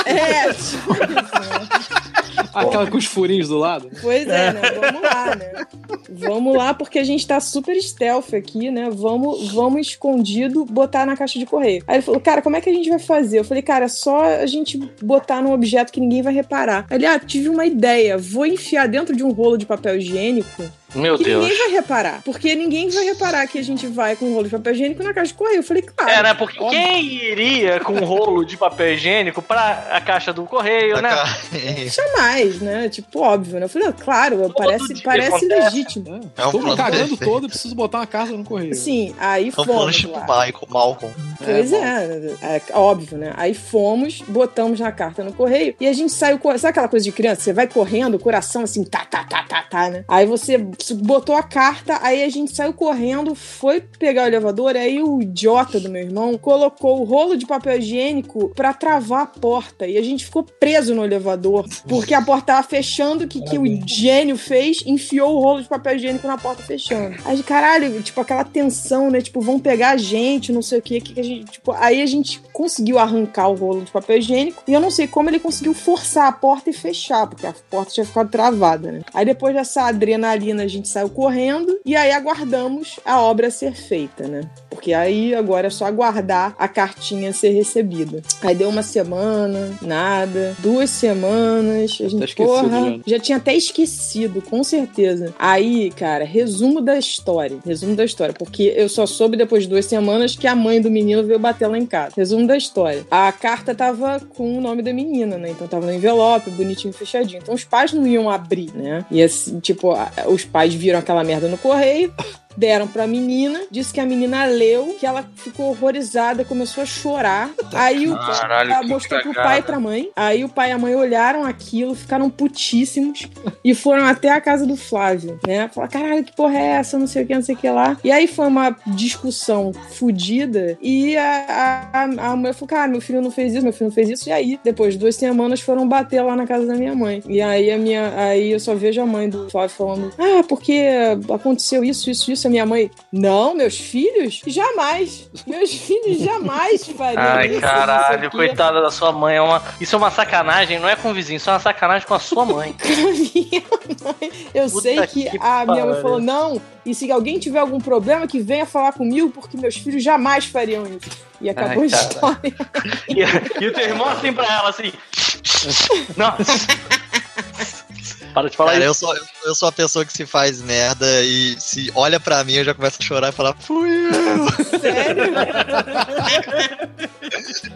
É, tipo,
Aquela com os furinhos do lado.
Pois é, né? Vamos lá, né? Vamos lá, porque a gente tá super stealth aqui, né? Vamos, vamos escondido botar na caixa de correio. Aí ele falou, cara, como é que a gente vai fazer? Eu falei, cara, só a gente botar num objeto que ninguém vai reparar. Aí Ele, ah, tive uma ideia. Vou enfiar dentro de um rolo de papel higiênico
Meu
que
Deus.
ninguém vai reparar. Porque ninguém vai reparar que a gente vai com um rolo de papel higiênico na caixa de correio. Eu falei, claro.
É, né? Porque quem iria com um rolo de papel higiênico pra a caixa do correio, né?
Jamais, né? Tipo, óbvio, né? Eu falei, ah, claro, parece,
dia
parece
acontece.
legítimo.
É um
Tô me
plano
cagando
perfeito.
todo, preciso botar uma carta no correio.
Sim, aí
É um plano
fomos
tipo
lá.
Michael, Malcolm.
Pois é, é, óbvio, né? Aí fomos, botamos na carta no correio e a gente saiu correndo. Sabe aquela coisa de criança? Você vai correndo, o coração assim, tá, tá, tá, tá, tá, né? Aí você botou a carta, aí a gente saiu correndo, foi pegar o elevador, aí o idiota do meu irmão colocou o rolo de papel higiênico pra travar a porta e a gente ficou preso no elevador porque a porta tava fechando, o que, que o gênio fez? Enfiou o rolo de papel higiênico na porta fechando. Aí, caralho, tipo, aquela tensão, né? Tipo, vão pegar a gente, não sei o que, que que a gente. Tipo, aí a gente conseguiu arrancar o rolo de papel higiênico e eu não sei como ele conseguiu forçar a porta e fechar, porque a porta tinha ficado travada, né? Aí depois dessa adrenalina gente saiu correndo e aí aguardamos a obra ser feita, né? Porque aí agora é só aguardar a cartinha ser recebida. Aí deu uma semana, nada. Duas semanas, a gente, porra,
já,
já tinha até esquecido, com certeza. Aí, cara, resumo da história. Resumo da história. Porque eu só soube depois de duas semanas que a mãe do menino veio bater lá em casa. Resumo da história. A carta tava com o nome da menina, né? Então tava no envelope, bonitinho, fechadinho. Então os pais não iam abrir, né? E assim, tipo, os pais viram aquela merda no correio. Deram pra menina, disse que a menina leu, que ela ficou horrorizada, começou a chorar. Aí o
Caralho,
ela mostrou pro pai e pra mãe. Aí o pai e a mãe olharam aquilo, ficaram putíssimos e foram até a casa do Flávio, né? Falaram, caralho, que porra é essa? Não sei o que, não sei o que lá. E aí foi uma discussão fodida e a, a, a mulher falou, cara, meu filho não fez isso, meu filho não fez isso. E aí, depois de duas semanas, foram bater lá na casa da minha mãe. E aí a minha. Aí eu só vejo a mãe do Flávio falando: Ah, porque aconteceu isso, isso, isso. A minha mãe, não, meus filhos? Jamais. Meus filhos jamais fariam
Ai,
isso. sei
caralho,
o quê."
coitada da sua mãe. É uma... Isso é uma sacanagem, não é com o vizinho, isso é uma sacanagem com a sua mãe.
minha mãe. Eu
Puta
sei que,
que
a minha mãe falou: não, e se alguém tiver algum problema, que venha falar comigo, porque meus filhos jamais fariam isso. E acabou
Ai,
a história.
E, e o teu irmão assim pra ela, assim. Não. Para de falar
Cara,
isso.
eu sou, eu sou a pessoa que se faz merda e se olha pra mim eu já começo a chorar e falar, fui eu.
Sério?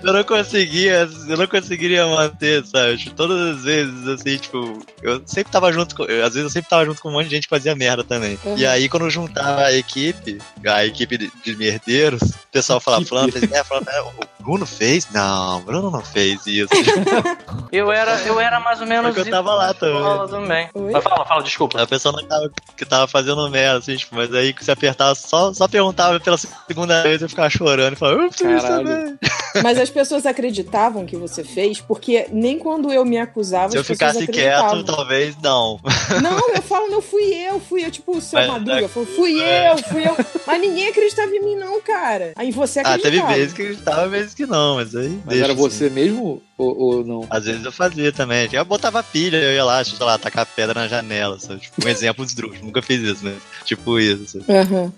Eu não conseguia, eu não conseguiria manter, sabe? Tipo, Todas as vezes, assim, tipo, eu sempre tava junto com. eu- às vezes eu sempre tava junto com um monte de gente que fazia merda também.
Uhum.
E aí, quando juntava a equipe, a equipe de, de merdeiros, o pessoal falava, Fulano fez merda, é, o Bruno fez? Não, o Bruno não fez isso.
Eu era, eu era mais ou menos.
Porque eu tava lá também.
também.
Oi?
Fala, fala, desculpa.
A pessoa não tava, que tava fazendo merda, assim, tipo, mas aí que se apertava, só, só perguntava pela segunda vez, eu ficava chorando e falava, eu.
Mas as pessoas acreditavam que você fez, porque nem quando eu me acusava,
Se eu ficasse quieto, talvez não.
Não, eu falo, não fui eu, fui eu, tipo o seu
Mas,
Madruga.
é,
Eu falo, fui eu, fui eu. Mas ninguém acreditava em mim, não, cara. Aí você
Ah, teve
acreditava.
vezes que acreditava, vezes que não, mas aí.
Mas
deixa
era
assim.
você mesmo ou, ou não?
Às vezes eu fazia também. Eu botava pilha, eu ia lá, sei lá, tacar pedra na janela, sabe? Tipo, um exemplo esdrúxulo. Nunca fiz isso, mas tipo isso, sabe?
Aham.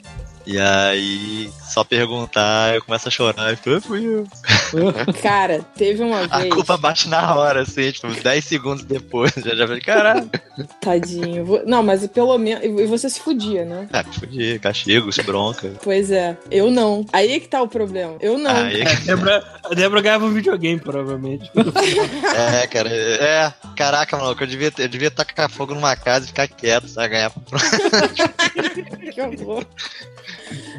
E aí, só perguntar, eu começo a chorar e "Ah, fui eu.
Cara, teve uma
A
vez.
culpa bate na hora, assim, tipo, 10 segundos depois, já já falei, caralho.
Tadinho. Não, mas pelo menos. E você se fudia, né?
Ah, fudi, castigos, bronca.
Pois é. Eu não. Aí é que tá o problema. Eu não.
Aí,
A Débora, a Débora ganhava um videogame, provavelmente.
é, cara, é, caraca, maluco, eu devia, eu devia tacar fogo numa casa e ficar quieto, sabe? Ganhar
Que horror.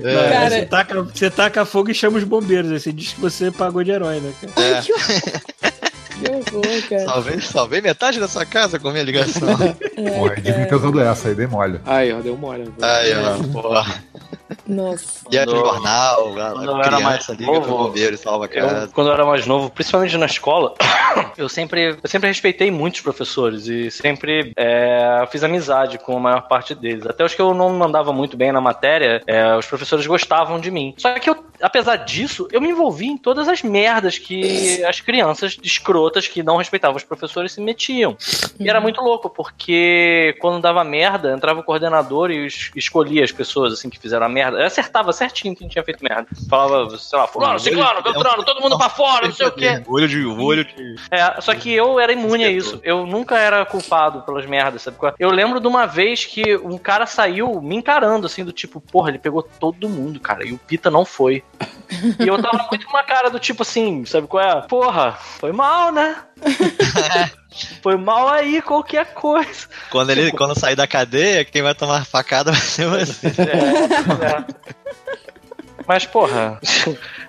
É,
Cara-
você, taca, você taca fogo e chama os bombeiros. Aí você diz que você pagou de herói, né, cara?
é.
Que que horror, cara.
Salvei, salvei metade da sua casa com a minha ligação.
É,
Pô, devia ter usado essa aí, dei mole.
Aí, ó, deu mole.
Aí, ó, porra.
Nossa.
E era jornal,
quando eu era mais
pro
novo,
bombeiro salva a
Eu, quando eu era mais novo, principalmente na escola, eu sempre, eu sempre respeitei muitos professores e sempre é, fiz amizade com a maior parte deles. Até os que eu não mandava muito bem na matéria, é, os professores gostavam de mim. Só que eu, apesar disso, eu me envolvi em todas as merdas que as crianças escrotas que não respeitavam os professores se metiam. E era muito louco, porque quando dava merda, entrava o coordenador e es- escolhia as pessoas assim que fizeram a merda. Eu acertava certinho quem tinha feito merda. Falava, sei lá, fulano, ciclano, beltrano, todo mundo pra fora, não sei o quê.
Olho de olho de.
É, só que eu era imune a isso. Eu nunca era culpado pelas merdas, sabe? qual é? Eu lembro de uma vez que um cara saiu me encarando, assim, do tipo, porra, ele pegou todo mundo, cara, e o Pita não foi. E eu tava muito com uma cara do tipo assim, sabe qual é? Porra, foi mal, né? foi mal aí, qualquer coisa.
Quando ele quando sair da cadeia, quem vai tomar facada vai ser você.
É, é. Mas, porra,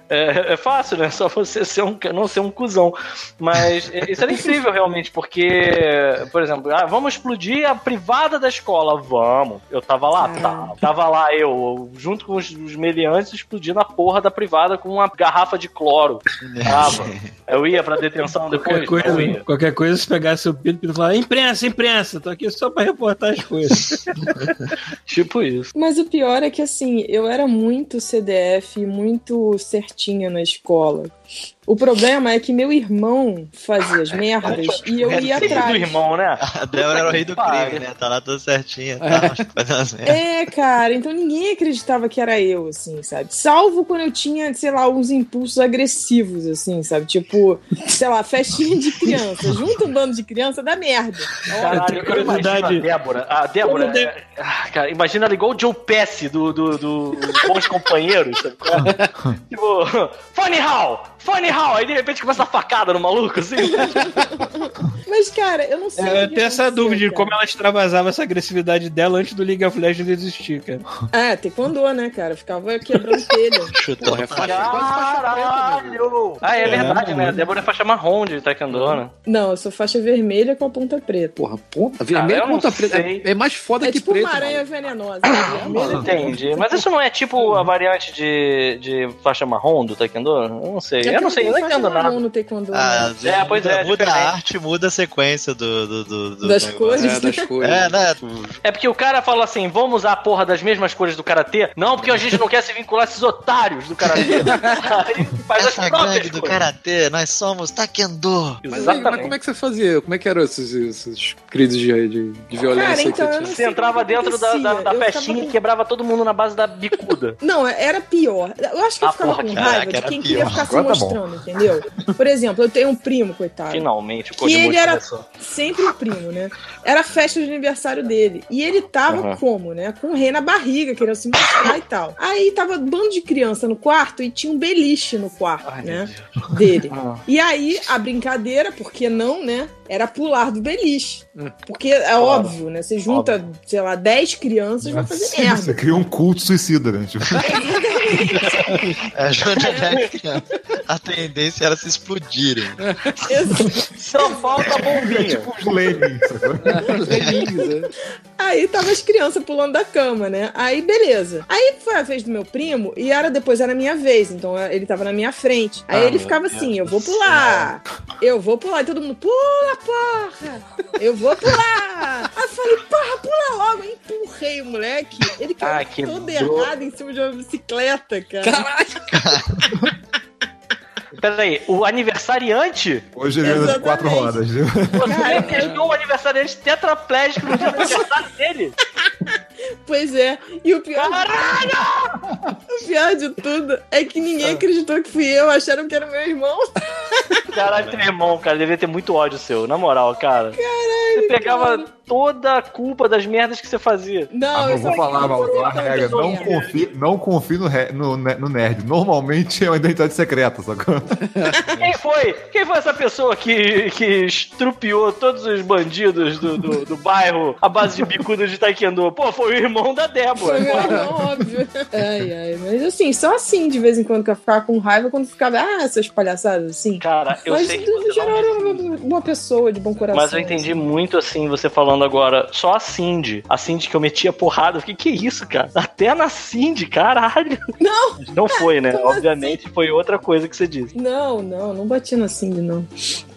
é, é fácil, né? Só você ser um, não ser um cuzão. Mas é, isso era incrível, realmente, porque, por exemplo, ah, vamos explodir a privada da escola. Vamos. Eu tava lá, tá. Tava lá eu, junto com os, os meliantes, explodindo a porra da privada com uma garrafa de cloro. Tava. Eu ia pra detenção depois?
Qualquer coisa,
ia.
qualquer coisa, se pegasse o Pito, Pito falar, imprensa, imprensa, tô aqui só pra reportar as coisas.
Tipo isso.
Mas o pior é que, assim, eu era muito CDF, muito certinha na escola. O problema é que meu irmão fazia as merdas e eu ia
Filho do
atrás.
irmão, né?
A Débora era o rei do crime, né? Tá lá tudo certinho. Tá, fazendo as merdas.
É, cara, então ninguém acreditava que era eu, assim, sabe? Salvo quando eu tinha, sei lá, uns impulsos agressivos, assim, sabe? Tipo, sei lá, festinha de criança. Junta um bando de criança, dá merda.
Caralho, eu imagino a
curiosidade.
Débora. A Débora.
De-
é- ah, cara, imagina ela igual o Joe Pesci do, do, do Bons Companheiros, sabe? é? tipo, Funny How! Funny How! Aí de repente começa a facada no maluco, assim.
Mas, cara, eu não sei.
É, eu tenho essa dúvida de
cara.
como ela extravasava essa agressividade dela antes do League of Legends existir, cara.
É, taekwondo, né, cara? Ficava quebrando telha.
Porra, é faixa.
Caralho! Ah, é verdade, né? A Débora é faixa marrom de Taekwondo, né?
Não, eu sou faixa vermelha com a ponta preta.
Porra, ponta, vermelha
não
ponta preta. É, é mais foda
É
que
tipo
preta.
uma aranha
mano.
venenosa.
Não entendi. Mas isso não é tipo a variante de, de faixa marrom do Taekwondo? Eu não sei. Eu não sei, eu não entendo nada.
No taekwondo,
Ah,
né?
vezes
É, pois
muda,
é,
muda a arte, muda a sequência do, do, do- do
Das cores.
É, das cores.
É, né?
É porque o cara fala assim, vamos usar a porra das mesmas cores do Karatê? Não, porque a gente não quer se vincular a esses otários do Karatê. Aí faz as
Essa gangue do
coisas.
Karatê, nós somos Taekwondo.
Mas, aí, mas
Exatamente.
como é que você fazia? Como é que eram esses, esses crises de, de, de violência
Cara,
que
então,
você
entrava dentro da, da, da festinha
ficava
e quebrava todo mundo na base da bicuda.
Não, era pior. Eu acho que eu
Ah,
ficava
porra,
com raiva de quem
pior.
queria ficar se
tá bom.
Mostrando, entendeu? Por exemplo, eu tenho um primo, coitado.
Finalmente, o
Que
Code
ele era sempre o primo, né? Era a festa de aniversário dele. E ele tava
Uhum.
como, né? Com o rei na barriga, querendo se mostrar e tal. Aí tava um bando de criança no quarto e tinha um beliche no quarto,
Ai,
né? Dele.
Ah.
E aí, a brincadeira, porque não, né? Era pular do beliche.
Hum.
Porque é óbvio, né? Você junta, sei lá, 10 crianças, vai fazer
Sim,
merda.
Você cria um culto suicida, né? Tipo,
É, Júnior Jack, a tendência era se explodirem.
Só falta a
é
bombinha.
tipo uns lemmings,
né?
Aí tava as crianças pulando da cama, né? Aí beleza. Aí foi a vez do meu primo e era depois era a minha vez, então ele tava na minha frente. Aí
Ah,
ele ficava
Deus
assim: eu
do
vou pular, eu vou pular. E todo mundo, pula, porra! Eu vou pular! Aí eu falei, porra, pula logo. Aí empurrei o moleque, ele caiu
Ah,
todo errado em cima de uma bicicleta, cara.
Caralho!
Peraí, o aniversariante?
Hoje ele anda de quatro rodas, viu?
Você
Cara,
deixou o aniversariante tetraplégico no dia do aniversário dele?
Pois é. E o pior, o pior de tudo é que ninguém acreditou que fui eu, acharam que era meu irmão.
Caralho, teu irmão, cara, devia ter muito ódio seu, na moral, cara. Caralho. Você pegava toda a culpa das merdas que você fazia.
Não,
Ah,
eu
vou falar, Malu, a
tão
regra, não confie, não confie no, re- no, no nerd. Normalmente é uma identidade secreta, sacou?
Quem foi? Quem foi essa pessoa que, que estrupiou todos os bandidos do, do, do bairro à base de bicuda de taekwondo? Pô, foi o irmão da
Foi
Débora.
meu irmão, óbvio. É, Ai, ai, mas assim, só assim de vez em quando que eu ficava com raiva quando ficava, ah, essas palhaçadas assim.
Cara, eu
mas
sei
no
você
geral era uma, uma pessoa de bom coração.
Mas eu entendi muito assim, você falando agora, só a Cindy. A Cindy que eu metia porrada. Eu fiquei, que isso, cara? Até na Cindy, caralho.
Não!
Não foi, né? Obviamente foi outra coisa que você disse.
Não, não, não bati na Cindy, não.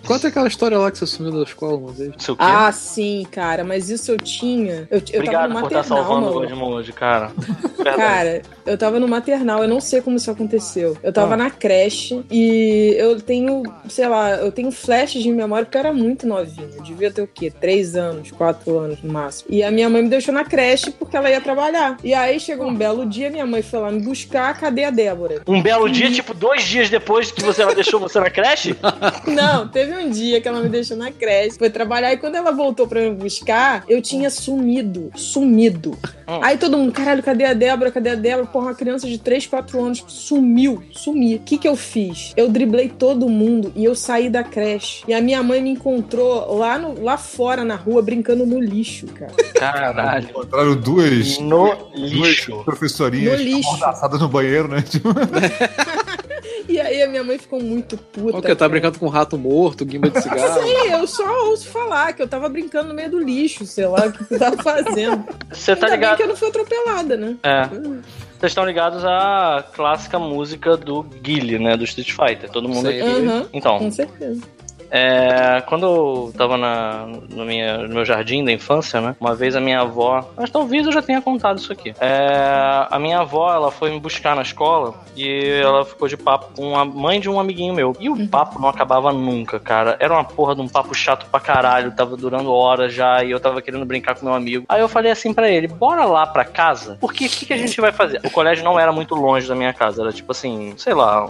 Conta aquela história lá que você sumiu da escola uma vez.
Ah, sim, cara, mas isso eu tinha. Eu, eu tava
Obrigado
no
por estar
maternal,
salvando o hoje, cara.
Cara, eu tava no maternal, eu não sei como isso aconteceu. Eu tava
Ah.
na creche e eu tenho, sei lá, eu tenho flashes de memória porque eu era muito novinha. Eu devia ter o quê? Três anos, quatro anos no máximo. E a minha mãe me deixou na creche porque ela ia trabalhar. E aí chegou um belo dia, minha mãe foi lá me buscar, cadê a Débora?
Um belo dia, tipo, dois dias depois que você ela deixou você na creche?
Não, teve um dia que ela me deixou na creche, foi trabalhar e quando ela voltou pra me buscar, eu tinha sumido, sumido.
Hum.
Aí todo mundo, caralho, cadê a Débora? Cadê a Débora? Porra, uma criança de 3, 4 anos sumiu, sumi. O que que eu fiz? Eu driblei todo mundo e eu saí da creche. E a minha mãe me encontrou lá, no, lá fora na rua brincando no lixo, cara.
Caralho.
Encontraram duas,
No
duas
lixo.
professorinhas
No lixo.
amordaçadas no banheiro, né? Tipo,
E aí a minha mãe ficou muito puta.
O que? Tá
cara.
brincando com um rato morto, guimba de cigarro?
Sim, eu só ouço falar que eu tava brincando no meio do lixo, sei lá, o que eu tava fazendo.
Você tá
Ainda bem
ligado?
que eu não fui atropelada, né?
É. Vocês estão ligados à clássica música do Guile, né? Do Street Fighter. Todo mundo aqui.
Aham,
Então,
com certeza.
É, quando eu tava na, no, minha- no meu jardim da infância, né? Uma vez a minha avó. Mas talvez eu já tenha contado isso aqui. É, a minha avó, ela foi me buscar na escola e ela ficou de papo com a mãe de um amiguinho meu. E o papo não acabava nunca, cara. Era uma porra de um papo chato pra caralho. Tava durando horas já e eu tava querendo brincar com meu amigo. Aí eu falei assim pra ele: bora lá pra casa? Porque o que, que a gente vai fazer? O colégio não era muito longe da minha casa. Era tipo assim, sei lá,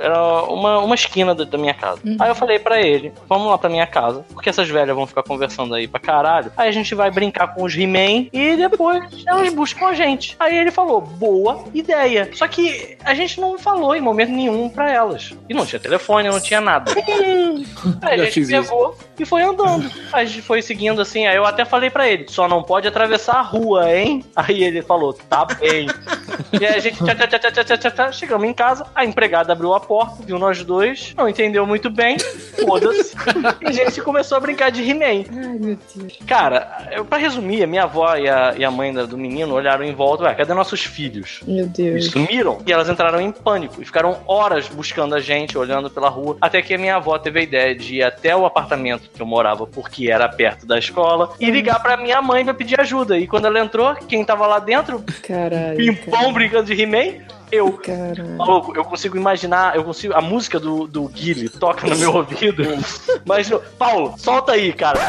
era uma, uma esquina da, da minha casa. Aí eu falei pra ele: vamos lá pra minha casa, porque essas velhas vão ficar conversando aí pra caralho. Aí a gente vai brincar com os He-Man e depois elas buscam a gente. Aí ele falou: boa ideia. Só que a gente não falou em momento nenhum pra elas. E não tinha telefone, não tinha nada. Aí a gente
fiz isso.
pegou e foi andando. Aí a gente foi seguindo assim. Aí eu até falei pra ele: só não pode atravessar a rua, hein? Aí ele falou: tá bem. e aí a gente tchá, tchá, tchá, tchá, tchá, tchá, chegamos em casa. A empregada abriu a porta, viu nós dois, não entendeu muito bem. Foda-se. E a gente começou a brincar de He-Man.
Ai, meu Deus.
Cara, eu, pra resumir, a minha avó e a, e a mãe do menino olharam em volta: ué, cadê nossos filhos?
Meu
E
Deus.
sumiram. E elas entraram em pânico e ficaram horas buscando a gente, olhando pela rua. Até que a minha avó teve a ideia de ir até o apartamento que eu morava, porque era perto da escola, e ligar pra minha mãe pra pedir ajuda. E quando ela entrou, quem tava lá dentro,
Caralho.
pimpão brincando de He-Man, eu.
Caralho.
Maluco, eu consigo imaginar, eu consigo. A música do, do Guile toca no meu ouvido. Mas, Paulo, solta aí, cara.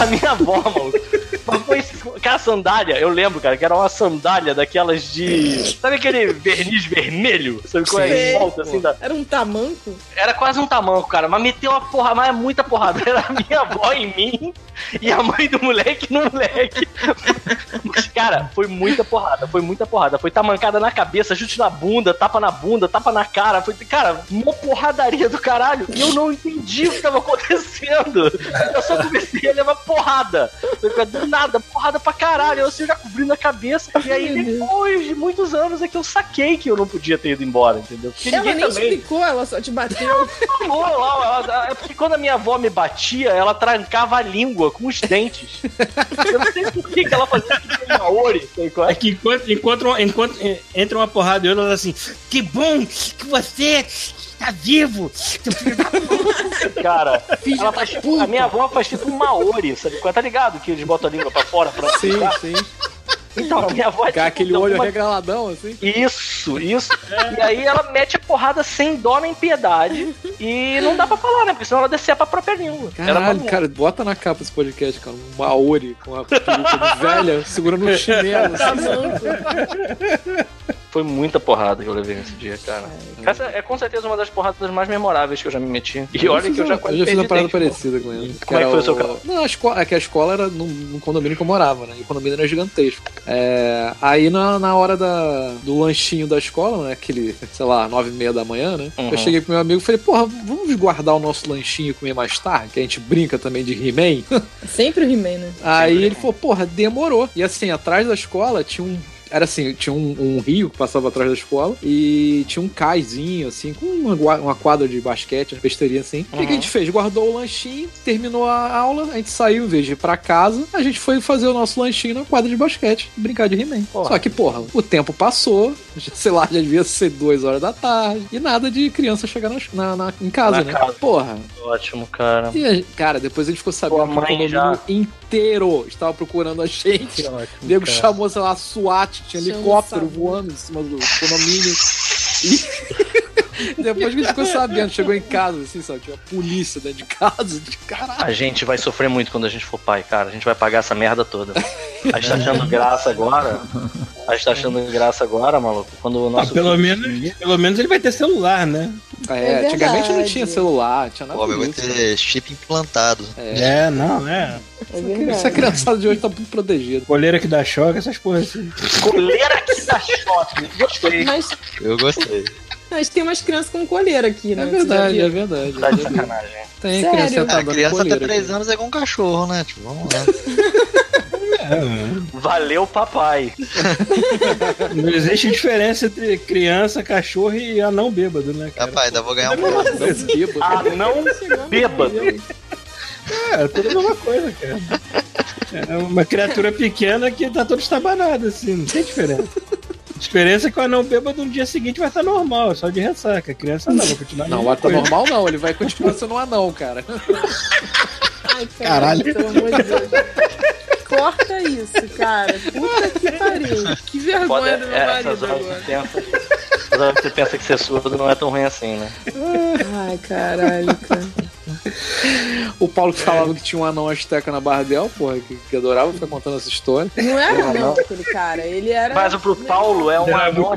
A minha avó, maluco. Mas foi. Cara, sandália, eu lembro, cara, que era uma sandália daquelas de. Sabe aquele verniz vermelho? Sabe qual é? Em volta, assim, da,
Era um tamanco?
era quase um tamanco, cara, mas meteu a porra, mas é muita porrada. Era a minha avó em mim e a mãe do moleque no moleque. Mas, cara, foi muita porrada, foi muita porrada. Foi tamancada na cabeça, chute na bunda, tapa na bunda, tapa na cara. Foi, cara, uma porradaria do caralho. E eu não entendi o que tava acontecendo. Eu só comecei a levar porrada. Do nada, porrada pra caralho. Eu assim, já cobrindo a cabeça. E aí, depois de muitos anos, é que eu saquei que eu não podia ter ido embora, entendeu? Porque
Ela
ninguém
nem
também
explicou, ela só te bateu.
falou lá, ela- é porque quando a minha avó me batia, ela trancava a língua com os dentes. Eu não sei por que, que ela fazia isso com Maori. sei qual
É
é.
que enquanto, enquanto, enquanto entra uma porrada e outra, ela assim, que bom que você está vivo, seu filho
Cara, ela faz tipo, a minha avó faz tipo um Maori, sabe? é? Tá ligado? Que eles botam a língua pra fora pra
Sim,
ficar?
sim.
Então, a minha avó é
Ficar
tipo,
aquele olho
uma-
arregaladão, assim.
Isso, isso. E aí ela mete a porrada sem dó nem piedade. E não dá pra falar, né? Porque senão ela descer pra própria língua.
Caralho, cara, bota na capa esse podcast, cara. Um Maori com uma peruca de velha segurando um chinelo. assim.
Foi muita porrada que eu levei nesse dia, cara. Essa é com certeza uma das porradas mais memoráveis que eu já me meti. E olha que eu já quase
Eu já fiz uma parada
dente,
parecida com ele.
Como é que foi o seu caso?
Não, a escola, é que a escola era num, num condomínio que eu morava, né? E o condomínio era gigantesco. É, aí na, na hora da, do lanchinho da escola, né? Aquele, sei lá, nove e meia da manhã, né?
Uhum.
Eu cheguei pro meu amigo e falei, porra, vamos guardar o nosso lanchinho e comer mais tarde? Que a gente brinca também de He-Man.
Sempre o He-Man, né?
Aí ele falou, porra, demorou. E assim, atrás da escola tinha um era assim, tinha um, um rio que passava atrás da escola e tinha um caizinho, assim, com uma, uma quadra de basquete, uma besteirinha assim. O que que a gente fez? Guardou o lanchinho, terminou a aula, a gente saiu, em vez de ir pra casa, a gente foi fazer o nosso lanchinho na quadra de basquete, brincar de He-Man. Só que, porra, o tempo passou, sei lá, já devia ser duas horas da tarde, e nada de criança chegar na, na- na- em casa,
Na
né?
casa.
Porra.
Ótimo, cara.
E, a cara, depois a gente ficou sabendo
Tua
que o condomínio
já-
inteiro estava procurando a gente. O nego
cara.
chamou, sei lá, SWAT, tinha helicóptero voando em cima do condomínio. E depois que a gente ficou sabendo, chegou em casa, assim, sabe? Tinha polícia dentro de casa, de caralho.
A gente vai sofrer muito quando a gente for pai, cara. A gente vai pagar essa merda toda. A gente tá achando graça agora. A gente tá achando graça agora, maluco. Quando o
Ah,
nosso.
pelo,
filho-
menos, pelo menos ele vai ter celular, né?
É,
É
antigamente não tinha celular, tinha nada
Pô, vai ter chip implantado.
É, não, é.
É
Essa criançada de hoje tá muito protegida.
Coleira que dá choque, essas porras assim.
Coleira que dá choque. Gostei.
Mas,
Eu gostei.
Mas tem umas crianças com coleira aqui, né?
É verdade, é verdade.
Tá de sacanagem.
Tem
Sério?
criança
A
sentada
criança até
coleira
3
aqui.
anos é igual um cachorro, né? Tipo, vamos lá.
É,
Valeu, papai.
não existe diferença entre criança, cachorro e anão bêbado, né, cara?
Rapaz, ainda vou ganhar um
Não, bêbado.
Ah, não bêbado.
É, tudo a mesma coisa, cara. É uma criatura pequena que tá todo estabanado, assim, não tem diferença. A diferença é que o anão bêbado no dia seguinte vai estar normal, só de ressaca. A criança não, vai continuar
Não, tá
coisa.
normal não, ele vai continuar sendo um anão, cara.
Ai, caralho,
Caralho.
pelo amor de Deus. Corta isso, cara. Puta que pariu. Que
Foda
vergonha do meu
é,
marido
essas horas
agora.
você pensa. Essas horas você pensa que ser surdo não é tão ruim assim, né?
Ai, caralho, cara.
O Paulo que falava que tinha um anão asteca na Bardel, porra, que, que adorava ficar contando essa história.
Não era não aquele cara. Ele era.
Mas o pro Paulo é um
Era
anão.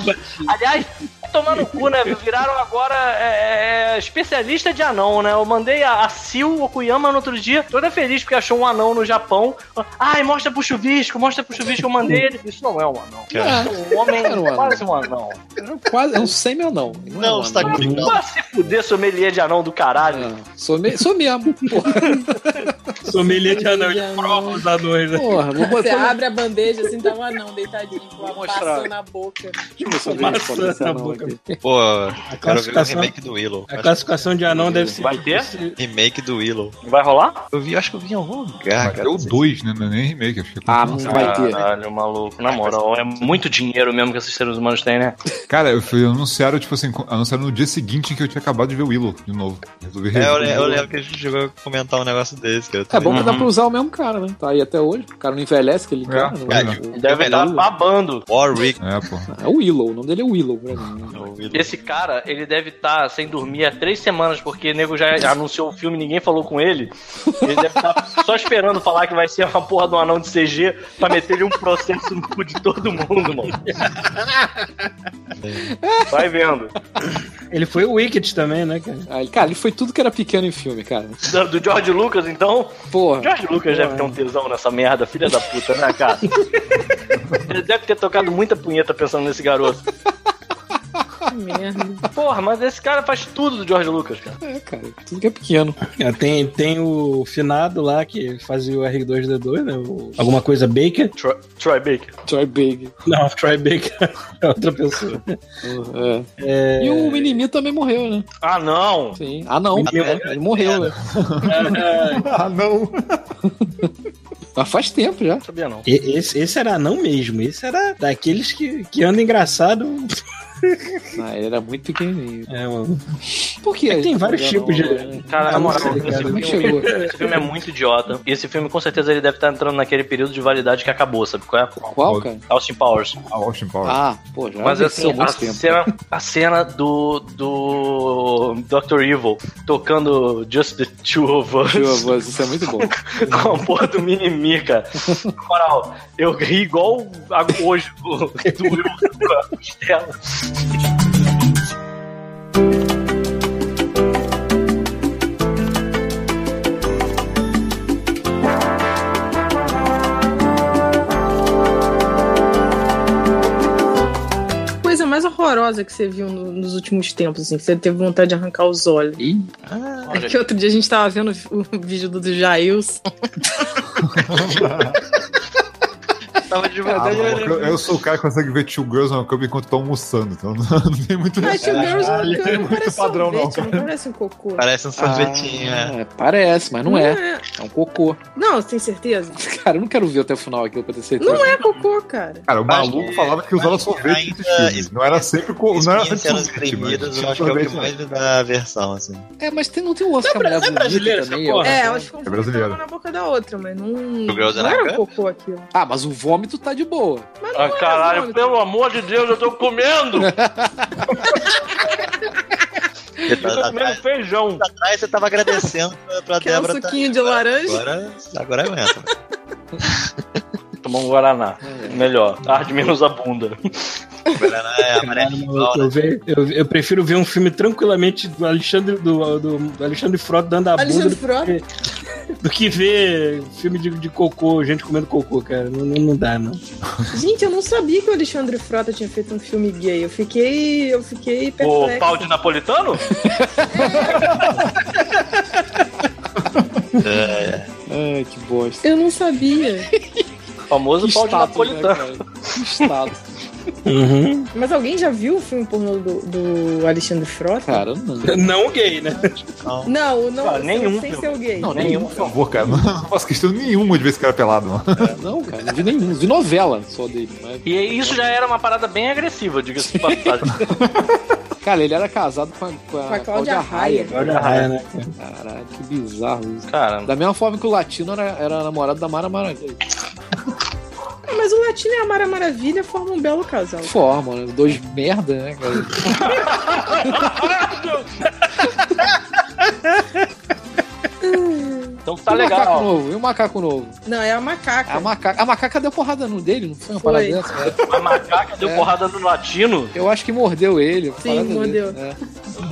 Aliás, tomar no cu, né? Viraram agora é, é, especialista de anão, né? Eu mandei a, a Sil Okuyama no outro dia, toda feliz porque achou um anão no Japão. Ai, mostra pro chuvisco, mostra pro chuvisco. Eu mandei ele. Isso não é um anão. É um homem,
Era um anão.
quase um anão.
Era quase, é um semi-anão. Não, é
Não,
um
você tá
anão.
comigo.
Vai se fuder, sommelier de anão do caralho.
É, sou, me, sou mesmo, porra.
Sommelier de anão,
De
prova os anões, né?
porra vou
Você
botar
abre a bandeja assim, tá um anão deitadinho com a maçã na boca.
Deixa eu ver se eu vejo anão
Pô, quero ver o remake do Willow.
A classificação de anão deve ser.
Vai ter?
Remake do Willow.
Vai rolar?
Eu vi, acho que eu vi em algum lugar, cara.
ter o 2, né? Não é nem remake, acho que é
Ah, não vai ter.
Caralho, maluco. Na moral, é muito dinheiro mesmo que esses seres humanos têm, né?
Cara, eu fui anunciaram, tipo assim, anunciaram no dia seguinte em que eu tinha acabado de ver o Willow de novo. Resolvi
É, eu, eu lembro que a gente chegou a comentar um negócio desse, cara.
É bom que dá
Uhum.
pra usar o mesmo cara, né? Tá aí até hoje. O cara não envelhece, que ele
É,
cara. não
é,
é,
tipo,
Deve
é
estar
o-
babando.
Warwick.
É, pô.
É o Willow, o nome dele é Willow pra mim.
Esse cara, ele deve estar sem dormir há três semanas, porque o nego já anunciou o filme e ninguém falou com ele. Ele deve estar só esperando falar que vai ser uma porra do anão de CG pra meter ele um processo no cu de todo mundo, mano. Vai vendo.
Ele foi o Wicked também, né, cara?
Ah, ele- cara, ele foi tudo que era pequeno em filme, cara.
Do, do George Lucas, então.
Porra.
George Lucas deve ter um tesão nessa merda, filha da puta, né, cara? Ele deve ter tocado muita punheta pensando nesse garoto.
Merda.
Porra, mas esse cara faz tudo do George Lucas, cara.
É, cara, tudo que é pequeno.
É, Tem, tem o finado lá que fazia o R2D2, né? o- alguma coisa Baker.
Troy, Troy Baker.
Troy Big.
Não, Troy Baker é outra pessoa.
É.
É,
E o Minimi também morreu, né?
Ah, não!
Sim. Ah, não.
Minimi-
É, ele morreu, né?
Ah, não.
Mas faz tempo já.
Sabia não.
Esse, esse era não mesmo. Esse era daqueles que, que anda engraçado.
Ah, ele era muito pequenininho.
É, mano.
Por que?
É que tem vários tipos de-
Cara, na
não
moral, esse, filme,
chegou?
esse filme é muito idiota. E esse filme, com certeza, ele deve estar entrando naquele período de validade que acabou, sabe qual é?
Qual, cara?
Austin Powers.
Ah, Austin Powers.
Ah, pô, já
Mas assim, a
tempo.
cena, a cena do, do Dr. Evil tocando Just the Two of Us
Tio avô, Isso é muito bom.
com a porra do Minimi, cara. Na moral, eu ri igual a- hoje do, do Will com a costela.
Coisa mais horrorosa que você viu no- nos últimos tempos, assim, que você teve vontade de arrancar os olhos. É que outro dia a gente tava vendo o vídeo do, do Jailson.
tava de
Ah,
verdade.
eu, eu sou o cara que consegue ver Two Girls no Cup enquanto tô almoçando, então não, não tem muito.
Mas Two Girls
Ah,
no
ele
Cup
tem
não
muito
parece
padrão, não,
sorvete, não parece um cocô.
Parece um sorvetinho, é.
Ah, parece, mas não, é. É um cocô.
Não, você tem certeza?
Cara, eu não quero ver até o final aquilo pra ter certeza.
Não é cocô, cara.
Cara, o
Acho
maluco
que-
falava que usava
acho que
sorvete
ainda.
Não era sempre co- não era sempre sorvete, mas
eu acho que é o que mais me dá aversão, assim.
É, mas tem, não tem um lance
Não
que
é não é essa
também?
É, elas ficam
É brasileiro.
na boca da outra, mas não, não era um cocô aquilo.
Ah, mas o vômito tá de boa.
Mas não
Ah,
era
caralho,
vômito.
pelo amor de Deus, eu tô comendo!
Você
Eu tô
tá
comendo
atrás,
feijão.
atrás você tava agradecendo pra, pra
Quer um
Débora. tá-
suquinho de laranja?
Agora, agora aguenta.
Tomar um Guaraná. Melhor. Arde menos a bunda.
Guaraná é
Eu, eu- eu prefiro ver um filme tranquilamente do Alexandre, do, do- do Alexandre Frota dando a bunda
Alexandre
do,
Frota?
do que ver filme de, de cocô, gente comendo cocô, cara. Não, não, não dá, não.
Gente, eu não sabia que o Alexandre Frota tinha feito um filme gay. Eu fiquei. Eu fiquei
O pau de napolitano?
É,
Ai, que bosta.
Eu não sabia.
Famoso pau de
né,
napolitano.
Cara?
Uhum.
Mas alguém já viu o filme pornô do, do Alexandre Frota?
Cara, não.
Não gay, né?
Não, não,
Ah,
sem-
nenhum
sem
filme.
ser o gay.
Não,
Nenhum.
Por favor, cara, não, não faço questão nenhuma de ver esse cara pelado, mano.
Não, cara, não vi nenhum. Vi novela só dele. Mas...
E isso já era uma parada bem agressiva, diga-se de passagem.
Cara, ele era casado com a, com a,
Com a Cláudia Raia.
Olha a raia, né?
Caralho, que bizarro isso.
Cara,
Da mesma forma que o latino era, era namorado da Mara Maravilha.
Ah, Mas o Latino e a Mara Maravilha formam um belo casal.
Forma, né? Dois merda, né, cara?
então tá
e o macaco
legal.
novo? E o macaco novo?
Não, é a macaca.
A macaca, a macaca deu porrada no dele, não foi uma
Foi.
parada dessa? né?
A macaca deu
É.
porrada no latino.
Eu acho que mordeu ele.
Sim, mordeu.
dele, é.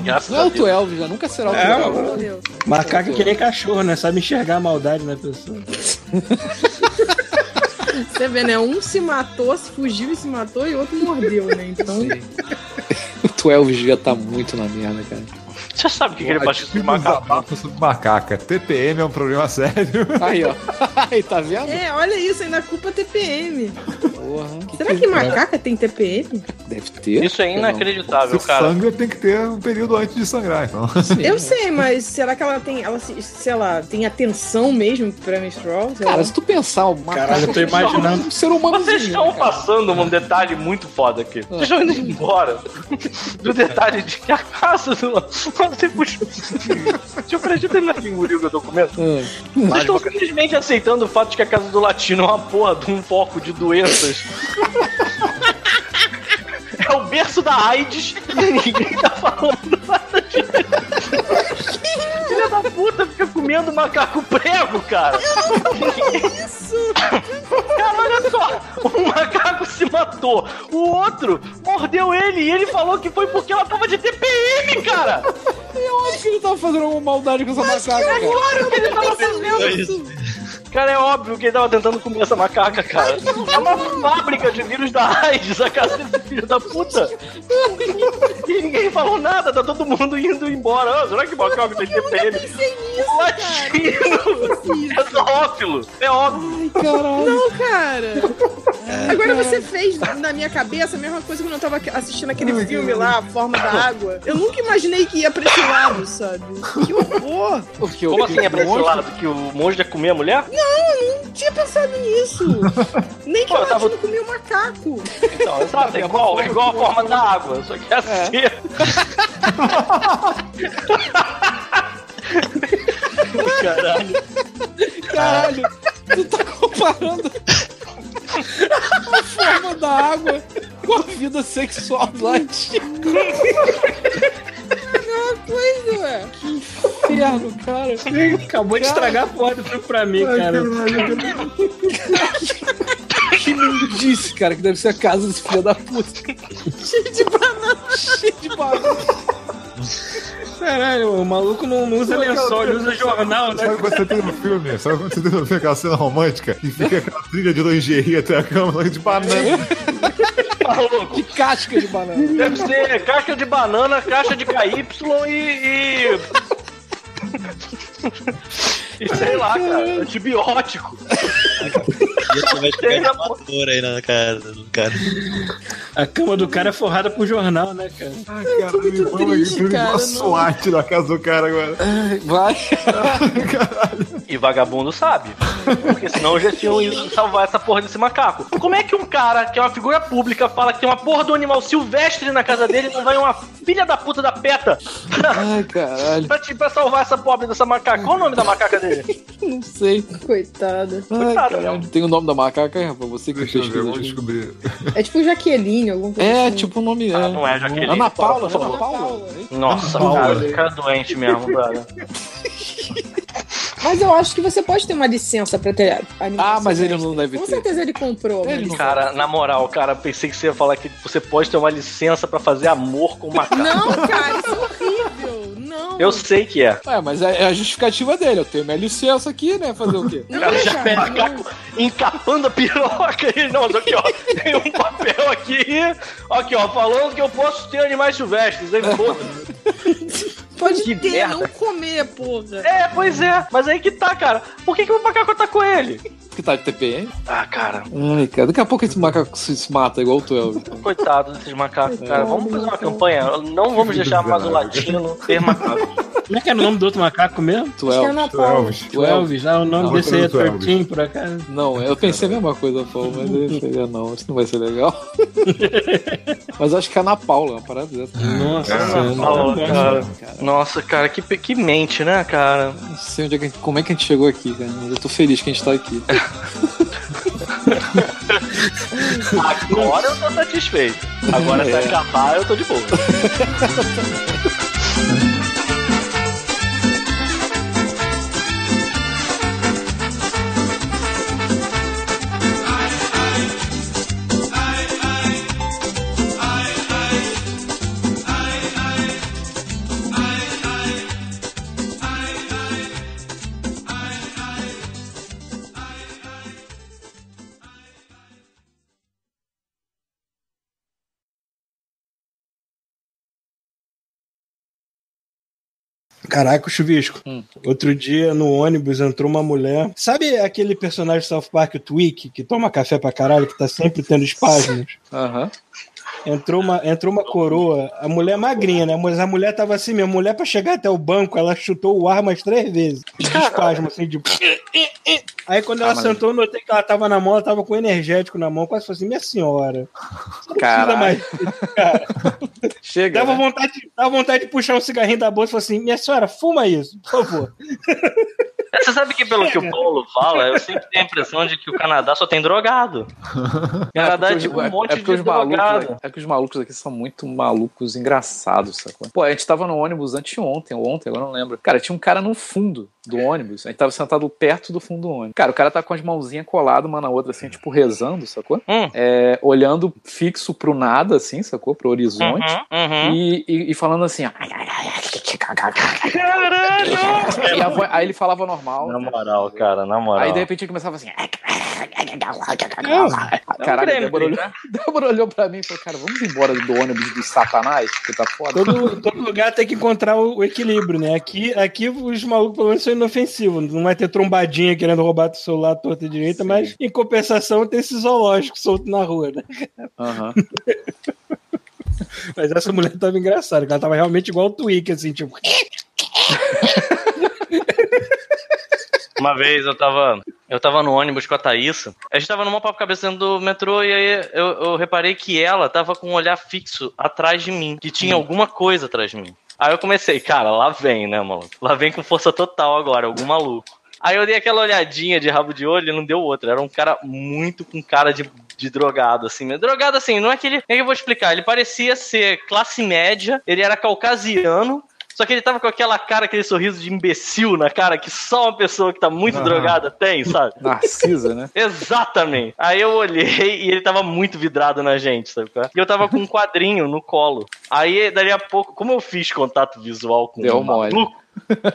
Graças
Não é o. Twelve, já nunca será o
É. Macaco que nem cachorro, né? Sabe enxergar a maldade na pessoa.
Você vê, né? Um se matou, se fugiu e se matou, e outro mordeu, né? Então.
Sim. O Twelve devia estar muito na merda, cara.
Você sabe o que, que ele baixou
Filme
macaco?
sobre macaca. TPM é um problema sério.
Aí, ó. Aí, tá vendo?
É, olha isso, ainda culpa é TPM.
Porra.
Será que macaca tem TPM?
Deve ter.
Isso é inacreditável,
Se
cara.
sangra, tem que ter um período antes de sangrar, então.
Sim.
Eu sei, mas será que ela tem, ela, se- sei lá, tem atenção mesmo pra menstrual?
Cara,
lá.
se tu pensar, o macaco
Caralho, eu tô imaginando.
é um ser humano.
Vocês estão passando um detalhe muito foda aqui. Vocês estão indo embora do detalhe de que a casa do. Você puxou. Deixa eu acreditar terminar de engolir o que eu tô comendo. Vocês estão simplesmente aceitando o fato de que a casa do latino é uma porra de um foco de doenças. É o berço da AIDS e ninguém tá falando nada disso. Filha da puta fica comendo macaco prego, cara.
Isso!
Cara, olha só! Um macaco se matou, o outro mordeu ele e ele falou que foi porque ela tava de TPM, cara!
Eu acho que ele tava fazendo alguma maldade com essa macaca, cara.
Claro que ele tava fazendo! Cara, é óbvio que ele tava tentando comer essa macaca, cara. É uma fábrica de vírus da AIDS, a casa desse filho da puta. E ninguém falou nada, tá todo mundo indo embora. Ah, será que o macaco tem TPM? O latino é zoófilo, é óbvio.
Ai, caralho.
Não, cara! Agora você fez na minha cabeça a mesma coisa quando eu tava assistindo aquele filme lá, A Forma da Água. Eu nunca imaginei que ia pra esse lado, sabe? Que horror!
Como assim é pra esse lado? Que o monstro ia comer a mulher?
Não tinha pensado nisso! Nem que
Pô,
o
eu tava-
comia o macaco!
Então, exato, é igual, é igual a forma da água, só que é assim.
Caralho.
Caralho, tu tá comparando a forma da água com a vida sexual do latino.
Coisa, ué!
Inferno, cara.
Acabou de estragar a porra do pra mim, cara.
Que mundice, cara, que deve ser a casa desse filho da puta.
Cheio de banana!
Cheio de bagulho.
Caralho, o maluco não, não usa lençol, ele usa jornal, né?
Sabe quando você tem no filme? Sabe quando você tem no filme aquela cena romântica e fica aquela trilha de lingerie até a cama de banana?
Maluco.
Que casca de banana.
Deve ser caixa de banana, caixa de KY e. e... e sei lá, cara, antibiótico.
E vai chegar aí na casa do cara.
A cama do cara é forrada pro jornal, né, cara?
Ah, cara, me vamos
triste,
aqui,
cara,
uma. SWAT na casa do cara agora.
Vai.
E vagabundo sabe. Porque senão já tinham ido salvar essa porra desse macaco. Como é que um cara, que é uma figura pública, fala que tem uma porra do animal silvestre na casa dele e não vai uma filha da puta da peta
Ai, caralho.
pra, te- pra salvar essa pobre dessa macaca? Qual o nome da macaca dele?
Não sei.
Coitada.
Ai,
Coitado,
caralho. Tem o nome da macaca, rapaz? Você que
Deixa eu ver,
pesquisa.
vamos
gente.
descobrir.
É tipo Jaqueline, alguma coisa
É,
assim.
tipo o nome.
Ah,
é.
não é Jaqueline.
Ana Paula, Ana
fala.
Paula.
Nossa,
Paula.
cara, cara doente mesmo, cara.
Mas eu acho que você pode ter uma licença pra ter animal
Ah, mas ele não deve
Com
ter.
certeza ele comprou.
Ele
licença.
Cara, na moral, cara, pensei que você ia falar que você pode ter uma licença pra fazer amor com o macaco.
Não, cara, isso é horrível. Não.
Eu sei que é.
É, mas é a justificativa dele. Eu tenho minha licença aqui, né? Fazer o quê?
Não,
já
cara, não.
encapando a piroca. E, não, mas aqui, ó, tem um papel aqui. Aqui, ó, falando que eu posso ter animais silvestres. Aí, foda-se.
Pode
Que
ter,
merda.
não comer, porra.
É, pois é. Mas aí que tá, cara. Por que, que o macaco tá com ele?
Que tá de TPM?
Ah, cara.
Ai, cara. Daqui a pouco esse macaco se, se mata igual tu, Elvio.
Coitado desses macacos, cara. Vamos fazer uma campanha. Não vamos deixar mais o latino ter macaco.
Como é que era o nome do outro macaco mesmo?
É. Ana.
Elvis.
O Elvis, ah, o nome
Não,
desse aí é Tortinho, por acaso.
Não, eu pensei a mesma coisa, Paulo, mas eu falei, ah, não, isso não vai ser legal. mas acho que é Ana Paula, uma parada dessa.
Nossa,
É,
senhora,
Paula, cara. Nossa, cara, que, que mente, né, cara?
Não sei onde é que, a gente- como é que a gente chegou aqui, cara. Mas eu tô feliz que a gente tá aqui.
Agora eu tô satisfeito. Agora se acabar, eu tô de boa.
Caraca, o chuvisco.
Hum.
Outro dia no ônibus entrou uma mulher. Sabe aquele personagem do South Park, o Tweak, que toma café pra caralho, que tá sempre tendo espasmos?
Aham.
Entrou uma, entrou uma coroa, a mulher magrinha, né? Mas a mulher tava assim, minha mulher pra chegar até o banco, ela chutou o ar mais três vezes. De espasmo, assim, de. Aí quando ela
mas-
sentou, eu notei que ela tava na mão, ela tava com energético na mão, quase assim, minha senhora. Você não precisa
Caralho.
mais cara.
Chega.
Dava
né?
vontade, dava vontade de puxar um cigarrinho da bolsa e falar assim, minha senhora, fuma isso, por favor.
Você sabe que pelo que o Paulo fala, eu sempre tenho a impressão de que o Canadá só tem drogado. O Canadá é
porque
tipo
os-
um monte
é
de
os malucos,
drogado.
é que os malucos aqui são muito malucos, engraçados, sacou? Pô, a gente tava no ônibus anteontem, ou ontem, agora eu não lembro. Cara, tinha um cara no fundo do ônibus. A gente tava sentado perto do fundo do ônibus. Cara, o cara tá com as mãozinhas coladas uma na outra, assim, tipo, rezando, sacou?
Hum.
É, olhando fixo pro nada, assim, sacou? Pro horizonte.
Uhum, uhum.
E, e- e falando assim, ó.
Caralho!
E a voz- aí ele falava normal.
Na moral, cara, na moral.
Aí de repente ele começava assim.
É um
Caralho,
Gremlin,
Débora olhou,
né?
Débora olhou pra mim e falou: Cara, vamos embora do ônibus do Satanás, que tá foda.
Todo, todo lugar tem que encontrar o, o equilíbrio, né? Aqui, aqui os malucos pelo menos são inofensivos. Não vai ter trombadinha querendo roubar teu celular torta e direita, mas em compensação tem esse zoológico solto na rua, né?
Aham.
Mas essa mulher tava engraçada, que ela tava realmente igual o Twig, assim, tipo.
Uma vez eu tava. Eu tava no ônibus com a Thaísa. A gente tava numa papo cabeça dentro do metrô e aí eu, eu reparei que ela tava com um olhar fixo atrás de mim. Que tinha alguma coisa atrás de mim. Aí eu comecei, cara, lá vem, né, maluco? Lá vem com força total agora, algum maluco. Aí eu dei aquela olhadinha de rabo de olho e não deu outra. Era um cara muito com cara de, de drogado, assim. Drogado, assim, não é que ele. É que eu vou explicar? Ele parecia ser classe média, ele era caucasiano. Só que ele tava com aquela cara, aquele sorriso de imbecil na cara que só uma pessoa que tá muito
Aham.
drogada tem, sabe?
Narcisa, né?
Exatamente. Aí eu olhei e ele tava muito vidrado na gente, sabe? é? E eu tava com um quadrinho no colo. Aí, dali a pouco, como eu fiz contato visual com
Deu
um
mole.
maluco,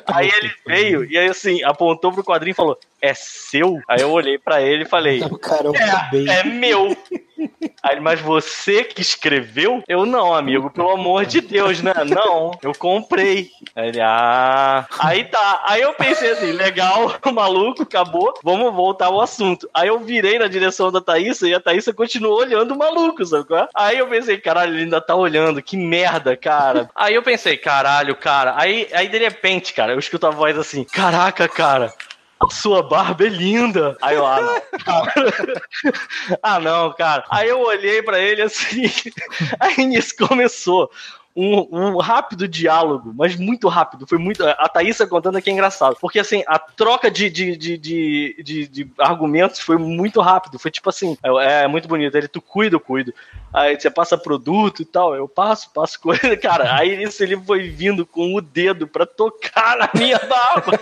aí ele veio e aí assim, apontou pro quadrinho e falou: É seu? Aí eu olhei pra ele e falei:
O cara, eu
É,
bem.
é meu. Aí, mas você que escreveu? Eu não, amigo, pelo amor de Deus, né? Não, eu comprei. Aí ele, ah. Aí tá. Aí eu pensei assim, legal, maluco, acabou, vamos voltar ao assunto. Aí eu virei na direção da Thaísa e a Thaísa continuou olhando o maluco, sabe qual é? Aí eu pensei, caralho, ele ainda tá olhando, que merda, cara. Aí eu pensei, caralho, cara. Aí, aí de repente, cara, eu escuto a voz assim, caraca, cara. A sua barba é linda. Aí eu, ah, não. ah, não, cara. Aí eu olhei pra ele assim. Aí nisso começou um, um rápido diálogo, mas muito rápido. Foi muito. A Thaísa contando aqui é engraçado. Porque assim, a troca de, de, de, de, de- de argumentos foi muito rápido. Foi tipo assim, é, é muito bonito. Ele, tu cuida, eu cuido. Aí você passa produto e tal, eu passo, passo coisa. Cara, aí isso ele foi vindo com o dedo pra tocar na minha barba.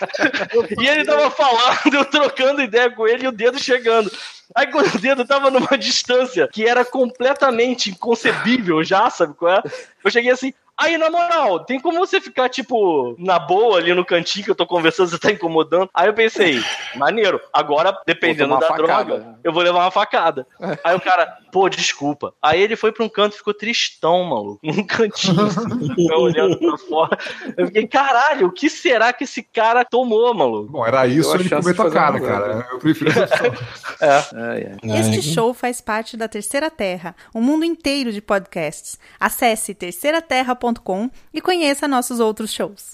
e ele tava falando, eu trocando ideia com ele e o dedo chegando. Aí quando o dedo tava numa distância que era completamente inconcebível já, sabe qual é? Eu cheguei assim, aí na moral, tem como você ficar, tipo, na boa ali no cantinho que eu tô conversando, você tá incomodando? Aí eu pensei, maneiro, agora, dependendo da
uma
droga,
facada.
eu vou levar uma facada. Aí o cara, pô, desculpa. Aí ele foi pra um canto e ficou tristão, maluco. Num cantinho, assim, ficou olhando pra fora. Eu fiquei, caralho, o que será que esse cara tomou, maluco?
Bom, era isso
Eu
ele
acho
comer tua cara, cara. Eu prefiro essa opção.
Ai, ai.
Este show faz parte da Terceira Terra, um mundo inteiro de podcasts. Acesse terceiraterra.com e conheça nossos outros shows.